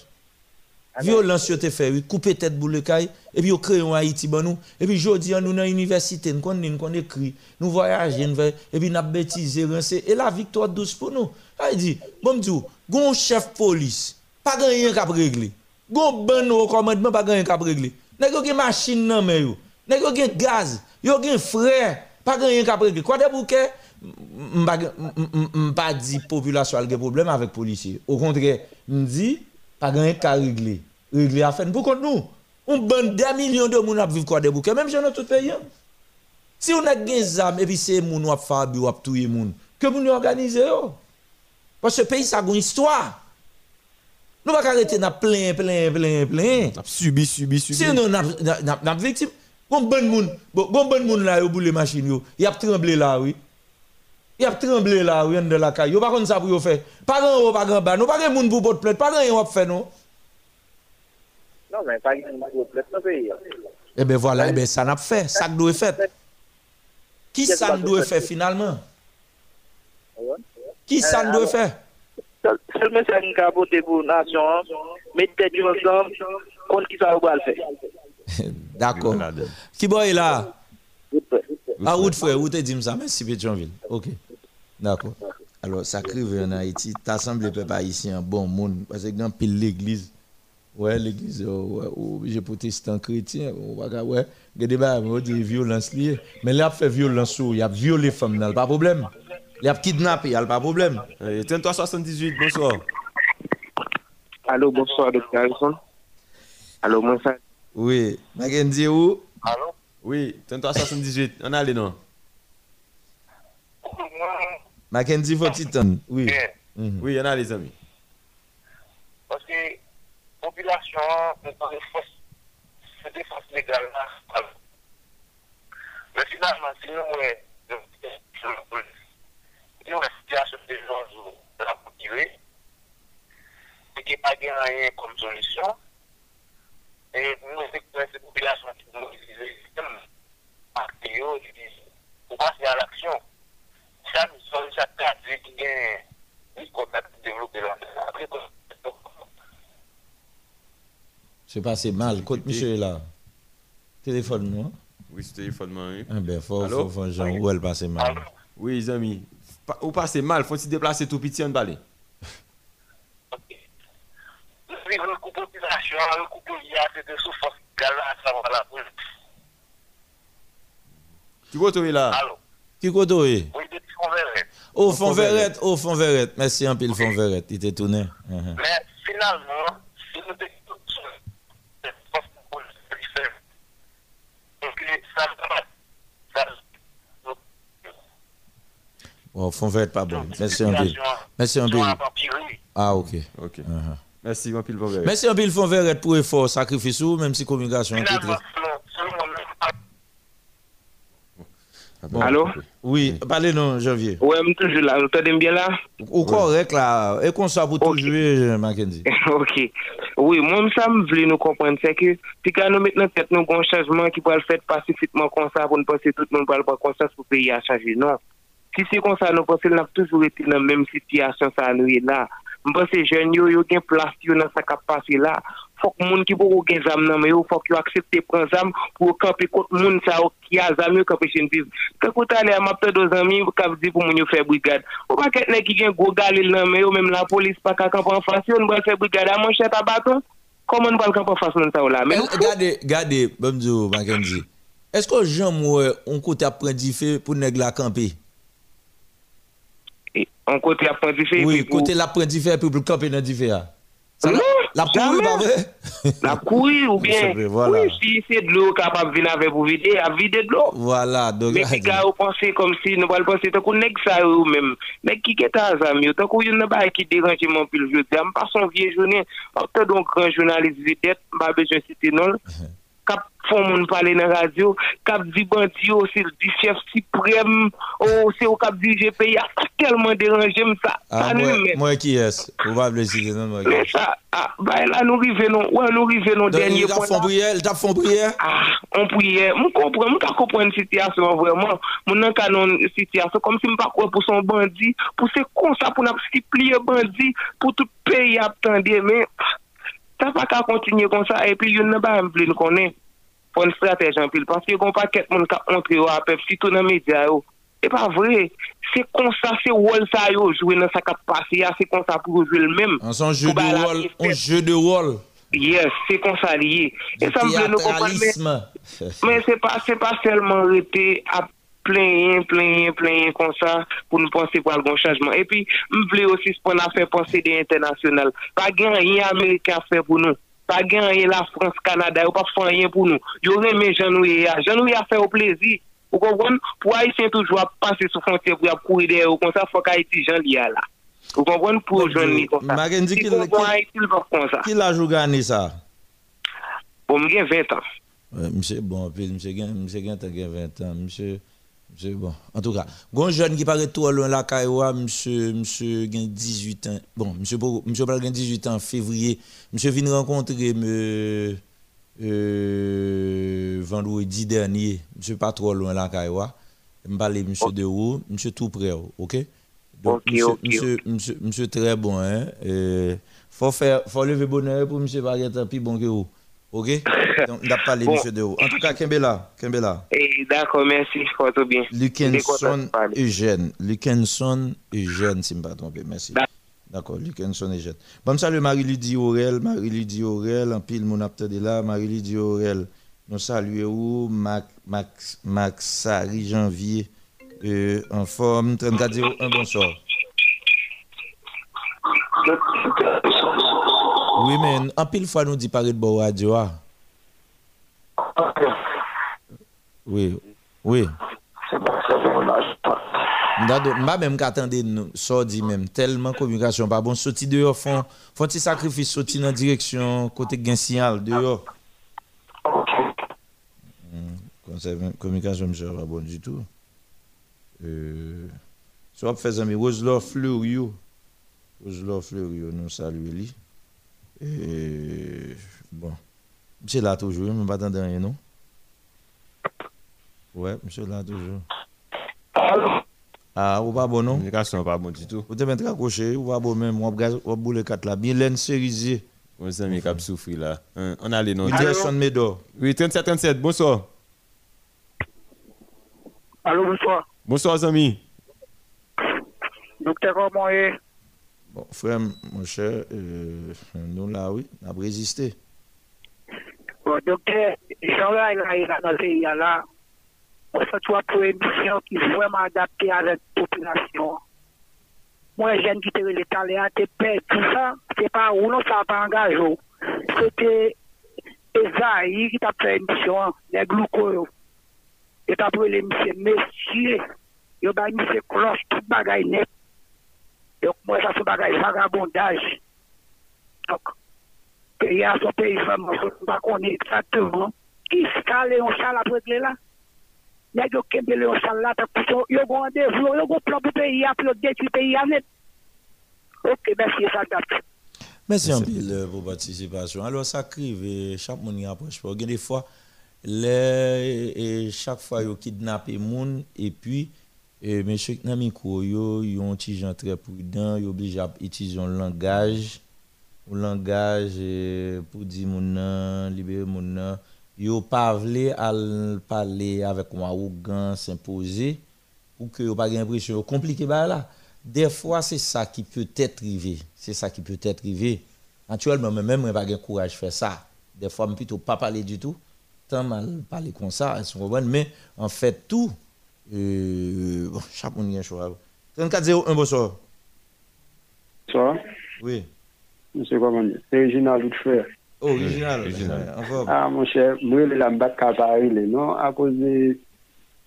Violence yo te fait, couper tête boule caille et puis yo créé un Haïti ban nous et puis jodi an nous dans université, nous connait nous écrit, nous voyager, nous et puis n'a bêtise, rincer et la victoire douce pour nous. A dit, bon m'dou, gon chef police, pas rien k'ap régler. Gon ban au commandement pas rien k'ap régler. Nèg yo gen machine nan men yo? Nèg yo gen gaz, yo gen frère, pas rien k'ap régler. Quoi de bouquet pas dit population a des problème avec policiers. Au contraire, m'di pas rien qu'à régler. Régler à faire pour contre nous. On bande des millions de moun ap vivre quoi des bouquets même dans tout pays. Si on a des armes et puis c'est moun ou fabi ou touye moun, que moun organiser. Parce que ce pays ça a une histoire. Nous pas arrêter n'a plein plein plein plein. On subi, subi, subi. Si nous n'a victime, gon bon moun, bon bon moun là yo boule machine yo, y a tremblé là oui. Y a tremblé là oui de la caille. Yo pas ça pour faire. Pas grand haut, pas grand bas. Nous pas grand moun pour porte plainte, pas grand yon fait non. Non, mais pas une complète dans le pays. Eh ben voilà, eh ben ça n'a pas fait, ça doit fait. Qui ça doit faire finalement? Qui ça doit faire? Seul message que je apporté pour la nation, mettez tête ensemble, contre qui ça va le faire? <laughs> D'accord. Qui boy là? Vous? Ah, frère, te dit ça Merci Pétionville. OK. D'accord. Alors, ça crive en Haïti, t'assemblé peuple haïtien, bon monde, parce que pile l'église, ouais, l'église, euh, ouais, ou j'ai protestant chrétien, ou ouais, ouais, il y a des débat, on dit violence liée. Mais là, il a fait violence, il a violé femme, il pas de problème. Il a kidnappé, il a pas de problème. Euh, 3378, bonsoir. Allô, bonsoir, docteur Harrison. Allô, moi, ça. Oui, Mackenzie où? Allô? Oui, 3378, on a les noms. Mackenzie Votitan, oui. Bien. Mm -hmm. Oui, yon a les amis. Parce que population, se défense légale là. Mais finalement, si nous, sur la police, si nous, la situation des gens de la continuer, c'est qu'il n'y a pas rien comme solution. Et nous, c'est cette population qui mobilise le système, acte, ou passer à l'action. Mal. Côte monsieur est là. Téléphone, non? Oui, c'est téléphone, moi, oui. Ah ben, faut, Allô? faut, faut, Jean, où elle passe mal? Oui, les amis. Pa- Ou passez mal, faut-il déplacer tout petit en balai. vivre une coupe population, une coupe de gala, koto? Oui, depuis Oh, fond verrette, oh, fond verrette. Merci un pile, fond verrette. Il était tourné. Mhm. Mais finalement, si nous. Bon, fond verrette pas bon. Merci un pile. Merci un pile. Ah, ok. Ok. Mhm. Merci, mon pile, Vauverret. Merci un pile, fond verrette pour effort, sacrifice ou, même si communication est très. Bon. Allô Oui, parlez nous Janvier. Oui, je suis toujours là. Vous entendez bien là Ou correct là. Et qu'on soit pour okay. toujours, euh, Mackenzie. <laughs> ok. Oui, moi, ça me voulait nous comprendre. C'est que si nous mettons peut-être nous un changement qui peut le faire pacifiquement comme ça pour nous passer tout le monde par le conscience pour le pays à changer. Non. Si c'est comme ça, nous pensons que nous avons toujours été dans la même situation, ça nous est là. Mwen se jen yo yo gen plas yo nan sa kapasi la. Fok moun ki pou ou gen zam nan me yo, fok yo aksepte pren zam pou ou kapi kote moun sa ou ki a zam yo kapi chen viz. Kakouta le amapte do zami ou kapi di pou moun yo fe brigade. Ou pa ketne ki gen go galil nan me yo, menm la polis pa kakampan fasyon, mwen fe brigade a mwen chet abaton, koman mwen kakampan fasyon sa ou la. Eh, gade, gade, Bamdou Makenzi, esko jen mwen on kote apren di fe pou neg la kampi? an kote ap pran di fe. Oui, kote la pran di fe, pou pou kampe nan di fe a. Non, jamais. La couille ou bien. Voilà. Oui, si c'est de l'eau capable de venir avec vous vider, à vider de l'eau. Voilà. Donc, Mais qui a pensé comme si nous allons penser tant qu'on n'est ça ou même. Mais qui est à ça, mieux. Tant qu'on n'a pas qui dérange mon pile, je dis, ah, pas son vieux journée. En tant donc grand journaliste, je pas besoin de citer non. Cap font moun parler dans la radio, cap dit bandi oh, c'est du chef suprême, c'est au cap dirige pays, ah, ça tellement dérangé, me ça. Ah, ça moi, nous met. moi qui est? Vous pas le citer, non, moi. Mais ça, ah, bah là, nous arrivons, ouais, nous arrivons au dernier Il a point. fond prière, il t'a fond prière? Ah, on priait. Je comprends, je comprends une situation vraiment. Mon nan canon situation comme si je pas quoi pour son bandit, pour c'est comme ça pour nous plier bandit pour tout pays attendre mais ça va pas continuer comme ça et puis il n'a pas me nous connaît pour une stratégie en pile parce que gon paquet monde qui entrer au APF surtout dans les médias yo. C'est pas vrai. C'est comme ça, c'est rôle ça jouer dans ça qui a passé, c'est comme ça pour jouer le même. En son jeu de rôle, un jeu de rôle. Yes, c'est comme ça lié. Et ça me fait nous comprendre. mais- mais c'est pas c'est pas seulement à pleyen, pleyen, pleyen kon sa pou nou pense pou algon chanjman. E pi, m vle osis pou nan fè pense de internasyonal. Pa gen yon Amerika fè pou nou. Pa gen yon la Frans, Kanada, yo pa fè yon pou nou. Yo reme janou yon. Janou yon fè ou plezi. Ou konpon, pou Haitien toujwa pase sou frontier pou yap kouri de yo. Kon sa fòk Haiti jan liya la. Ou konpon pou yo joun ni kon sa. Si konpon Haiti l vòk kon sa. Ki la jou gani sa? Bon, m gen 20 an. Mse bon, mse gen 20 an, mse... monsieur, bon. En tout cas, un jeune qui paraît trop loin la Kaiwa, monsieur, monsieur Gain 18 ans. Bon, monsieur, monsieur Gain 18 ans en février. Monsieur vient rencontrer me, euh, vendredi dernier. Monsieur pas trop loin la Kaiwa. Je parle monsieur de où, monsieur tout près, ok? Donc, Ok, monsieur, ok, monsieur, monsieur, monsieur très bon, hein? Euh, faut faire, faut lever bonheur pour monsieur être plus bon que vous. Ok? <laughs> Donc, on a parlé Bon. de haut. En tout cas, Kembela, Kembela. et d'accord merci fort bien Lukenson Eugène. Lukenson Eugène, si je ne me pas trompé. Merci. D'accord. Lukenson Eugène. Bon, salut Marie-Lydie Aurel. Marie-Lydie Aurel, en pile, mon apte de là. Marie-Lydie Aurel. Nous saluons Mac, Max, Max Sari Janvier. Euh, en forme, 34 un bonsoir. Oui, mais en pile fois, nous dit parler de bon radio. ah. Oui, oui. Ndado, m'a même qu'attendre nous sorti même tellement communication pas bon sorti dehors font font petit sacrifice sorti dans direction côté gain signal dehors. Hmm, conserve- communication monsieur pas bon du tout. Euh soit fait ami Roselor Fleurio. Roselor Fleurio nous salue lui. Et bon, monsieur là toujours, mais pas attendre rien, non? Ouais, monsieur là toujours. Allô? Ah, ou pas bon, non? Communication pas bon du tout. Vous êtes accroché, ou pas bon même, ou boule 4 là, bien laine sérisée. Bon, ça m'a cap souffri là. On a les noms. Wilson Medo. Oui, 37 37, bonsoir. Allô, bonsoir. Bonsoir, amis. Docteur, comment est Frère, mon cher, euh, nous là, oui, on a résisté. Bon, docteur, Jean-là, il dans le pays là. On se trouve pour une mission qui est vraiment adaptée à la population. Moi, jeune qui était l'État, t'es père, tout ça, c'est pas où non, ça pas engagé. C'était Esaïe qui t'a fait une mission, les glucos. Et t'as pris les messieurs, messieurs, il y a mis ces cloches, tout bagaille net. Donc, moi, ça, c'est bagaille vagabondage. Donc, pays à son pays, vraiment, je ne sais pas qu'on est exactement. Qui se cale un chal après que là? Il y a qui ont un chal là, ils ont rendez-vous, ils ont un plan pour le pays, puis détruit le pays à net. Ok, merci, ça date. Merci pile euh, pour participation. Alors, ça crive, chaque monde y approche pas. Il y a des fois, les, et chaque fois, ils kidnappent les gens, et puis, et monsieur Knamiko, yo, yo un petit gens très prudent, yo obligé à utiliser un langage, un langage euh, pour dire mon nom, libérer mon nom. Yo pas à parler avec un arrogance imposé, pour que yo pas l'impression compliqué bah là. Des fois, c'est ça qui peut être arrivé. C'est ça qui peut être arrivé. Naturellement, je n'ai pas le courage de faire ça. Des fois, je plutôt pas parler du tout. Tant mal parler comme ça, elles sont bonnes. Mais en fait, tout, Euh, bon, chapoun gen chwa. 3401, bonsoir. Bonsoir. Oui. Monsieur Komande, c'est original ou frère. Oh, original. original. Ah, mon cher, mwen lè la mbak kapari lè, non? A cause de...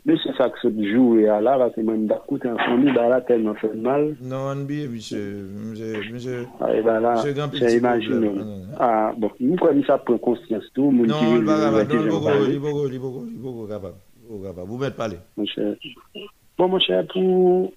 Monsieur ça que se joue à là, parce que même d'écouter un fourni, bah là, tellement fait mal. Non, on bien, monsieur. Monsieur, monsieur. Ah, et bah là, j'ai imaginé. Ah, bon, nous, quand ça prend conscience, tout, mon Non, il va capable. Non, il va capable. Il va capable. Va va. Vous mettez parler. mon cher. Bon, mon cher, pour,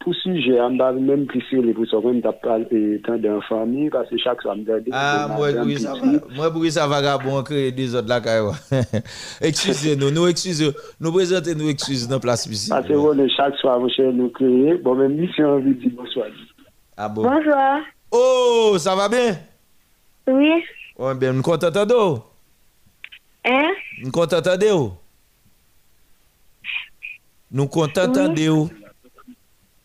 pour sujet, on va même plus sur les pour ça, on t'a parlé tant d'un famille, parce que chaque soir, on me dit, Ah, moi, oui, ça va. Moi, pour ça vagabond créer des autres là. <laughs> Excusez-nous, nous excusez, nous présentez nous excuses dans la place ici. Parce que chaque soir, mon cher, nous créer. Bon, même mission, on veut dire bonsoir. Ah bon. Bonsoir. Oh, ça va bien? Oui. Oh, bien, nous comptons. Hein? Nous comptons. Nous comptons t'entendre.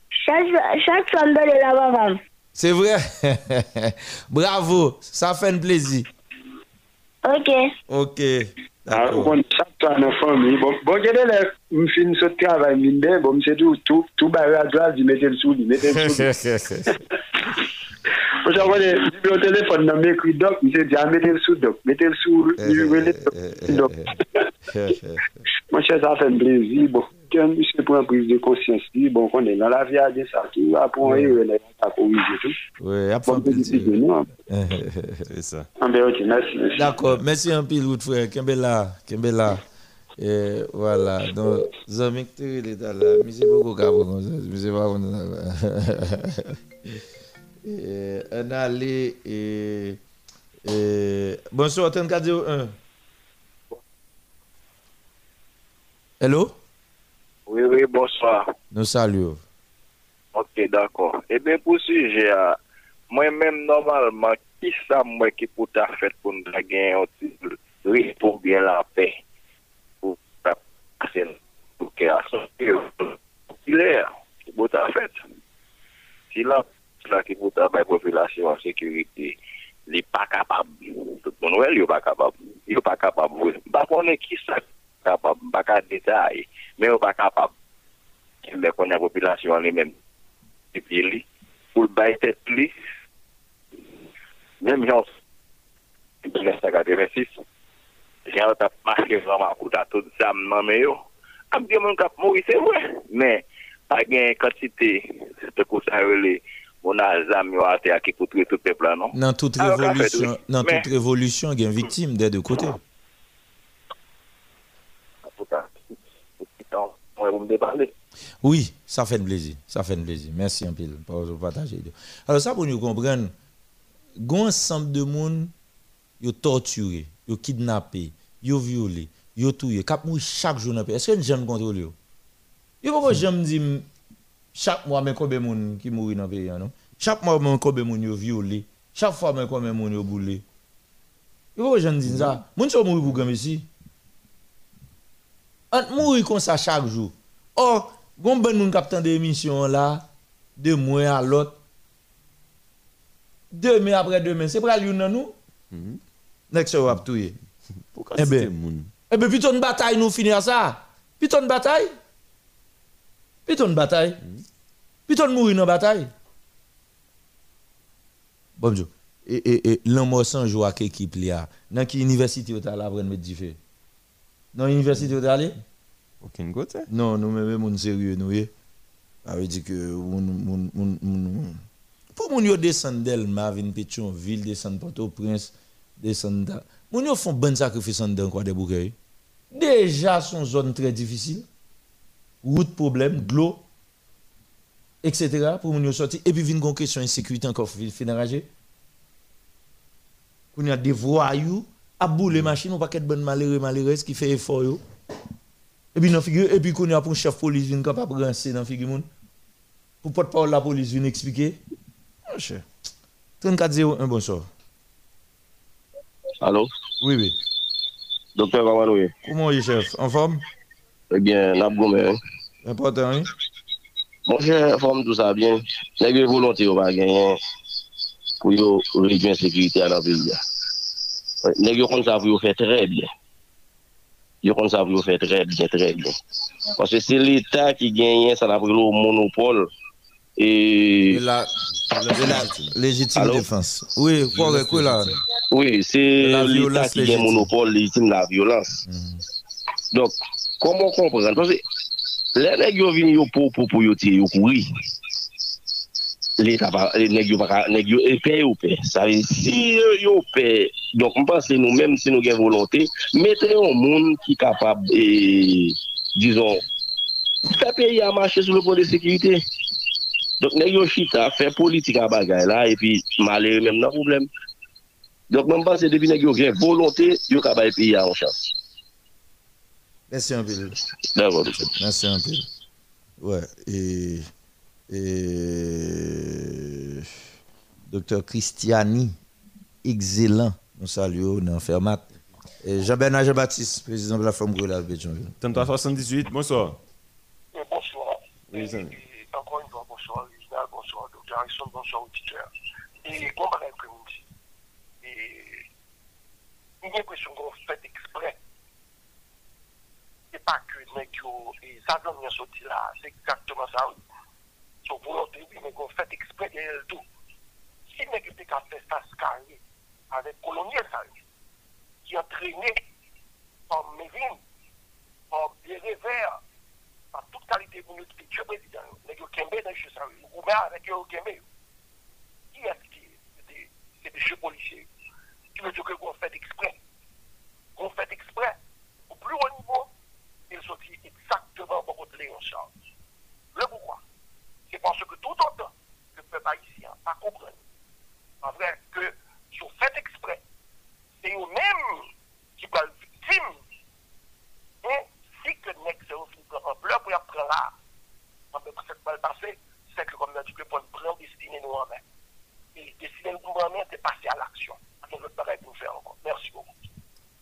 Chaque, chaque femme de la maman. C'est vrai. <laughs> Bravo, ça fait un plaisir. Ok. Ok. Ah, D'accord. on chaque famille. Bon, bon, je finis ce travail, mine bon, c'est tout, tout, tout barré à droite, je mettais le sous, je mettais le sous. Moi, j'envoie le téléphone dans mes cris doc, je dis, ah, mettez le sous, doc, mettez le sous, je vais le doc. Moi, cher, ça fait un plaisir. Quand monsieur prend prise de conscience, dit, bon, on est dans la vie à dire ça, tout, après, on est là, à corriger tout. Oui, à Bon, faire petit plaisir. peu, non? <laughs> C'est ça. Ah, ben, ok, merci, merci. D'accord, merci un peu, l'autre frère. Kembela, Kembela. Et voilà, donc, Zomik il est là? Mais c'est beaucoup capable comme ça. Mais c'est pas bon. Et On a allé et. et- Bonsoir, 3401. Hello? Oui, oui, bonsoir. Nou salu. Ok, d'akor. Ebe, eh pou suje a, ah, mwen men normalman, ki sa mwen ki pou ta fet pou nou da gen yon titul, ris pou bien la pe, pou ta pasen, pou ke asan, ki lè, ki pou ta fet. Si la, la ki pou ta bay populasyon an sekurite, li pa kapab, tout moun wèl yo pa kapab, yo pa kapab, bakon e ki sa ki, kapab, baka detay, men yo pa kapab. Mbe konen popilasyon li men, tipi li, pou bay tet li, men jans, 1986, jan tap maske vreman kouta tout zam nan men yo, ap diyo men kap mori se wè, men, a gen kantite, se te kouta yo li, moun a zam yo ate a ki koutri tout pepla non. Nan tout revolusyon, nan tout revolusyon gen viktim de de kote. On va me déballer. Oui, ça fait un plaisir. Ça fait un plaisir. Merci un peu pour partager. Alors, ça, pour nous comprendre, gon ensemble de monde yo torturé, yo kidnappé, yo violé, yo tué, mourir chaque jour dans. Est-ce que les gens contrôlent yo? Yo pas jamais dire chaque mois mais combien de monde qui mourit dans le pays non? Chaque mois mais combien de monde yo violé, chaque fois mais combien de monde yo boulé? Yo pas jamais dire ça? Moun so mourir pour grand ici. On mourir comme ça chaque jour. Or, gon ben moun kap des émissions là de mois à l'autre. Demain après demain, c'est pas l'une nous. Nek se wap touye. Pourquoi Eh ben, moun? eh ben, piton bataille nous finir ça. Piton bataille? Piton bataille. Piton mourir dans bataille. Bonjour. Et, et, et l'amour sans joie à équipe là. Dans quelle université allez apprendre mettre du feu? Dans l'université vous allez? Aucun côté. Non, nous même moun sérieux nous. Ça veut dire que moun, moun, moun, pour moun yo descendre d'Elma, vin Pétionville, descendre Port-au-Prince, descendre moun yo font bon sacrifice en dedans quoi des bouquets. Déjà son zone très difficile. Route problème, de l'eau etc. pour yo sortir et puis vin gon question insécurité encore fin fin enragé. Qu'on a des voyous à bouler machine ou pas qu'être bonne malheureux malheureuse qui fait effort yo. Et puis, dans figure, et puis, qu'on y a pour chef police, vient capable de rancer dans figure moun. Pour porte-parole la police, vient expliquer. Mon cher. 3401, bonsoir. Allô? Oui, oui. Docteur Vamanouye. Comment est chef? En forme? Eh bien, n'a pas Important, oui. Mon cher, forme tout ça bien. Pas volonté au gagner pour réduire la sécurité dans le pays. Nèk yo kon savou yo fè trè bie. Yo kon savou yo fè trè bie, trè bie. Paske se l'Etat ki genyen sa la prilo monopole e... Legitime défense. Oui, kwa rekou la. Oui, se l'Etat ki genyen monopole legitime la violence. Donk, komon kompren. Paske lè nèk yo vin yo pou pou pou yo ti yo kouri. l'Etat pa, neg yo pa ka, neg yo pe yo pe. Sa ve, si yo pe, donk mpense nou menm si nou gen volonté, mette yon moun ki kapab, e, dizon, fe pe yon mache sou le pon de sekirite. Donk neg yo chita, fe politik a bagay la, e pi male yon menm nan problem. Donk mpense depi neg yo gen volonté, yo kapab e pe yon an chans. Mersi anpil. Mersi anpil. Ouè, e... et. Docteur Christiani, excellent. Nous saluons dans Fermat. Et Jean-Bernard Jean-Baptiste, président de la Femme à Pétionville. 3378, bonsoir. Et bonsoir. Oui, Et encore une fois, bonsoir, Reginald, bonsoir, Dr. Harrison, bonsoir, auditeur. Et que vous dit Et j'ai l'impression qu'on fait exprès. Et pas que yo- et ça donne bien sorti là, c'est exactement ça. oui. Son volonté, oui, mais qu'on fait exprès derrière le tout. Si nèg était qu'à faire ça carré avec colonial ça, qui entraîné par Mévin, par Béré Vert, par toute qualité pour nous qui Dieu président, nèg yo kembe dans ça, ou bien avec kembe. Qui est-ce qui c'est des jeux policiers qui veut dire que qu'on fait exprès. Qu'on fait exprès. Au plus haut niveau, il sortit exactement pour contre les en charge. Le pourquoi C'est parce que tout autant que le peuple haïtien pas comprendre, en vrai, que si on fait exprès, c'est eux-mêmes qui sont victimes. Et si que aussi en pleurs pour apprendre là, en fait, cette balle passée, c'est que comme on a dit que pour prendre destiné nous en main. Et destiné nous en main, c'est passer à l'action. Donc, le pareil pour faire encore. Merci beaucoup.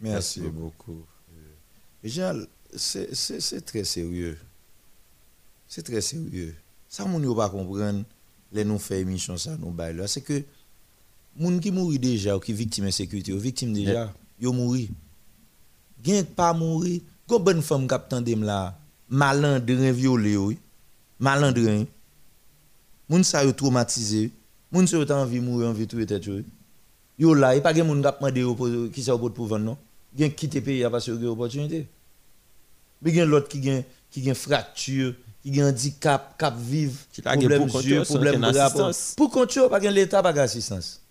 Merci beaucoup. Jean, c'est très sérieux. C'est très sérieux. Ça, moun yo pas comprendre, les nous fait émission, ça, nous bail là. C'est que, moun qui mourit déjà, ou qui victime insécurité, ou victime déjà, yo mourit. Gen pas mourir. Gon bonne femme qui attendem là, malandrin violé, oui. Malandrin. Moun sa yo traumatisé. Moun sa yo ta envie mourir, envie tout tête. Yo là, et pas gen moun qui pour- qui ça pour vendre non? Gen quitter pays parce que yo opportunité. Mais gen l'autre qui gen qui gen fracture, qui gen handicap, cap vivre, problème sans problème bras. assistance. Pour yo, pas l'état pas gen assistance.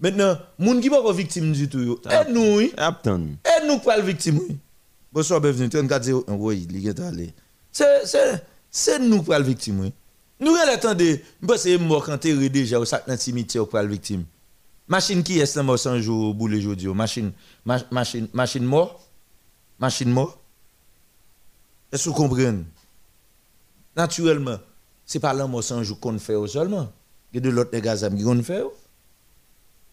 Maintenant, moun qui pas encore victime du tout yo. Aide nous oui. Aide nous pour le victime oui. Bonsoir, bienvenue. 34 oui, il est allé. C'est nous pour le victime oui. Nous attendez, parce que mort enterré déjà au sac dans le cimetière pour le victime. Machine qui est mort sans jour boule yo? Machine ma- machine machine mort? Machine mort? Est-ce que vous comprenez? Naturellement, c'est pas l'homme mort sans qu'on fait seulement. Il y a de l'autre gaz qui qu'on fait.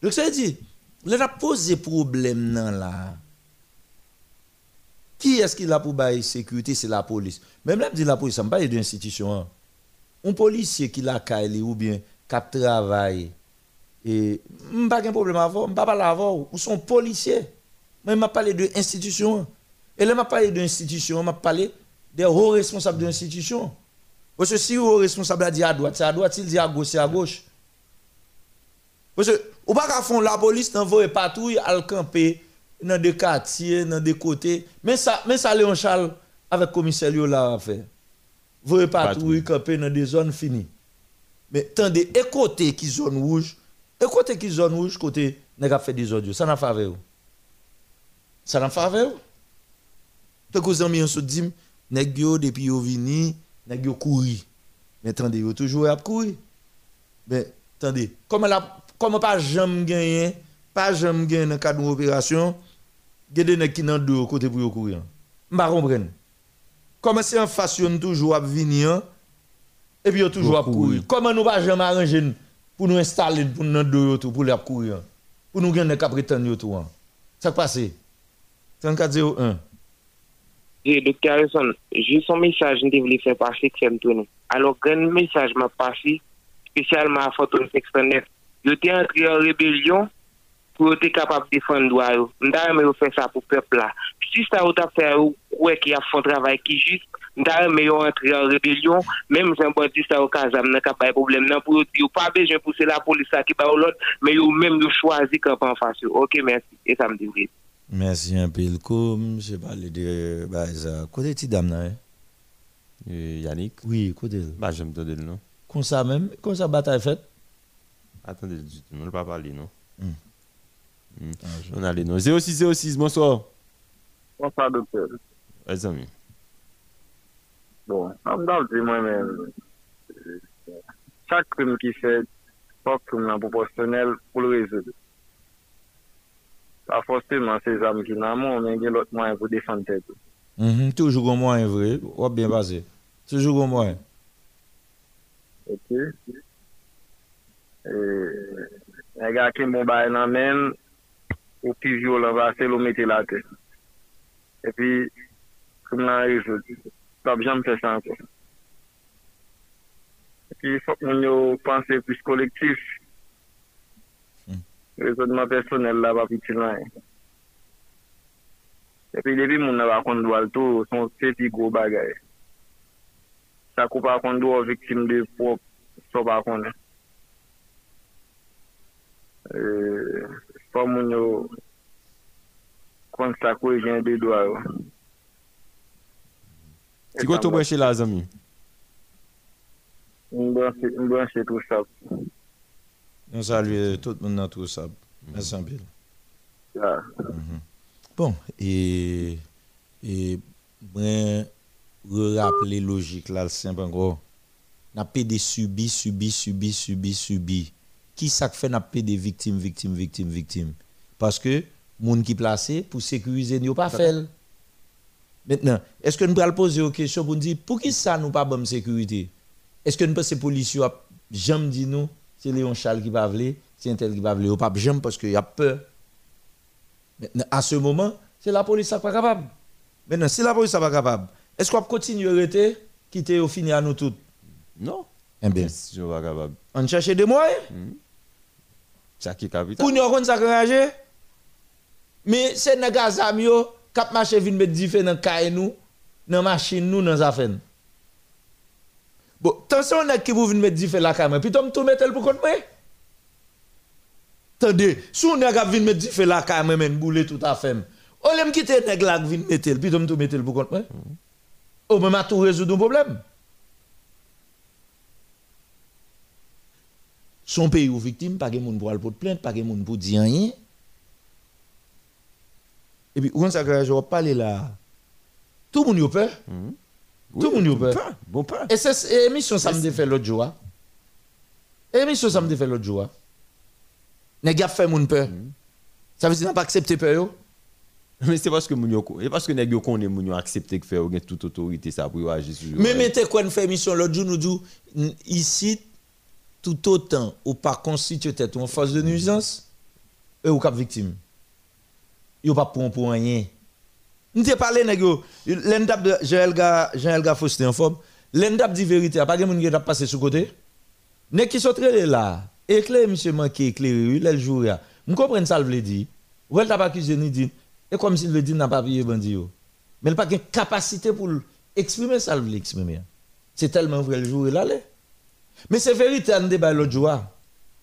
Donc ça veut dire, là a posé problème là. Qui est-ce qui l'a pour bailler sécurité? C'est la police. Même là dit la police, ça me parle d'institution. hein. Un policier qui la caille ou bien qui travaille et pas de problème avant, pas parler avant, ou sont policiers. Mais m'a parlé de institution. Et là m'a parlé de institution, m'a parlé des hauts responsables de l'institution. Parce que si haut responsable a dit à droite, c'est à droite, s'il dit à gauche, c'est à gauche. Parce que, ou pas qu'à fond la police n'envoie patrouille à le camper dans des quartiers, dans des côtés. Mais ça, mais ça, Léon Charles, avec le commissaire là, a fait. Voyez patrouille camper dans des zones finies. Mais tendez, côté qui zone rouge, côté qui zone rouge, côté, n'a fait des audios. Ça n'a pas fait. Ça n'a pas fait. Tant que vous avez un dit, nèg yo depuis vini, nèg yo couri. Mais attendez, yo toujours à courir. Mais attendez, comme la comme pas jamais gagné, pas jamais gagné dans cadre d'opération, des nèg qui dans deux côté pour yo courir. M'pa comprendre. Comment c'est en face yon toujours à venir et puis yo toujours à courir. Comment nous pas jamais arranger pour nous installer pour nous deux pour les courir? Pour nous gagner qu'à prétendre tout. hein? Ça passe. 3401. dire, Dr. Harrison, j'ai son message, je voulais faire passer que ça me tourne. Alors, grand message m'a passé, spécialement à photo 609. Je suis entré en rébellion pour être capable de défendre droit. Nous avons fait ça pour le peuple là. Si ça a fait, ouais, qui a fait un travail qui juste, Ndare me yo entri an rebelyon, menm jen bo di sa yo kazam nan ka bay problem nan pou yo di yo pa bejen pou se la polisa ki ba yo lot, men yo menm yo chwazi ka pan fasyo. Ok, mersi. E sa mdi vre. Mersi an pil koum, jè pale de Baeza. Kote ti dam nan e? Eh? Yannick? Oui, kote. Ba jèm te del nou. Kon sa mèm? Kon sa batay fèt? Atende, moun pa pale nou. Mm. Mm. Ah, je... On ale nou. 0606, bonsoir. Bonsoir, doktor. E zami. Bon, am dal di mwen men. Chak krim ki fè, pop krim nan proporsyonel pou l'rezèdè. pa fospeman se zam ki nan moun, men gen lot mwen pou defante tou. Mm -hmm, toujou goun mwen vre, wap bien base. Toujou goun mwen. Ok. E, e gwa ki moun bay nan men, ou pi vyo lan vase, lou meti la te. E pi, koum nan rizou, tab jam se san kon. E pi, fok moun yo panse plus kolektif, rezonman personel la pa piti lan. E pi depi moun nan wakon do al tou, son sepi gro bagay. Sa kou pa kon do ou viktim de pop, so pa kon. E, pa moun yo kon sa kou e jen de do a yo. Ti gwa tou e bwenche la zami? Mbwenche tou sa pou. On salue tout le monde dans tout ça. Merci un peu. Ya. Mhm. Bon, et, et moi, rappeler logique là, le simple encore. N'a pas des subi, subi, subi, subi, subi. Qui ça fait n'a pas des victimes, victimes, victimes, victimes? Parce que, moun qui placé pour sécuriser, n'y a pas fait. Maintenant, est-ce que nous allons poser une question pour nous dire, pour qui ça nous pas bonne sécurité? Est-ce que nous pensons que les policiers jamais dit nous, c'est Léon Charles qui va vouloir, c'est un tel qui va vouloir, ou pas jamais parce qu'il y a peur. Maintenant, à ce moment, c'est la police qui n'est pas capable. Maintenant, si la police n'est pas capable, est-ce qu'on peut continuer à rester, quitter au fini à nous tous Non. Eh bien, pas capable. on cherche des moyens. Ça qui est capital? Pour nous, on. Mais c'est les gars qui marché mettre du feu dans caille nous, dans machine nous dans affaire. Bon, attention on a qui vous venir mettre du feu la caille, puis tout mettre pour compte moi. Attendez, si on a venir mettre du feu la moi men boule tout à fait. On l'aime quitter nèg là qui vinn mettre puis tout mettre pour compte moi. Au même à tout résoudre un problème. Son pays ou victime, pas de monde pour aller pour plainte, pas de monde pour dire rien. Et puis, où ça que je vais parler là Tout le monde a peur. Tout le monde a peur. Bon. Et c'est l'émission ça me fait l'autre jour. Émission ça me fait l'autre jour. Nèg a fait moun peur. Ça veut dire n'a pas accepté peur. Mais c'est parce que moun yo et parce que nèg yo connaît moun yo accepté que faire ou toute autorité ça pour agir sur. Mais mettez quoi une fait émission l'autre jour nous dit ici tout autant ou pas constitué tête ou en force de nuisance et ou cap victime. Yo pas pour pour rien. Nous t'ai parlé nèg yo l'endap de Joël Ga Joël Ga Faustin en forme. Dit vérité, pas gen moun qui passé côté. Nèg qui là, monsieur manqué éclairé le jour là. Nous comprenons ça le dire. Ou elle t'a pas accusé ni dit et comme s'il veut dire n'a pas payé bandi yo. Mais il pas de capacité pour exprimer ça, le exprimer. C'est tellement vrai le jour et l'aller. Mais c'est vérité, on débat l'autre jour.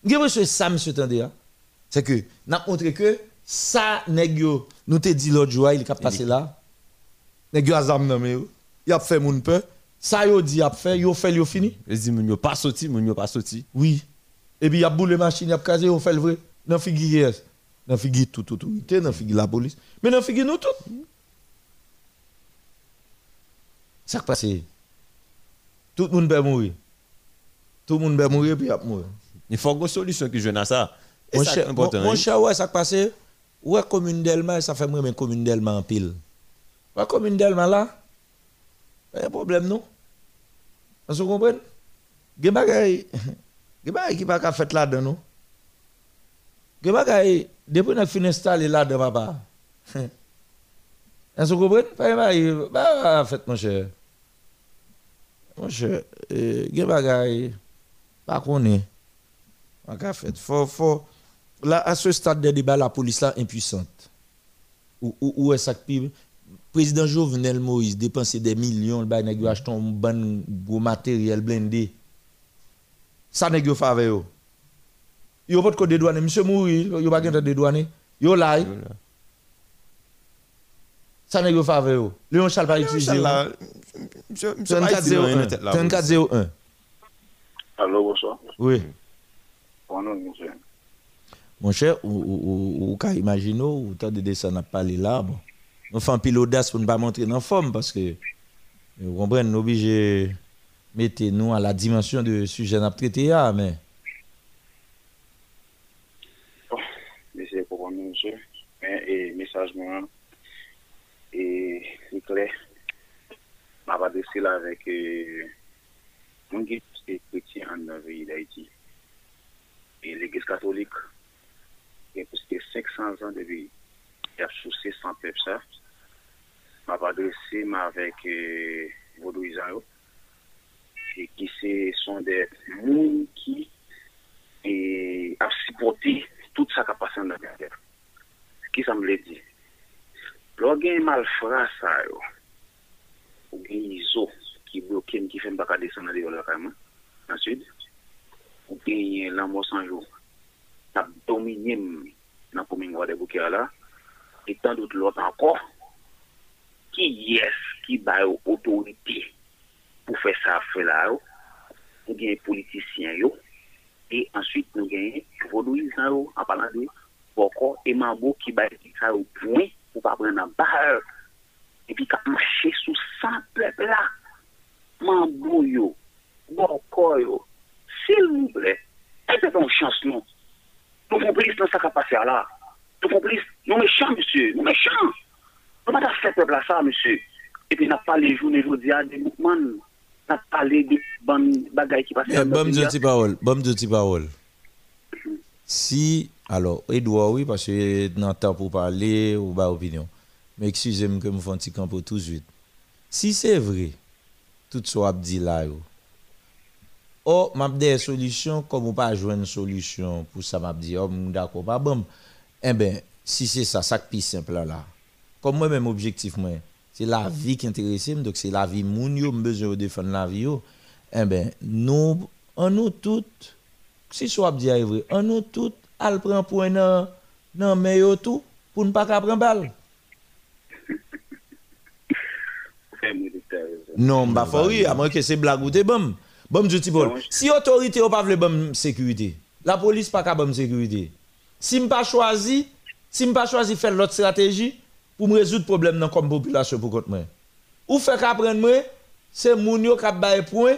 Vous avez ça, monsieur hein. C'est que, n'a montré que ça, nèg nous te dit l'autre jour, il est passé là. Yo azam nan yo. Il a fait moun peur. Ça yo dit, il a fait, yo fait, yo fini. Il dit moun yo pas sorti, moun yo pas sorti. Oui. Et puis il a boulé machine, il a casé, on fait le vrai. Dans figure. Dans figure toute autorité, dans figure la police. Mais dans figure nous tout. Ça qui passe. Tout le monde peut mourir. Tout le monde peut mourir puis il a mourir. Il faut une solution qui jeune à ça. Et Mon cher, ouais, ça qui passe. Ouais, commune d'Elma, ça fait moi mais commune d'Elma en pile. Ouais, commune d'Elma là. Il y a un problème non? Vous comprenez? Gen bagay, gen bagay qui pas fait là-dedans non? Gen bagay, depuis qu'on fin installé là-dedans papa. <laughs> Vous comprenez? Pas bagay, pas fait mon cher. Mon cher, gen bagay, pas connaît. Pas ka fait. Faut, faut, là, à ce stade de débat, la police là impuissante. Ou, ou, ou est ça que pi- président Jovenel Moïse dépensé des millions, le bail acheté un bon gros matériel blindé. Ça nèg yo fave yo. Pas de code dédouané, monsieur mouri, yo pas gen dédouané. Yo là. Ça yo fave yo. Léon Charles pas là, monsieur- monsieur pas utiliser rien dans tête là, 3401. Allô, bonsoir. Oui. Bonjour, monsieur. Mon cher, ou, ou, ou, ou tant de descendre à parler là, bon. Nous faisons un pile pour ne pas montrer dans la forme parce que, vous comprenez, nous obligés de mettre nous à la dimension de sujet à traiter, là, mais Monsieur, pour monsieur. Mais, et, message, moi, et, c'est clair. m'a pas adressé là avec, euh, mon qui est chrétien en d'Haïti. Et l'église catholique, gen pou se 500 an debi ya chouse san pep sa ma pa adrese ma avek eh, Vodou Izaro e ki se son de moun ki e a supporti tout sa kapasyon nan gen ki sa m le di lor gen mal frasa yo. Ou gen izo ki bloken ki fen baka desan nan de yo lakayman nan sud ou gen lan monsanjou nap dominyen nan komin wade bouke ala, etan dout lot anko, ki yes ki bayo otorite pou fè sa fè la yo, nou genye politisyen yo, e answit nou genye vodou izan yo, apalan de boko, eman bo ki bayo ki sa yo pouen, pou pa pren nan bahar, epi ka mache sou san plep la, man bo yo, boko yo, sil mou ble, epe ton chans nou, nous complices dans ça qui a passé là nous complices nous méchants monsieur nous méchants nous pas fait peuple là ça monsieur? Et puis n'a pas les journées aujourd'hui à des mouvements n'a pas parlé de bonnes bagailles qui passent Eh, Bon Dieu, petite parole. Bon Dieu, petite parole. Si, alors, Edouard, oui, parce que dans le temps pour parler ou pas opinion. Mais excusez-moi que je me fais un petit camp pour tout de suite. Si c'est vrai, tout ce que dit là, oh, m'a des solutions, comme on pas jouer une solution pour ça, m'a dit, oh, d'accord, pas bon. Eh ben, si c'est ça, ça qui est simple là. Comme moi-même, objectif, moi, c'est la vie qui intéresse, donc c'est la vie, moun yo, besoin de défendre la vie, yo. Eh ben, nous, en nous toutes, si soit dit vrai, en nous toutes, elle prend point dans, dans mais yo tout, pour ne pas prendre balle. <laughs> Non, bah faut oui, à moins que c'est blague ou t'es bon. Bon, je dis bon. Si autorité ou pas vle bon sécurité, la police pas capable de sécurité. Si m'pas choisi, si m'pas choisi faire l'autre stratégie pour me résoudre problème dans comme population pour contre moi. Ou fait qu'apprendre, moi, c'est moun yo k'ap baye point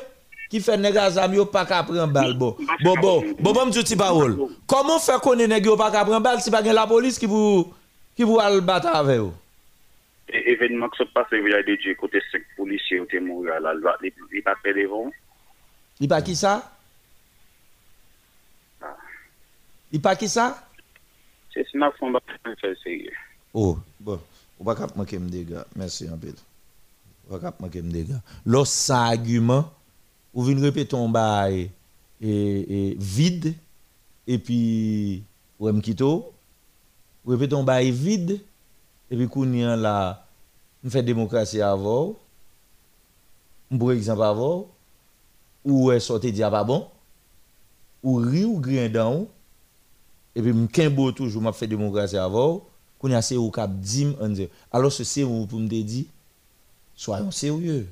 qui fait nèg zam yo pas k'ap prendre balle bon. Bon bon, bon bon ti parole. Comment faire connaître nèg yo pas k'ap prendre balle si pas la police qui vous qui vous al battre avec vous? Événement qui se passe au village de Dieu côté 5 policiers ont été morts là, ils pas fait devant. Il pas qui ça? Il pas qui ça? C'est ce qu'on va faire sérieux. Oh, bon. Ou pas cap manquer me dégâts. Merci un peu. Ou pas cap manquer me dégâts. Lorsque ça argument, ou vient répéter ton bail et, vide et puis ou me quitte ou répéter ton bail vide et puis qu'on là on fait démocratie avant pour exemple avant ou est sorti dire pas bon? Ou ri ou grain dans et puis m'kembo toujours m'a fait démocratie avant qu'on a c'est ou cap dim on dit alors ce c'est vous pour me dire soyons sérieux.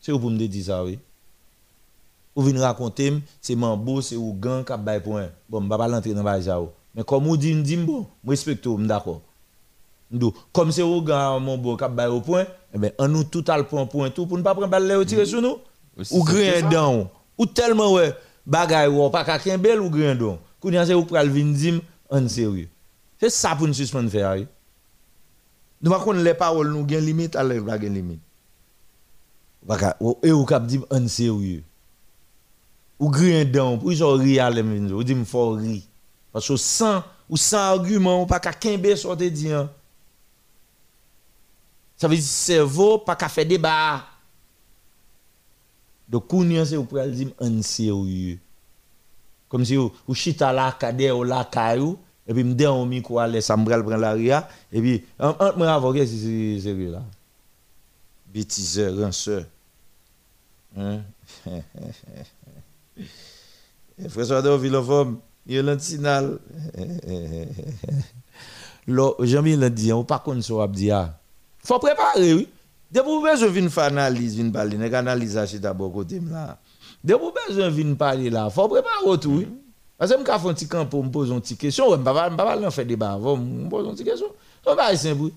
C'est vous pour me dire ça oui. Ou venir raconter c'est mambo c'est ou gang cap bay point bon m'pa pas l'entrer dans ça mais comme ou. Dit dit bon respecte ou d'accord comme c'est ou gang mon bon cap bay au point eh ben on nous tout à le point point tout pour ne pas prendre balle tirer sur nous ou down ou tellement ouais bagay ou pas ka bel ou grain down qu'on a c'est ou pral vinn dim en sérieux. C'est ça pour nous suspendre faire nous pas connaître les paroles nous gen limite à pas gen limite. Ou- et ou kap di en sérieux. Ou pour ils ont ri à l'aime ou dit faut ri parce que sans ou sans argument ou pas ka kembe sorte di hein. ça veut dire cerveau pas ka faire débat donc kounya c'est ou pral di en sérieux comme si ou, ou chita la kade ou la kayou et puis me au micro à l'aise me pral prendre la ria et puis entre moi avant que c'est sérieux là bêtiseur ranceur hein? François de Villefort, il est l'antinal. <laughs> Lo, Jean-Mi l'a dit, on pas contre ce qu'on dit. ah. Faut préparer, oui. De faire analyse, une parler, une analyse à d'abord côté là. Dès que vous besoin de là, faut préparer tout, oui. Parce que je me fais un petit camp pour me poser une petite question, je ne vais pas faire débat avant, je me pose une petite question. C'est pas simple.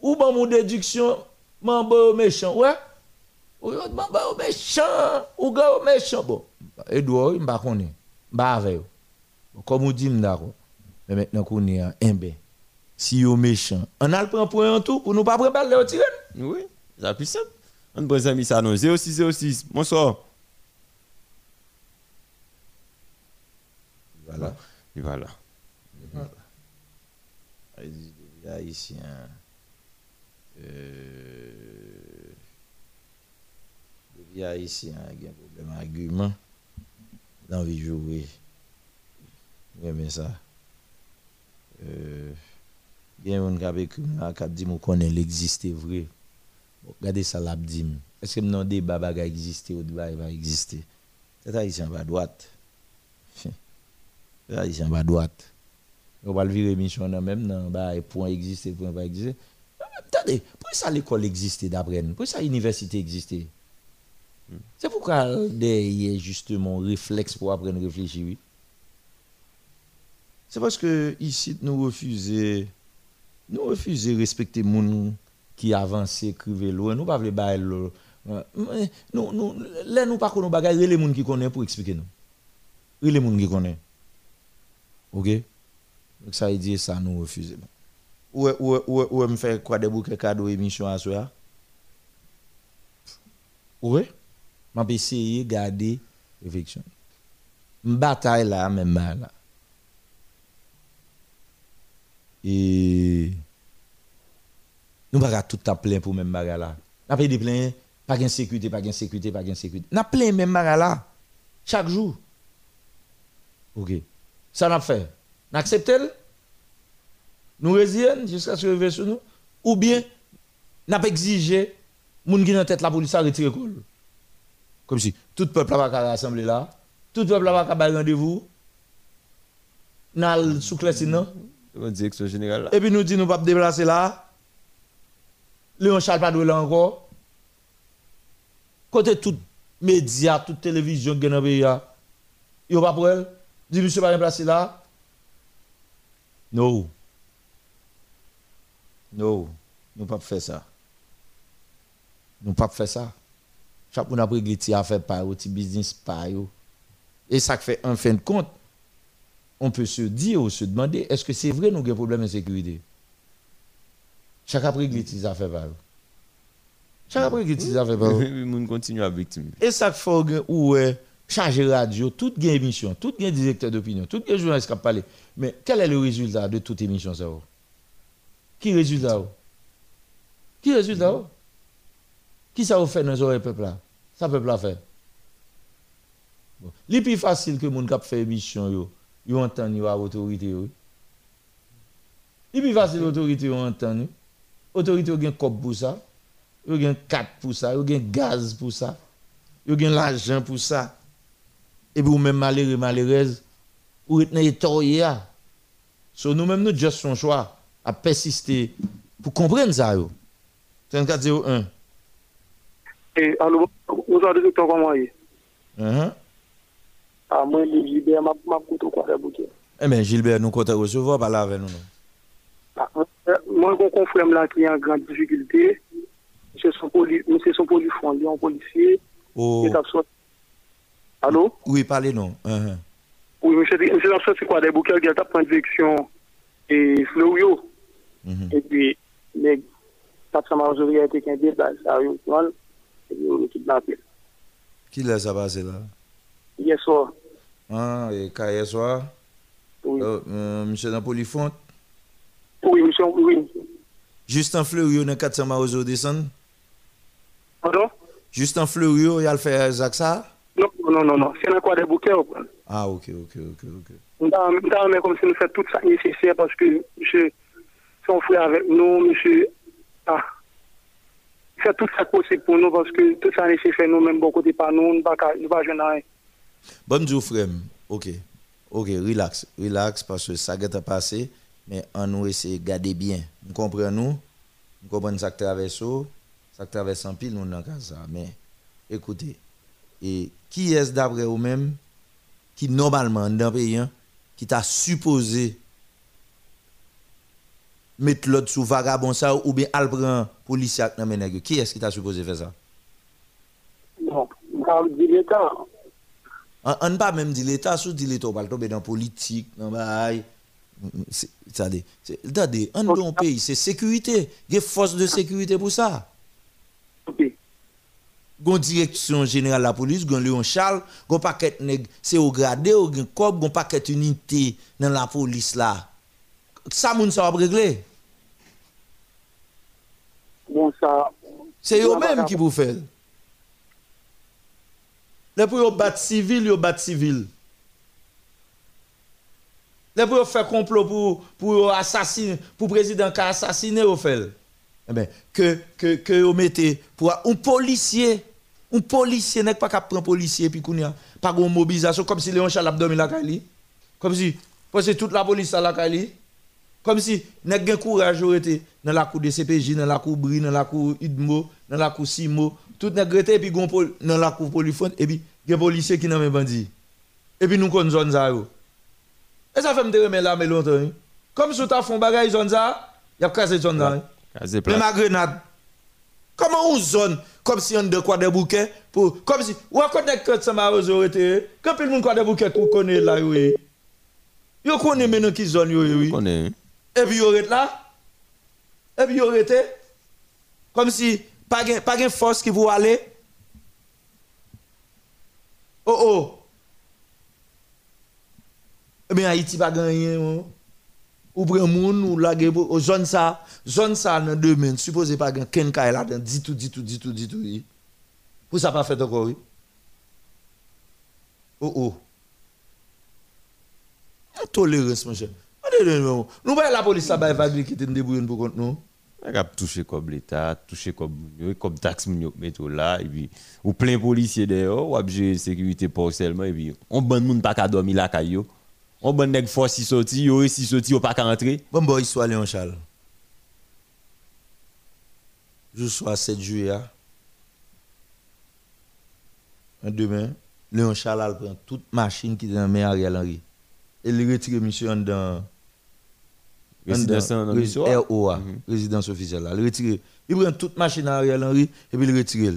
Ou bon mon déduction, mon beau méchant, ouais. Ou yon man ba ou méchant, ou ou méchant. Bon, Edouard, il m'a connaît. M'a avec vous. Bon, Comme on dit, d'accord. Mais maintenant qu'on est un ben, si vous méchant, on a le prend pour un tout pour nous pas prendre balle au tiré. Oui, c'est plus simple. On prend ça, mis ça non 0606. Bonsoir. Voilà. Et voilà. Les Haïtiens. Euh, les Haïtiens ont un problème d'argument. L'envie de jouer. Mais ça? Euh, il y a un a là, qui a dit qu'on connaît l'existé vrai. Regardez ça, l'a dit. Est-ce que non débat va exister ou débat va exister? C'est haïtien va droite. <laughs> C'est haïtien va droite. On va le virer mission même dans bah point exister point pas exister. Attendez, pourquoi ça l'école existait d'après nous? Pourquoi ça l'université existait? C'est pourquoi derrière justement réflexe pour apprendre à réfléchir. oui. C'est parce que ici nous refusons nous refusons respecter gens qui avancent, écrivent loin. Nous ne pouvons pas le nous nous là nous pas connaître bagaille les gens qui connaissent pour expliquer nous. Les gens qui connaissent. OK? Donc ça veut dire ça nous refusons. Ou ou ou ou me faire quoi des bouquets cadeaux émission à soir? Oui. M'a essayer garder réflexion. Bataille là même là. Et nous pas tout à plein pour même bagarre là. N'a pas des plein, pas de sécurité, pas de sécurité, pas de sécurité. N'a plein même bagarre là chaque jour. OK. Ça n'a fait. N'acceptez Nous résilions jusqu'à ce que sur nous ou bien n'a pas exigé moun qui tête la police a retiré. Comme si tout peuple va pas rassembler là, tout peuple va pas bailler rendez-vous. Nal sous classe non? Direction générale. et puis nous dit nous pas déplacer là. Léon Charles pas là encore. Côté tout média, toute télévision qui est dans le pays, là, yo pas pour elle? Monsieur pas déplacer là? Non. Non, nous pas faire ça. Nous pas faire ça. chaque monde a réglé ti affaire pa yo, ti business. Et ça fait en fin de compte, on peut se dire ou se demander est-ce que c'est vrai nous avons un problème de sécurité Chaque a réglé ti affaire pa yo. Chaque a réglé ti affaire pa yo. Le monde continue à victime. Et ça fait ou ouais, changer radio, toute émission, tout gain directeur d'opinion, tout gain journaliste qui a parlé. Mais quel est le résultat de toute émission ça oh? Qui résultat oh? Qui résultat oh? Qui ça vous fait dans les peuple là? Ça peuple là fait. Bon. Les plus facile que moun k'ap fait émission yo, yo entend yo à autorité yo. Les plus facile autorité yo entend yo. Autorité yo gen cop pour ça. Yo gen 4 pour ça, yo gen gaz pour ça. Yo gen l'argent pour ça. Et puis ou même malheureux malheureuse ou retenir toyer. So nous même nous juste son choix à persister pour comprendre ça yo. 3401 Et allô, aujourd'hui, docteur, comment est Uh-huh. Ah, moi, je dis, ben, ma ma coûte au quoi de bouquet. Eh bien, Gilbert, nous comptons recevoir par là avec nous. non? Ah, euh, Moi, mon confrère là qui est en grande difficulté, c'est son poli, son polifond, il est un policier. Oh. Il est absent. Allô? Oui, parlez non. Uh-huh. Oui, monsieur, monsieur c'est quoi? Des bouquets, il a pris direction et Florio. Mhm. Et puis, les quatre majorité a été qu'un débat, ça, a eu, et puis, on est kidnappé. Qui laisse ça passer là? Hier soir, Ah, et quand hier soir? Oui. euh, euh, Monsieur dans Polyfonte? Oui, monsieur, oui. Justin Fleurio nan 400 Marozo desan? Pardon? Justin Fleurio yal fè zak sa? Non, non, non, non. Se nan kwa de bouke ou pran. Ah, ok, ok, ok, ok. Mta mè kom se nou fè tout sa nesesè paske msè son fwè avèk nou, msè ah, fè tout sa posib pou nou paske tout sa nesesè nou mèm bon kote pa nou, nou pa jenay. Bonjou frem, ok, ok, relax, relax paske sa gèt a pase. Mais on nous essaie de garder bien. Nous comprenons, nous, comprenons ça que traverse, ça que traverse en pile, nous dans ça. Mais écoutez, et qui est-ce d'après vous-même qui, normalement, dans le pays, hein, qui t'a supposé mettre l'autre sous vagabond ça ou bien al prend policier ak nan men nèg yo? Qui est-ce qui t'a supposé faire ça? Bon, on va dire l'État. On ne pas même dire l'État, sous dit l'État, on va tomber dans politique, dans bail. C'est- C'est-à-dire, c'est- attendez, un bon pays, c'est sécurité. Il y a force de sécurité pour ça. Il y a une direction générale de la police, il y a Léon Charles, un paquet nèg, c'est au gradé, il y a un corps, un paquet unité dans la police là. Ça, moun ça va régler. Bon, ça. C'est eux-mêmes qui vous font. Les pour yo battre civil, yo battre civil. Pour yo faire complot pour pour assassiner, pour président qui a assassiné au fait. Eh ben que que que yo mettez pour un policier, un policier n'est pas prendre policier puis kounya pas une mobilisation comme si Léon Charles a dormi la Kali. Comme si toute la police à la Kali. Comme si nèg gen courage été dans la cour de CPJ, dans la cour Bri, dans la cour Idmo, dans la cour Simo, tout nèg rete et puis dans la cour Polyphone et puis gen policier qui nan men bandi. Et puis nous zone ça E sa fèm te remè la mè lontan. Kom sou ta fon bagay zon za, yap kaze zon nan. Kaze plat. Mè ma grenade. Koman ou zon, kom si yon de kwa de bouke, pou, kom si, wakonek kote sa ma rozorete, kapil moun kwa de bouke kou kone la yoye. Yo kone menon ki zon yoye. Yo kone. E pi yoret la, e pi yorete, kom si, pa gen, pa gen fos ki pou ale. Oh oh, Bien, Haïti pas gagné. Ou prend moun ou la ou zone ça, zone ça dans deux semaines, supposé pas gagner ken kay là dit tout dit tout dit tout dit tout. Pour ça pas fait encore. Oh oh. Tolérance mon cher. Nous voyons la police ça va qui te débrouiller pour contre nous. On a touché comme l'État, touché comme comme taxe moun yo mettre là et puis ou plein policier dehors, ou gérer sécurité pour seulement et puis on ban moun pas ka dormir là kayo. On ban nèg force si sorti, yo si sorti yo pas ka rentrer. Bon boy, soit Léon Charles. Je sois 7 juillet. hein. Un demain, Léon Charles elle prend toute machine qui est dans le Ariel Henry. Et il retire monsieur dans Résidence en? ROA, résidence officielle là. Il retire, il prend toute machine à Ariel Henry et puis il retire.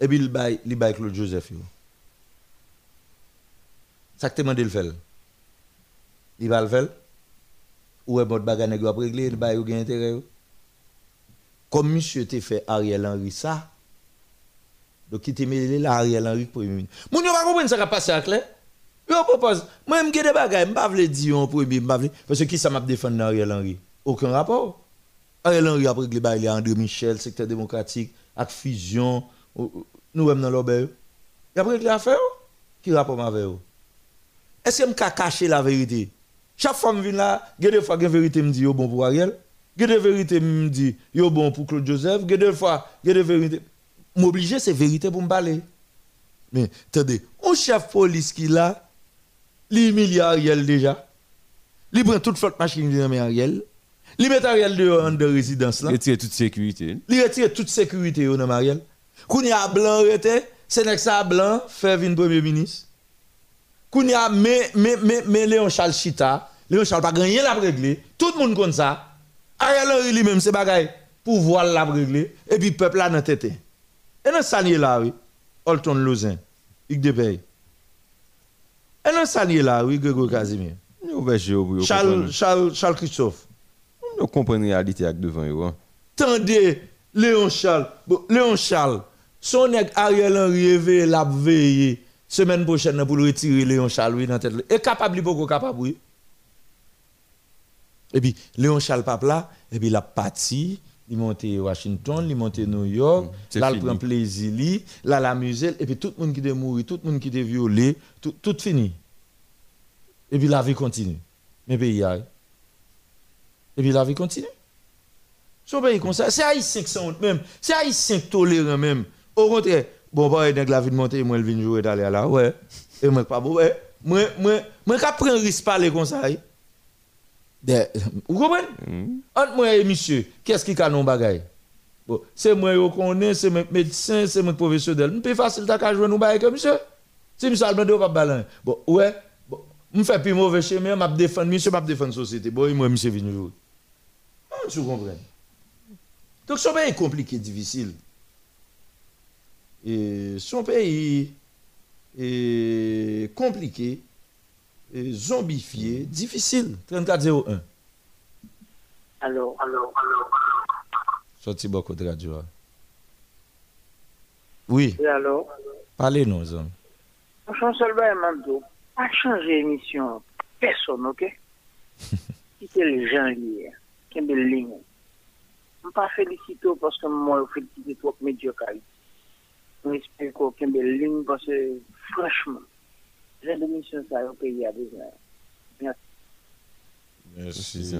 et puis il bail il Claude Joseph. Ça que demandé le faire. Il va le faire. Ou est bon bagage nèg yo a régler, il yo gen intérêt. Comme monsieur te fait Ariel Henry ça. Donc il te mêlé là Ariel Henry premier ministre. Moun yo pas comprendre ça qui a passé à clair. Yo propose, moi me des bagages, m'pa vle di yon premier, m'pa vle parce que qui ça m'a défendre Ariel Henry? Aucun rapport. Ariel Henry a réglé bail André Michel, secteur démocratique, avec fusion, nous même dans l'obé. Il a réglé l'affaire. Qui rapport avec vous Est-ce que m'ka cacher la vérité? Chaque fois que je viens là, il y a des fois que la vérité me dit bon pour Ariel, il y a des vérités me dit yo bon pour Claude Joseph, il y a des fois, il y a des vérités m'obliger c'est vérité pour me parler. Mais attendez, un chef police qui là humilie Ariel déjà. Il prend toute flotte machine de Ariel. Il met Ariel dehors de résidence là. Il retire toute sécurité. Il retire toute sécurité dans Ariel. Quand il y a blanc c'est que ça blanc fait venir premier ministre. Il y a mais mais mais mais Léon Charles Chita, Léon Charles pas rien la régler. Tout le monde comme ça. Ariel Henry lui-même c'est bagaille pouvoir la régler et puis peuple là dans tête. Et dans sanier là oui, Olton Lozin, il de et dans salier là, oui, Grégory Casimir. Charles, Charles, Charles Christophe. Nous comprenons la réalité avec devant vous. Tendez, Léon Charles. Léon Charles, son Ariel Henry veille la veille semaine prochaine pour le retirer Léon Charles oui dans tête. Et capable beaucoup capable oui. Et puis Léon Charles papa là et puis il a parti il monte Washington, il monte New York, là il prend plaisir, là la musée, et puis tout le monde qui est mort, tout le monde qui est violé, tout, tout fini. Et puis la vie continue. Mais pays a. Et puis la vie continue. Son pays comme ça, c'est haïtien qui sont même, c'est haïtien tolérant même. Au contraire, bon, bah, il la vie de monter, moi, il vient jouer d'aller là, ouais. Et moi, pas bon, ouais. Moi, moi, moi, quand prendre risque parler comme ça, vous comprenez? Mm. Entre moi et monsieur, qu'est-ce qui a non bagay bon, C'est moi qui connais, c'est mes médecins, c'est mes professionnels. C'est facile de jouer nous bagay comme monsieur. Si monsieur Almende pas balin. Bon, ouais, bon, me fait plus mauvais chez moi, m'a défendre monsieur, m'a défendre société. Bon, moi monsieur venu jouer. Tu comprends? Donc son pays est compliqué, difficile. Et son pays est compliqué zombifié, difficile. 3401. Alors, alors, alors. Sorti beaucoup de radio. Oui. Et alors? Parlez-nous, hommes. Franchement, seulement, Mando, pas changer l'émission. Personne, ok? <laughs> Quittez les gens liés. Quelle belle ligne. Je ne pas féliciter parce que moi, je félicite trop médiocre. Je espère qu'il y a une belle ligne parce que, franchement, j'ai des missions ça au pays à besoin. Merci. Merci.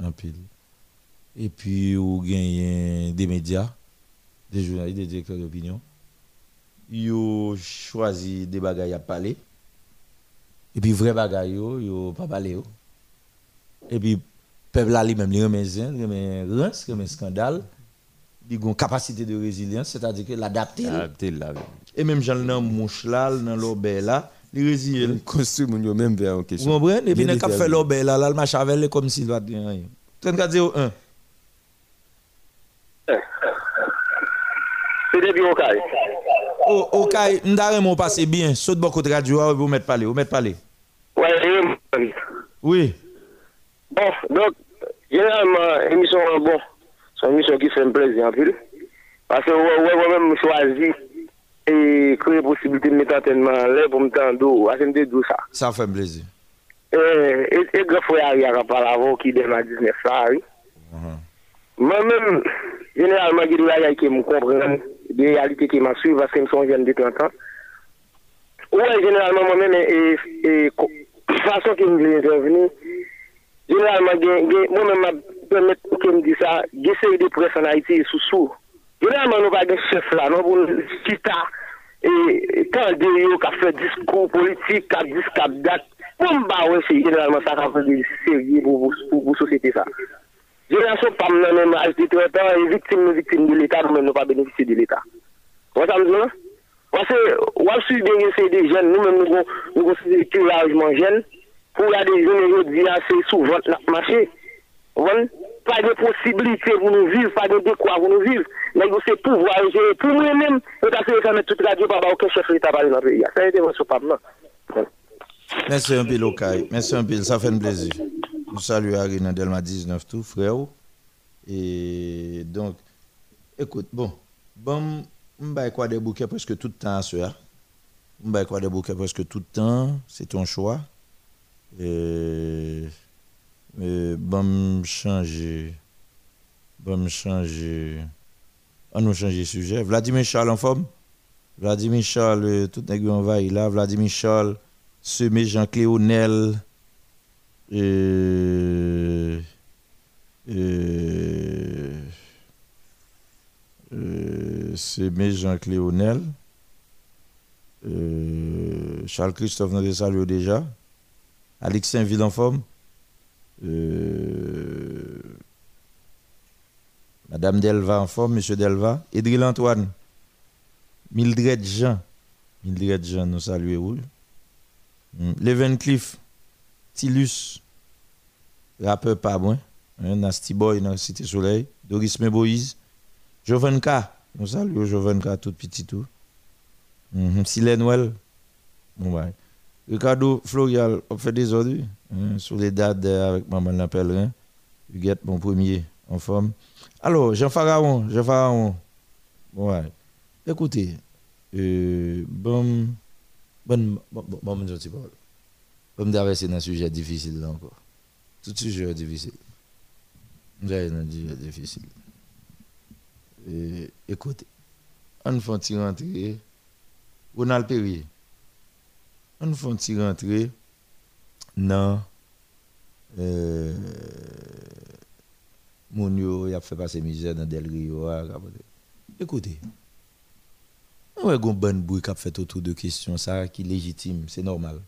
Un pile. Et puis, vous gagnez des médias, des journalistes, des directeurs d'opinion. Ils choisi des bagailles à parler. Et puis, vrai bagaille, ils pas parler. Et puis, peuple là, lui-même, il remet il une capacité de résilience, c'est-à-dire que l'adapter. Et même gens dans mouche là, dans l'obé là, il résilient. Costume yo même vers en question. Vous comprenez? Et puis quand fait l'obé là, là le marche avec comme s'il va dire rien. 3401. C'est depuis Okaï. Oh, Okaï, m'dare mon passé bien, saute beaucoup de radio, vous mettre parler, vous mettre parler. Ouais, oui. Bon, donc, généralement, émission bon, c'est une émission qui fait un plaisir en plus. Parce que moi-même, je choisis et créer possibilité de mettre entraînement là pour me tendre à de ça. Ça fait plaisir. Et, grand frère il y a pas avant qui démarre 19 ça oui. Moi-même, généralement, il y a qui me comprennent, des réalités qui m'ont suivi parce qu'ils sont jeunes de 30 ans. Ouais, généralement, moi-même, et, et, façon qui me vient intervenir, généralement, moi-même, permet pou kem di sa, geseye de pres an Haiti sou sou. Genelman nou pa gen chef la, nou pou chita, e tan de yo ka fe diskou politik, ka disk, ka dat, pou mba wè se genelman sa ka fe de serye pou sosete sa. Jenerasyon pam nan men a jete tretan, e viktim nou viktim de l'Etat, nou men nou pa benefise de l'Etat. Wè sa mzou nan? Wè su denye se de jen, nou men nou konside ki lajman jen, pou la de jen yo diya se sou vant la mache, wè? Pas de possibilité pour nous vivre, pas de quoi pour nous vivre. Mais c'est pouvoir, c'est pour a fait ça, mettre toute aucun chef d'État dans le pays. Ça a été. Merci un peu, Lokai. Merci un peu, ça fait un plaisir. Nous saluons Arina Delma 19 tout, frère. Et donc, écoute, bon, bon, on va quoi des bouquets presque tout le temps à va quoi des bouquets presque tout le temps, c'est ton choix. Et, et bon, changer. Bon, changer. On nous changer de sujet. Vladimir Charles en forme? Vladimir Charles, euh, tout le monde va là. Vladimir Charles, semé Jean Cléonel. Euh, euh, euh, semé Jean Cléonel. Euh, Charles Christophe, nous salué déjà. Alex Saint-Ville en forme? Euh, Madame Delva en forme, Monsieur Delva. Edril Antoine. Mildred Jean. Mildred Jean, nous saluons. Mm. Leven Cliff. Tilus. Rappeur pas moins. Hein, Nasty Boy dans Cité Soleil. Doris Meboïse. Jovenka. Nous saluons Jovenka, tout petit tout. Mm Well. Bon. Ricardo Florial, on fait des ordres. Hein, dates avec Maman la Pèlerin. Huguette, mon premier en forme. Alors, Jean Pharaon, Jean Pharaon. Ouais. Écoutez, euh, bon, bon, bon, bon, bon, je pas. Bon, c'est un sujet difficile là encore. Tout sujet est difficile. J'ai un sujet difficile. Et, écoutez, on fait rentrer. Ronald Perrier. On fait rentrer nan euh, moun yo yap fè pase mizè nan del riyo a. Ah, Ekoute, mwen wè goun ban bouy kap fèt otou de kestyon sa ki legitime, se normal.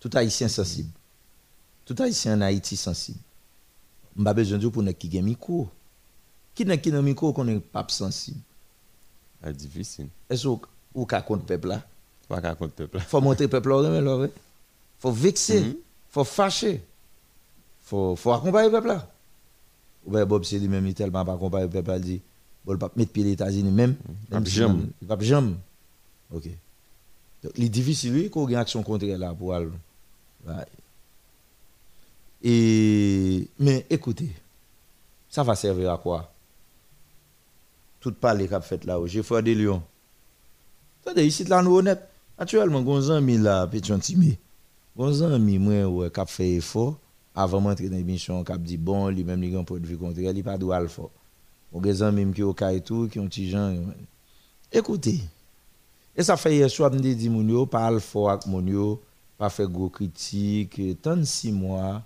Tout haïtien sensib. Tout haïtien en Haïti sensib. Mba bezon diyo pou nek ki gen mikou. Ki nek ki nan mikou konen pap sensib. A ah, divisin. E sou ou ka kont pepla? Ou ka kont pepla. Fò montre pepla ou remen lò vey? Faut vexer, Mhm. faut fâcher, faut, faut accompagner peuple là. Ou bien Bob c'est lui-même, il tellement pas accompagner peuple là, il dit, bon, le pape mettre pied les États-Unis même, même si il pas jamais. Ok. Donc, il est difficile, lui, qu'on ait une action contraire là pour aller. Et, mais écoutez, ça va servir à quoi? Tout parler qu'a fait là, j'ai fait des lions. Attendez, ici, là, nous honnête. Actuellement, gon ami là, petit timé. Gon ami, moi, ouais, qui fait effort, avant d'entrer dans l'émission, qui dit bon, lui-même, il a un point de vue contraire, il pas droit le faire. Bon, des amis qui ont et tout, qui ont petit gens. Écoutez, et ça fait hier soir, me dit, mon yo, yo, pas fait gros critique, tant de six mois,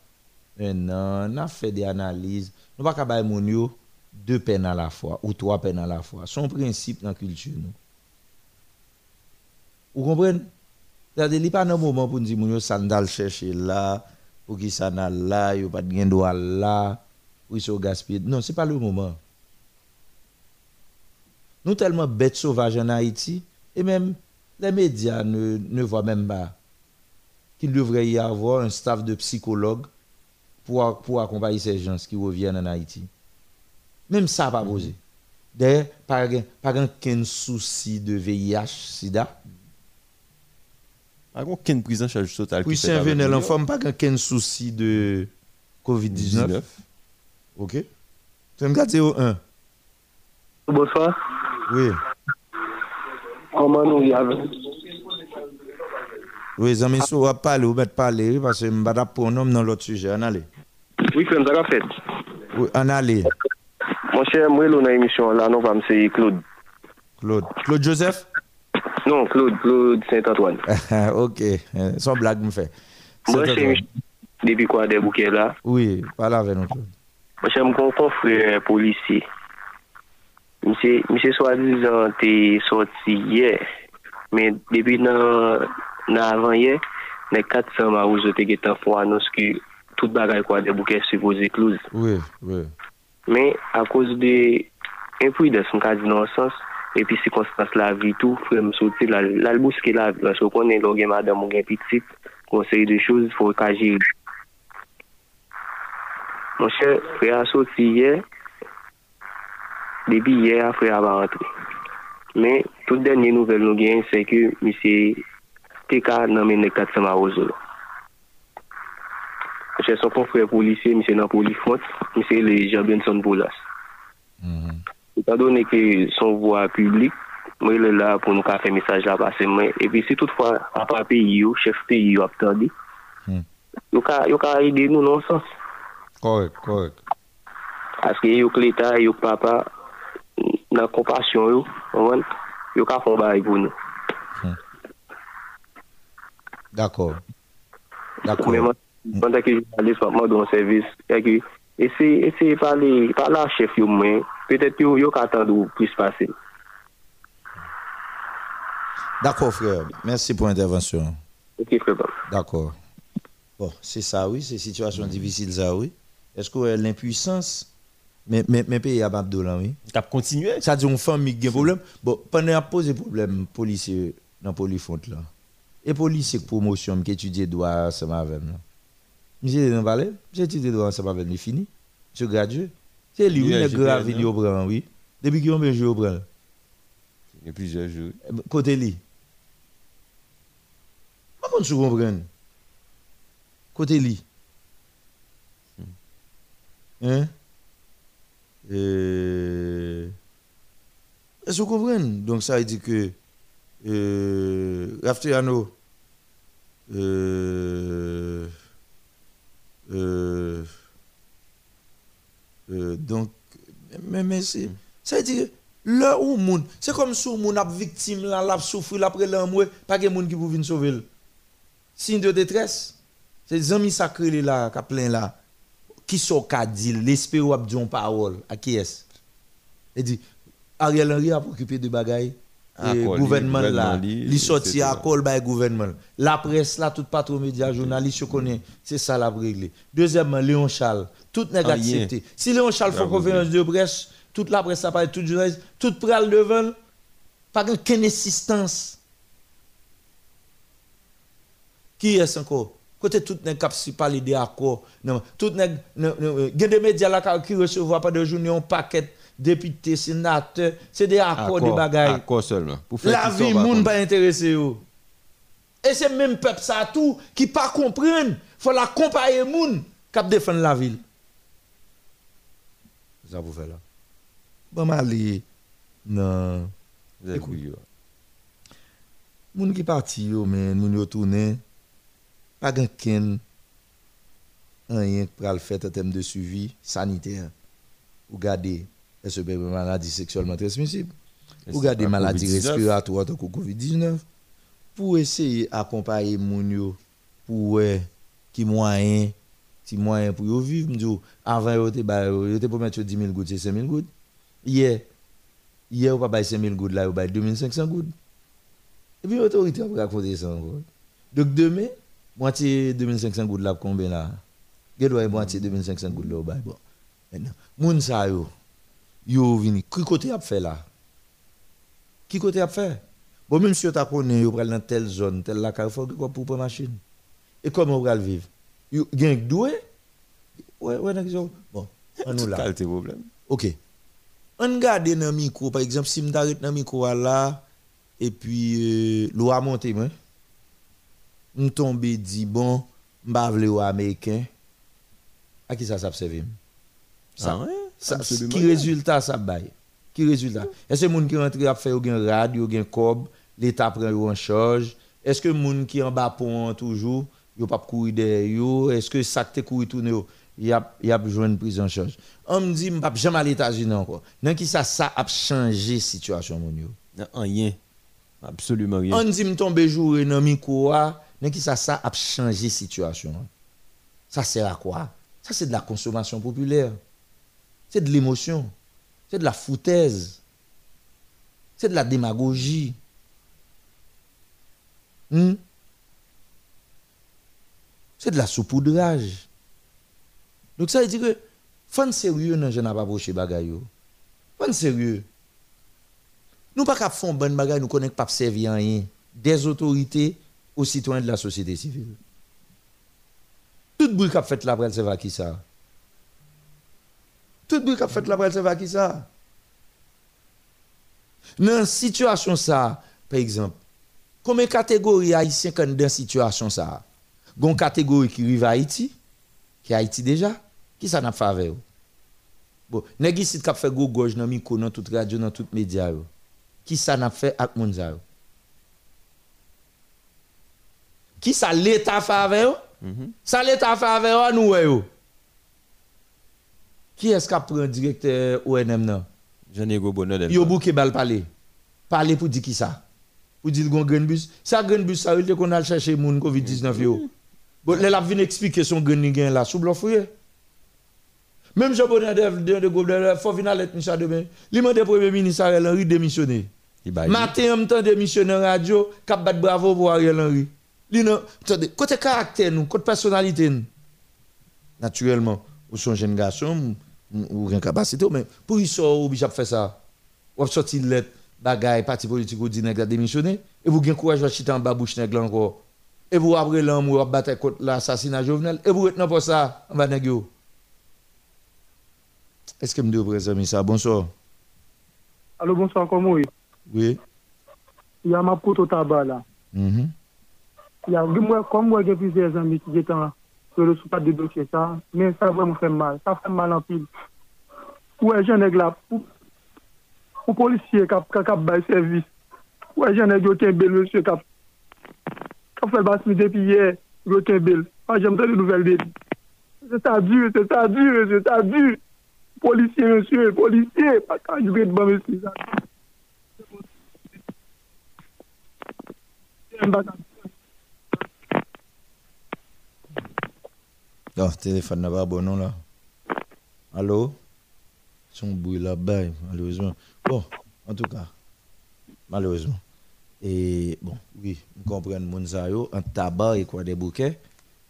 un an, on a fait des analyses. Nous pas capable mon yo deux peines à la fois ou trois peines à la fois. Son principe dans la culture. Vous comprenez C'est-à-dire, il n'y a pas de moment pour nous dire, que ça n'a chercher là, pour qui ça n'a là, a pas de gain droit là, pour se gaspiller. Non, ce n'est pas le moment. Nous tellement bêtes sauvages en Haïti, et même les médias ne, ne voient même pas qu'il devrait y avoir un staff de psychologues pour, pour accompagner ces gens qui reviennent en Haïti. Même ça pas posé. D'ailleurs, pas pas aucun souci de VIH, SIDA. Pas aucune prise en charge totale. Puis qui fait Saint-Venel avec en nous. forme, pas aucun souci de COVID-19. 19. OK. Un 01. Bonsoir. Oui. Comment nous y avons? Oui, Zami Sou va parler, ou mettre parler, parce que je ne vais pas pour nous dans l'autre sujet. On allez. Oui, frère, ça a fait. Oui, on allez. Mon cher, moi, dans l'émission, là, nous vamos c'est Claude. Claude. Claude Joseph? Non, Claude, Claude Saint-Antoine. <laughs> ok, son blag mwen fè. Mwen chèm, depi kwa de bouke la. Oui, pala vè nou Claude. Mwen chèm kon kon frè polisi. Mwen se swa dizan te soti ye, men depi nan, nan avan ye, nan 400 ma ou jote getan fwa anons ki tout bagay kwa de bouke supose Claude. Oui, oui. Men a kouz de impouides mwen ka di nan sens, epi si konstans la vi tou, frem soti lal bouske la vi, so konen lò gen madan moun gen pitit, konsey de chouz, fò kajir. Monshe, frè a soti ye, debi ye a frè a ba rentre. Men, tout denye nouvel nou gen, se ke misye teka nan men nek tat sema ozo lò. Monshe, son kon frè polisye, misye nan polifont, misye le Jabinson Bolas. Étant donné que son voix publique, moi, il est là pour nous faire un message à passer. Et puis, si toutefois, à part pays, chef pays, a attendu, il a aidé nous dans le sens. Correct, correct. Parce que yo l'État, yo papa, dans la compassion, yo, yo ka font bail pour nous. Hmm. D'accord. D'accord. Mais moi, en tant que journaliste, moi, dans le service, et que, essayez, essayez de parler, parler à chef, yo, mais peut-être yo, yo ka attendre plus passer. D'accord, frère. Merci pour l'intervention. Ok, frère. D'accord. Bon, c'est ça, oui, c'est situation difficile, ça, oui. Est-ce que euh, l'impuissance, mais, mais, mais pays à Babdo, là, oui. Cap continuer. Ça dit, une famille qui a un problème. Bon, pendant à poser problème, policier dans le polifont, là. Et policier qui promotion, qui étudie droit avec là. Monsieur dans Valais, j'ai étudié droit ensemble avec lui, fini. Je gradué. C'est lui, il est grave, il bras, oui. Depuis qu'il y a un jour au bras. Il y a plusieurs jours. Côté lui. Par contre, tu comprends. Côté lui. Hein? Euh... Est-ce que vous comprenez? Donc, ça veut dire que euh, euh, euh, euh, donc, mais, mais c'est, ça veut dire, là où moun, c'est comme si moun a victime là, l'a souffrir après l'amour, pas que moun qui pour venir sauver. Signe de détresse, c'est des amis sacrés là, qui plein là, qui sont une parole, à qui est-ce? Dit, Ariel Henry a occupé de bagailles. Gouvernement là, li sorti à col by gouvernement. La presse là, tout patron média, journaliste, je connais, c'est ça la réglé. Deuxièmement, Léon Charles, tout n'est Ah, accepté. Si Léon Charles fait conférence de presse, toute la presse, parle, tout journaliste, tout pral devant, pas aucune assistance. Qui est-ce encore? Côté tout n'est cap si parler des accords. Non, tout n'est, euh, il y a des médias là qui recevoir pas de journée un paquet députés, sénateurs, c'est des accords, des bagailles. Accord seulement. La qui vie, contre. pas intéressé. Et c'est même peuple ça tout qui pas comprendre. Faut la comparer moun qui défendre la ville. Ça vous fait là. Bon Mali. Non. Écoute. Moun qui parti yo men moun yo tourné pas gen ken rien pour le faire en termes de suivi sanitaire. Ou garder est-ce que maladie sexuellement transmissible. Ou garder maladie COVID-19. respiratoire que Covid-19 pour essayer d'accompagner moun yo pour qui moyen si moyen pour vivre avant yo te ba yo yo te pour mettre 10 000 gouttes c'est 5 000 gouttes. Hier hier ou pas bay 5 000 gouttes là ou bay 2500 gouttes. Et puis l'autorité a raconter ça encore donc demain moitié 2500 gouttes là combien là? Gè doit moitié 2500 gouttes là bon maintenant moun sa yo yo vini qui côté a fait là qui côté a fait bon même si yo ta connaît yo pral dans telle zone telle la carrefour quoi pour prendre machine? Et comment on le vivre? Yo gen doué? Ouais bon on nous là. problème. OK. On garde dans micro par exemple si m'arrête dans micro là et puis euh, l'eau a monté moi. On tombe dit bon m'pa vle ou américain. À qui ça servi? Ça Ah ouais? Ça qui résultat ça bail qui résultat? Est-ce que moun qui rentre a fait ou gen rad ou gen cob l'état prend en charge? Est-ce que moun qui en bas pont toujours yo pas courir derrière est-ce que ça te courir tourner yo? Y a y a besoin de prise en charge. On me dit m'pa jamais à États-Unis encore. Nan qui ça ça a changé situation moun yo? Non, rien. Absolument rien. on dit me tomber jour dans micro a nan qui ça ça a changé situation. Ça sert à quoi? Ça c'est de la consommation populaire c'est de l'émotion. C'est de la foutaise. C'est de la démagogie. Hmm? c'est de la saupoudrage. Donc ça veut dire que faut sérieux dans jeune pas approcher bagay yo. Faut sérieux. Nous pas qu'à faire bonne bagaille, nous connaissons pas servir des autorités aux citoyens de la société civile. Tout bruit qu'a fait la presse, c'est qui ça? Tout bruit qu'a fait la presse, va qui ça Dans situation ça, par exemple, combien de catégories haïtiens sont dans situation ça Gon catégorie qui vivent à Haïti, qui est Haïti déjà, qui ça n'a pas fait Bon, nèg ici qui fait gros gorge dans micro dans toute radio dans toute média Qui ça n'a fait avec moun ça Qui ça l'état fait avec eux Ça mhm. l'état fait avec nous Qui est-ce qui prend directeur ONM nan? Jean-Ego Bonheur. Yo bouke bal parler. Parler pour dire qui ça? Pour dire gon grain bus. Ça grain bus ça il qu'on a chercher moun Covid-19 yo. Bon, là, vient expliquer son grain ni gain là sous bluff. Même Jean Bonheur de de de gouvernement faut venir lettre Michel demain. Li mande premier ministre Ariel Henry démissionner. Matin en temps démissionner radio, cap bat bravo pour Ariel Henry. Non, côté caractère nous, côté personnalité nous. Naturellement, ou son jeune garçon ou rien capacité mais pour il sort obligé de faire ça. Ou sortir lettre bagaille parti politique ou dit nèg a démissionner et vous gain courage de chiter en bas bouche encore. Et vous après l'amour ou battre contre l'assassinat Jovenel et vous retenez pour ça en bas nèg yo. Est-ce que me devez présenter ça bonsoir. Allô, bonsoir, comment est Oui. Il y a ma pote au tabac là. Mhm. Il y a, moi, comme moi, j'ai plusieurs amis qui étaient en- ke le sou pa debloke sa, men sa vwèm fèm mal, sa fèm mal anpil. Ouè e jenèk la, pou, pou polisye kap, kap, kap bay servis, ouè e jenèk yo ken bel, monsye kap, kap fèl bas mi depi ye, yo ken bel, pa jèm tè de nouvel bel. Se ta du, se ta du, se ta du, polisye monsye, polisye, pa ka yu gèd ban monsye sa. Mba kap. Oh, téléphone n'a pas bon nom là. Allô? Son bruit là-bas, malheureusement. Bon, en tout cas, malheureusement. Et bon, oui, on comprend mon sa yo, un tabac et quoi des bouquets,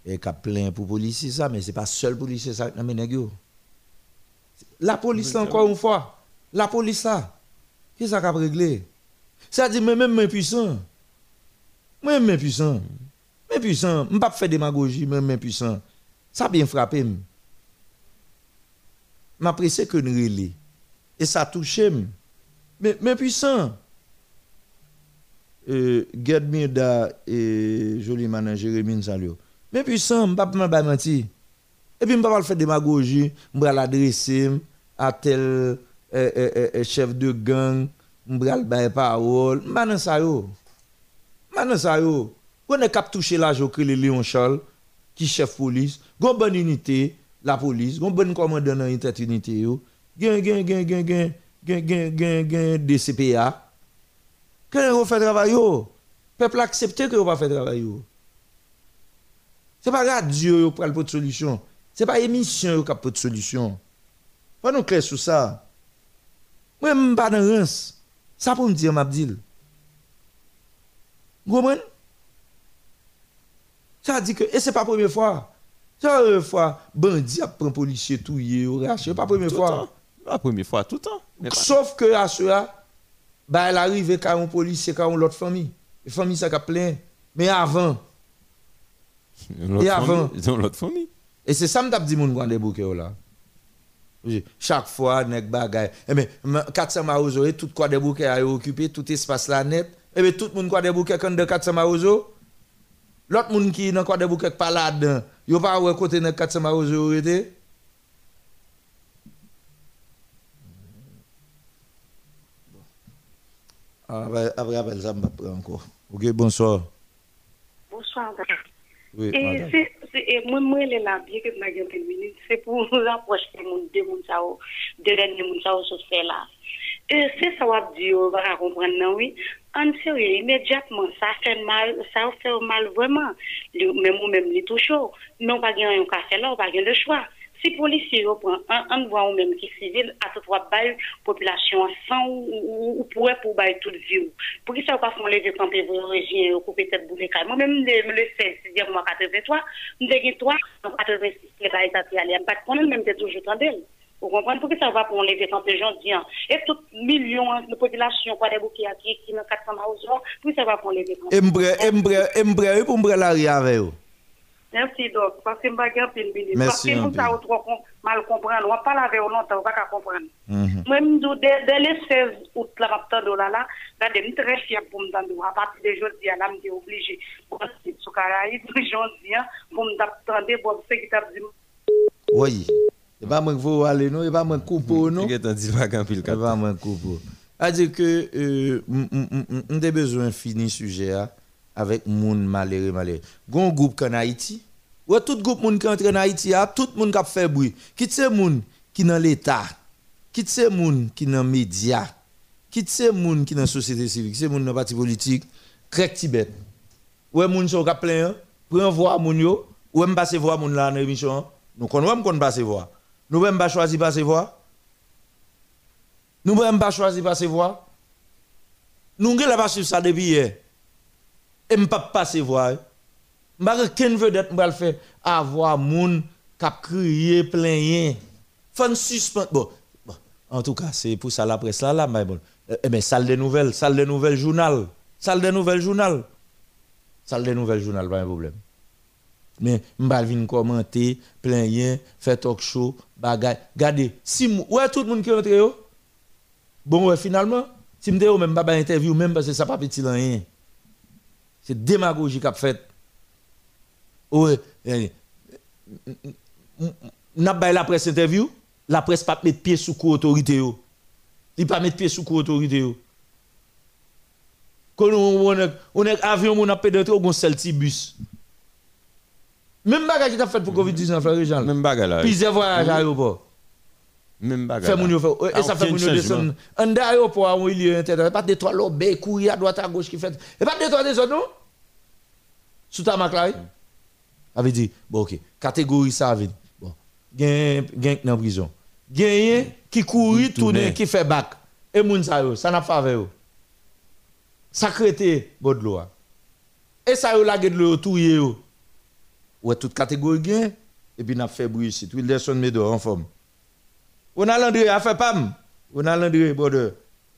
et qu'a plein pour policier ça, mais c'est pas seul policier ça, non nèg yo. La police là, encore une fois, la police là, qui ça qu'a réglé? Ça dit, mais même mais puissant. Moi, même puissant. Je ne pas faire démagogie, même mais puissant. Ça a bien frappé. m. M'apprécie que nous relais. Et ça touche. m. Mais, mais puissant. Euh, Gerd et joli manan Jérémy Salio. Mais puissant, je ne pas pas mentir. Et puis, je ne pas faire démagogie, je vais l'adresser à tel euh, euh, euh, chef de gang, je vais le parole. Je ne ça yo. Maintenant ça yo, on est cap toucher l'argent que le Léon Charles qui chef police, gon bonne unité la police, gon bonne commandant dans yo, gen gen gen DCPA. Quand on fait travail yo, peuple accepter que on pas faire travail yo. C'est pas radio yo pour de solution. C'est pas émission qui a de solution. Pas nous clair sur ça. Moi même pas dans rance. Ça pour me dire m'abdil. Vous comprenez? Ça dit que, et c'est pas la première fois. Euh, chaque fois, bandit a pris un policier tout yé, ou raché, pas première fois. La première fois, tout le temps. Sauf que à cela, bah, elle arrive quand un policier, quand l'autre famille. La famille, ça a plein. Mais avant. Et avant. Ils l'autre famille. Et c'est ça que je dis à grand bouquet oh là. Chaque fois, nek bagay. Eh bien, 400 et tout quoi de bouquet a occupé, tout espace là net. Eh bien, tout le monde quoi de bouquet quand de 400 marozo? L'autre monde qui n'a quoi de pas là-dedans yo pas ouais côté nek 400 marozo été. Après, après, après, ça m'a pris encore. Ok, bonsoir. Bonsoir. Oui, Et madame. c'est, et moi, moi, est là, bien que je n'ai pas minute, c'est pour nous rapprocher mon deux moun sa ou, deux derniers moun sa ou, sur fait là c'est ça sa wap diyo, wak a kompren nan wè, an serye, imedjatman, sa fè mal, sa fè mal vwèman. Mè mou mèm ou pa gen le chwa. Si an vwa ou atot wap bay populasyon san ou pouè pou bay tout vi ou. Pou ou boule kaj. Mè mèm mè le si 83, mè de gen 3, mwa 86, mè bay tati alè. Vous comprenez? Pour que ça va pour enlever tant de gens disant Et tout million hein, de population, pas des bouquets qui qui dans 400 maisons, pour ça va pour enlever tant de gens. pour me l'arrière avec vous. Merci, Doc. Parce que je ne vais pas pile minute. Parce que nous, ça, on mal comprendre. On ne parle avec vous longtemps, on ne va pas comprendre. Mm-hmm. Moi, je dès le 16 août, la matin de là, là, je suis très fier pour me dire. À partir de aujourd'hui, là, je suis obligé. Je suis sur Caraïbes, <laughs> je suis hein, pour me dire, pour me dire, pour me dire, Oui. Et pas moi faut aller, non? Et pas moi non? Pas qu'un pile Et pas moi couper. C'est-à-dire que euh, on a besoin de finir sujet avec moun malheureux malheureux. Gon groupe en Haïti. Ouais, tout groupe moun qui entre en Haïti, a, tout moun qui a fait bruit. Qui c'est moun qui dans l'état? Qui c'est moun qui dans média? Qui c'est moun qui dans société civile? C'est moun dans parti politique? Crec Tibet. Ouais, sont plein, prends voir moun yo, ou même passer voir moun là dans l'émission. hein? Nous connaissons qu'on passer voir. Nous même pas choisir passer voir. Nous même pas choisir passer voir. Nous ne pas suivre ça depuis hier. Et ne pas passer voir. Je qu'un vedette m'pa le faire avoir moun k'ap crier plaigner. Faut suspendre. Bon, en tout cas, c'est pour ça la presse là mais bon. Eh mais salle de nouvelles, salle de nouvelles journal, salle de nouvelles journal. Salle de nouvelles journal pas un problème. Mais m'bal vinn commenter, plaigner, faire talk show, bagay. Regardez, si ouais tout le monde qui rentre yo? Bon finalement, si m'te yo même pas interview même parce que ça pas petit rien. C'est démagogie qu'a fait. Ouais, eh, n'a pas la presse interview, la presse pas mettre pied sous coup autorité. Il pas mettre pied sous coup autorité. Quand on on est on est avion on a pédé trop gon seul petit bus. Même bagage qui t'a fait pour Covid-19 frère Réjean. Même bagarre là. Plusieurs voyages à l'aéroport. Même bagarre. Fait fait et ça fait changement. descendre en d'aéroport où il y a internet pas de trois lobes courir à droite à gauche qui fait. Et pas de trois des autres non? Sous ta maclay avait dit bon OK catégorie ça vient bon gain dans prison. Gain qui courir tourner qui fait bac. Et moun ça ça n'a pas fait yo. Ça crété bon de l'eau et ça yo la de l'eau touyer yo ouais toute catégorie gain et puis n'a fait bruit ici. Wilderson Medo en forme. On a Landré a fait pam. On a Landré border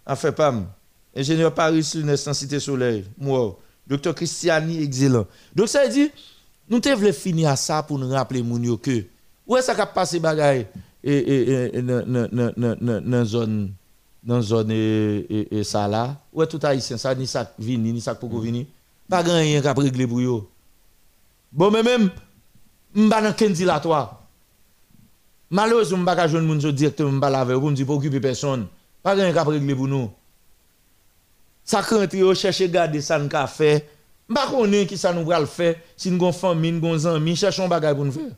a fait pam. Ingénieur Paris Lunes cité soleil moi docteur Christiani excellent. Donc ça veut dire nous te voulons finir à ça pour nous rappeler moun yo que où est-ce qu'a passé bagaille et dans dans zone dans zone et, ça là? Où est tout haïtien? Ça ni ça vini ni ça pour vini pas grand rien qu'a régler pour yo bon mais même m'ba dans ken dilatoire malheureusement m'ba ka joindre moun so directement m'ba la avec pour me dire pour occuper personne. Pas rien qu'a régler pour nous. Ça quand yo chercher garder ça nous fait. M'ba connait qui ça nous va le faire. Si nous gon famille nous gon amis cherchons bagay pour nous faire.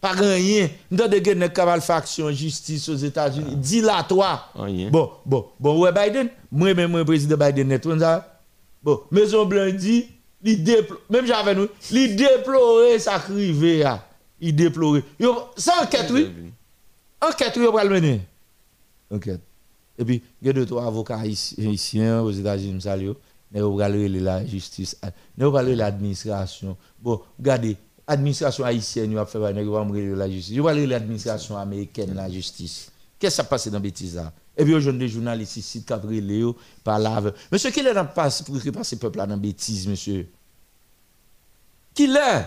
Pas rien. Nous de gen capable faire action justice aux États-Unis. Dilatoire Rien. bon bon bon ouais Biden. Moi même moi président Biden net on bon maison blanc dit même j'avais nous il déplorer ça crivé il yo ça enquête oui. Enquête oui on va le mener. Enquête. Et puis il y a deux trois avocats haïti- haïtiens aux États-Unis ça mais on va la justice on va l'administration. Bon regardez administration haïtienne on va me la justice. Yo va l'administration américaine la justice. Qu'est-ce qui s'est passé dans bêtise là et puis aujourd'hui des journalistes ici ont Léo là monsieur qui est dans passe pour que passe peuple là dans bêtise monsieur? Qui l'est?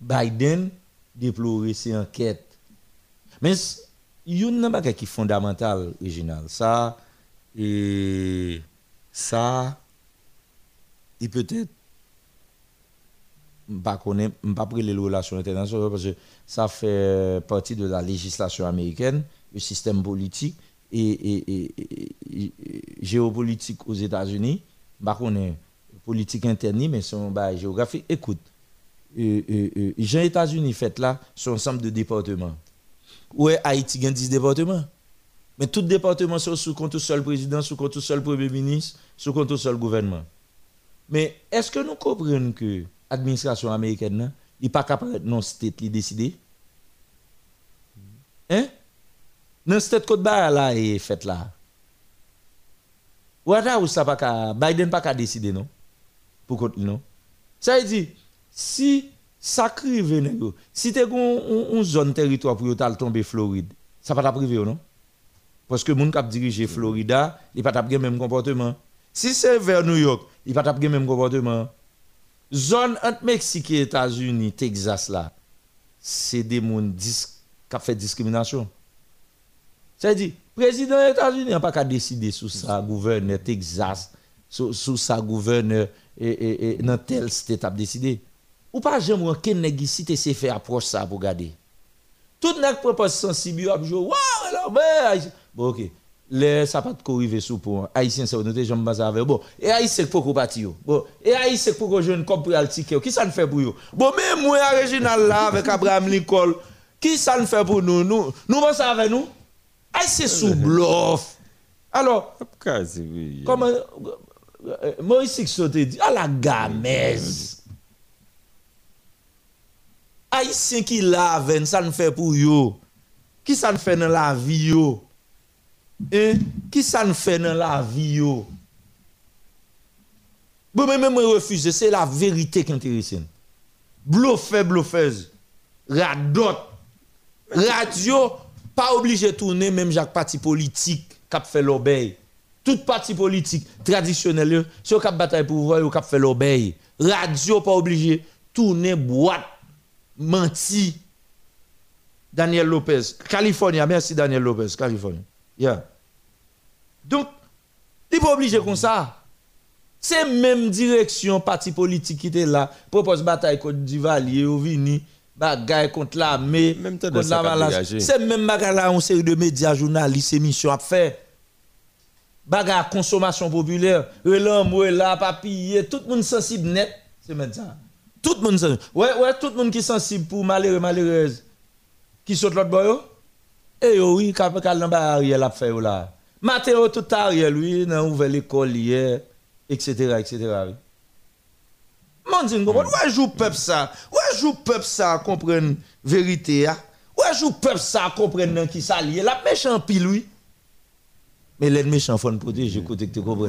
Biden déplorer ces enquêtes. Mais il y a un bagage qui est fondamental original ça et ça il peut-être pas connaître pas les relations internationales parce que ça fait partie de la législation américaine le système politique et, géopolitique aux États-Unis. Pas connaît politique interne mais son bah, géographique. Écoute euh, euh, euh, les États-Unis fait là sont un ensemble de départements. Ouais Haïti a 10 départements? Mais tout département sont sous compte seul président sous compte seul premier ministre sous compte seul gouvernement. Mais est-ce que nous comprenons que l'administration américaine n'est pas capable li décider Hein? Non state code barre là est fait là. Ou là où ça pas Biden pas ka décider non? Pour contre non? Ça veut dire si ça crive si tu une zone territoire pour tomber Floride, ça pas ta privé non? Parce que moun k'ap dirige Florida, il pas t'a même comportement. Si c'est vers New York, il pas t'a même comportement. zone entre Mexique et États-Unis, Texas là, c'est des dis- qui ont fait discrimination. C'est-à-dire, président des États-Unis n'a pas qu'à décider sur sa gouverneur Texas, sur, sur sa gouverneur et, dans tel state a décidé. Ou pas jamais aucun nèg ici te se fait approche ça pour garder. Tout nèg propose sensible yo a jouer waouh alors ben bon OK. Les ça pas de arriver sous pour haïtien c'est noté j'aime pas ça avec bon et haïtien pour qu'on parti yo. Bon et haïtien pour qu'on jeune comme pour le ticket. Qui ça ne fait pour yo? Bon même moi original là avec Abraham Lincoln qui ça ne fait pour nous? Nous nous pensons avec sous bluff. Alors comment euh, Moïse Sixto dit à la gamèse. Haïtien qui lave, ça ne fait pour yo. Qui ça ne fait dans la vie yo? Hein? Qui ça ne fait dans la vie yo? Bon, mais même refuser, c'est la vérité qui intéresse. Bluffeur, bluffeuse. Radot. Radio, pas obligé de tourner, même Jacques parti politique a fait l'obéi. Tout parti politique traditionnel, si on a bataille pour on a fait l'obéi. Radio, pas obligé tourner boîte, menti. Daniel Lopez, Californie, merci Daniel Lopez, Californie. Yeah. Donc, il pas obligé comme ça. C'est même direction parti politique qui était là, propose bataille Duvalier, ou vini, bagaille contre l'armée, contre la balance. C'est même bagaille là, on série de médias, journalistes, émissions à faire. Bagarre consommation populaire, relam, là, papier, tout le monde sensible net, c'est ça. Tout le monde sensible. Ouais, ouais, tout le monde qui est sensible pour malheureux, malheureuse. Qui saute l'autre boy, yo? Eh oui, quand dans ba Ariel a fait yo là. Matteo tout Ariel, lui, dans ouvert l'école hier, etc., etc. Dieu, comprendre. Ouais, jou peuple ça? Ouais, jou peuple ça comprendre vérité hein. Ouais, jou peuple ça comprendre qui ça lié? La méchant pile oui. Mais les méchants nous protéger côté que tu comprends.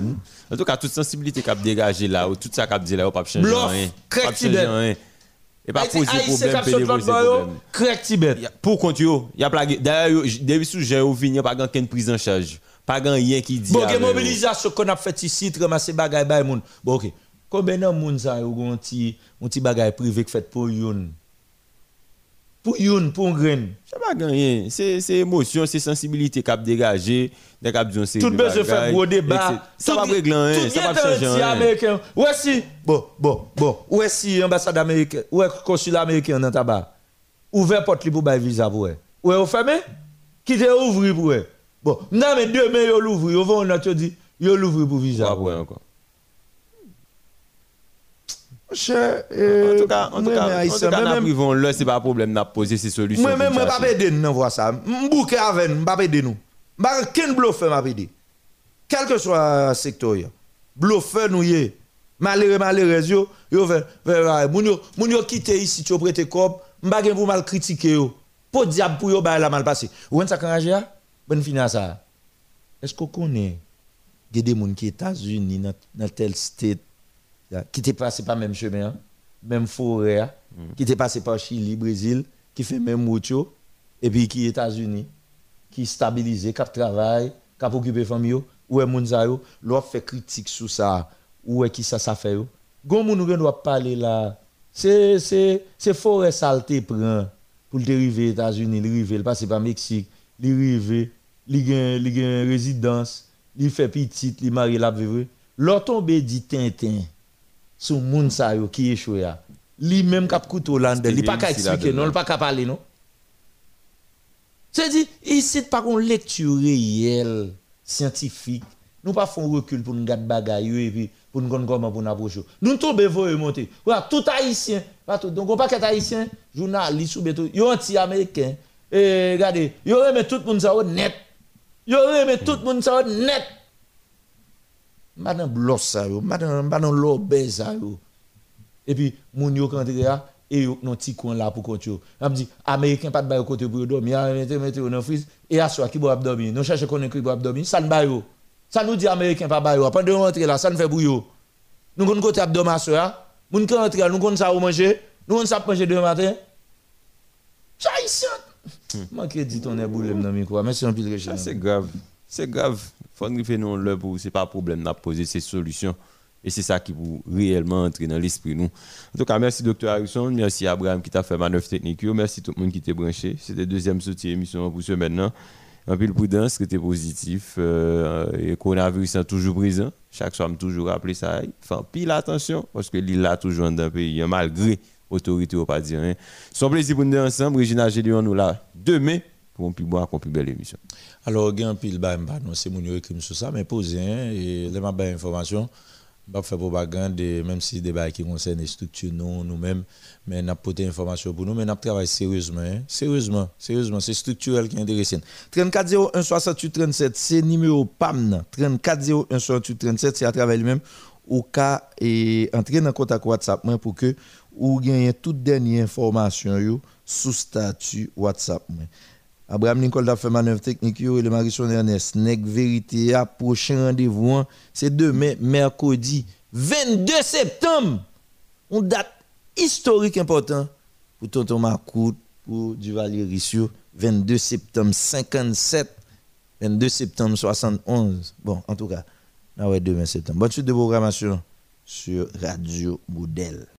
En tout cas, toute sensibilité qu'a dégagé là, ou tout ça qu'a dit là, ou pas changer rien. Pas changer rien. Et pas poser problème, yo, problème. Crack Tibet. Pour compte yo, y a plagué. D'ailleurs, depuis sous j'ai venu, pas grand prise en charge. Pas grand rien qui dit. Bon, mobilisation qu'on a fait ici, ramasser bagay bay moun. Bon, ok. Combien de moun ça yo un ti bagay privé qui fait pour youn? Pour youn, pour un grain. C'est pas rien. C'est c'est émotion, c'est sensibilité qu'a dégagé. Des cap disons c'est. Tout besoin faire gros débat. Ça va régler rien, ça va changer rien. américain. Ouais si, bon, bon, bon. Ouais si ambassade américaine, ouais consulat américain dans tabac. Ouvert porte pour bay visa pour ouais. Ou fermé? Qui te ouvri pour. Bon, non mais demain yo l'ouvri, yo vont on dit yo l'ouvri pour visa. Ouais, encore. En tout cas, en tout moi, cas, en tout cas, là, c'est pas un problème, n'a posé ces solutions. Moi même moi pas aider nous voir ça. M'bouke avec nous, ken m'a aider. Quel que soit le secteur yo. Bluffer nous yé. Malheureux malheureux yo, yo moun yo moun yo quitter ici tu prêter corps, m'pa gen pour mal critiquer yo. Pour diable pour yo ba la mal passé. Ou on ça enragé a? Bonne fin à ça. Est-ce qu'on connaît y des gens qui États-Unis dans tel state qui t'est passé par même chemin, hein, même forêt, hein, qui t'est passé par Chili, Brésil, qui fait même route et puis qui États-Unis, qui stabilisé, qui travaille, qui occupé famille yo, ou est moun sa yo, l'on fait critique sur ça, ou est qui ça ça fait. Gon moun doit parler là, c'est forêt saleté prend pour le dériver États-Unis, le river, le passer par Mexique, le river, li gen li gen résidence, li fait petit, li mari la vivre. L'on tombe dit Tintin sous moun sa yo qui échoué a. Li même k'ap koutou lande, li pas lui, expliquer non, li pas ka parler non? C'est dit ici pas une lecture réelle scientifique. Nous pas font recul pour nous garder bagaille et puis pour nous connaître comment pour nous approcher. Nous tomber voyer monter. Voilà, tout haïtien, donc on pas haïtien, journaliste ou beto, yo anti américain. Et regardez, yo remet tout le monde ça net. Yo remet tout le monde ça net. Madame bloss ça yo, madame madame lobé ça yo. Et puis moun yo kantre a et yo non petit coin là pour compte yo. On dit américain pas de bail côté pour dormir, mettez mettez dans frise et à soir qui boit dormir. Nous chercher connaître qui boit dormir, ça ne bail yo. Ça nous dit américain pas bail yo. Pendant rentrer là, ça ne fait yo. Nous connaissons côté abdomen à soir, moun qui rentre là, nous connaissons ça au manger, nous connaissons ça manger demain matin. Ça haïtien. Manque dit ton est boulem dans micro. Merci un pile c'est grave. C'est grave. Faut nous faire nous le pour c'est pas un problème n'a poser ces solutions Et c'est ça qui vous réellement entrer dans l'esprit nous. En tout cas, merci Dr. Harrison, merci Abraham qui t'a fait manœuvre technique, merci tout le monde qui t'est branché. C'était deuxième soutien émission pour ce maintenant. Peu de prudence, était positif. Euh, et coronavirus est toujours présent. Chaque soir, je toujours rappeler ça. Enfin, pile attention, parce que l'île là toujours dans le pays, hein, malgré l'autorité, on pas dire. C'est un plaisir pour nous ensemble. Regina Gélion, nous là demain pour un plus bon, pour une plus belle émission. Alors, il y a un pile, bah, non, c'est mon écrit sur ça, mais posez, hein, et les ma information pas faire propagande, même si débat qui concerne les structures, nous, nous-mêmes, mais n'a pas d'informations pour nous, mais n'a travaillé sérieusement, hein. sérieusement, sérieusement, c'est structurel qui est intéressant. 34 01 68 37, c'est numéro PAM, 34 01 68 37, c'est à travers lui-même, au cas et entrer dans contact WhatsApp pour que vous gagnez toute dernière information sous statut WhatsApp. Abraham Nicole a fait manœuvre technique et le Marisson Ernest. Nec vérité à prochain rendez-vous. Hein. C'est demain, mercredi 22 septembre. Une date historique importante pour Tonton Macoute, pour Duvalier Rissio. 22 septembre 57, 22 septembre 71. Bon, en tout cas, là, ouais, demain septembre. Bonne suite de programmation sur Radio Modèle.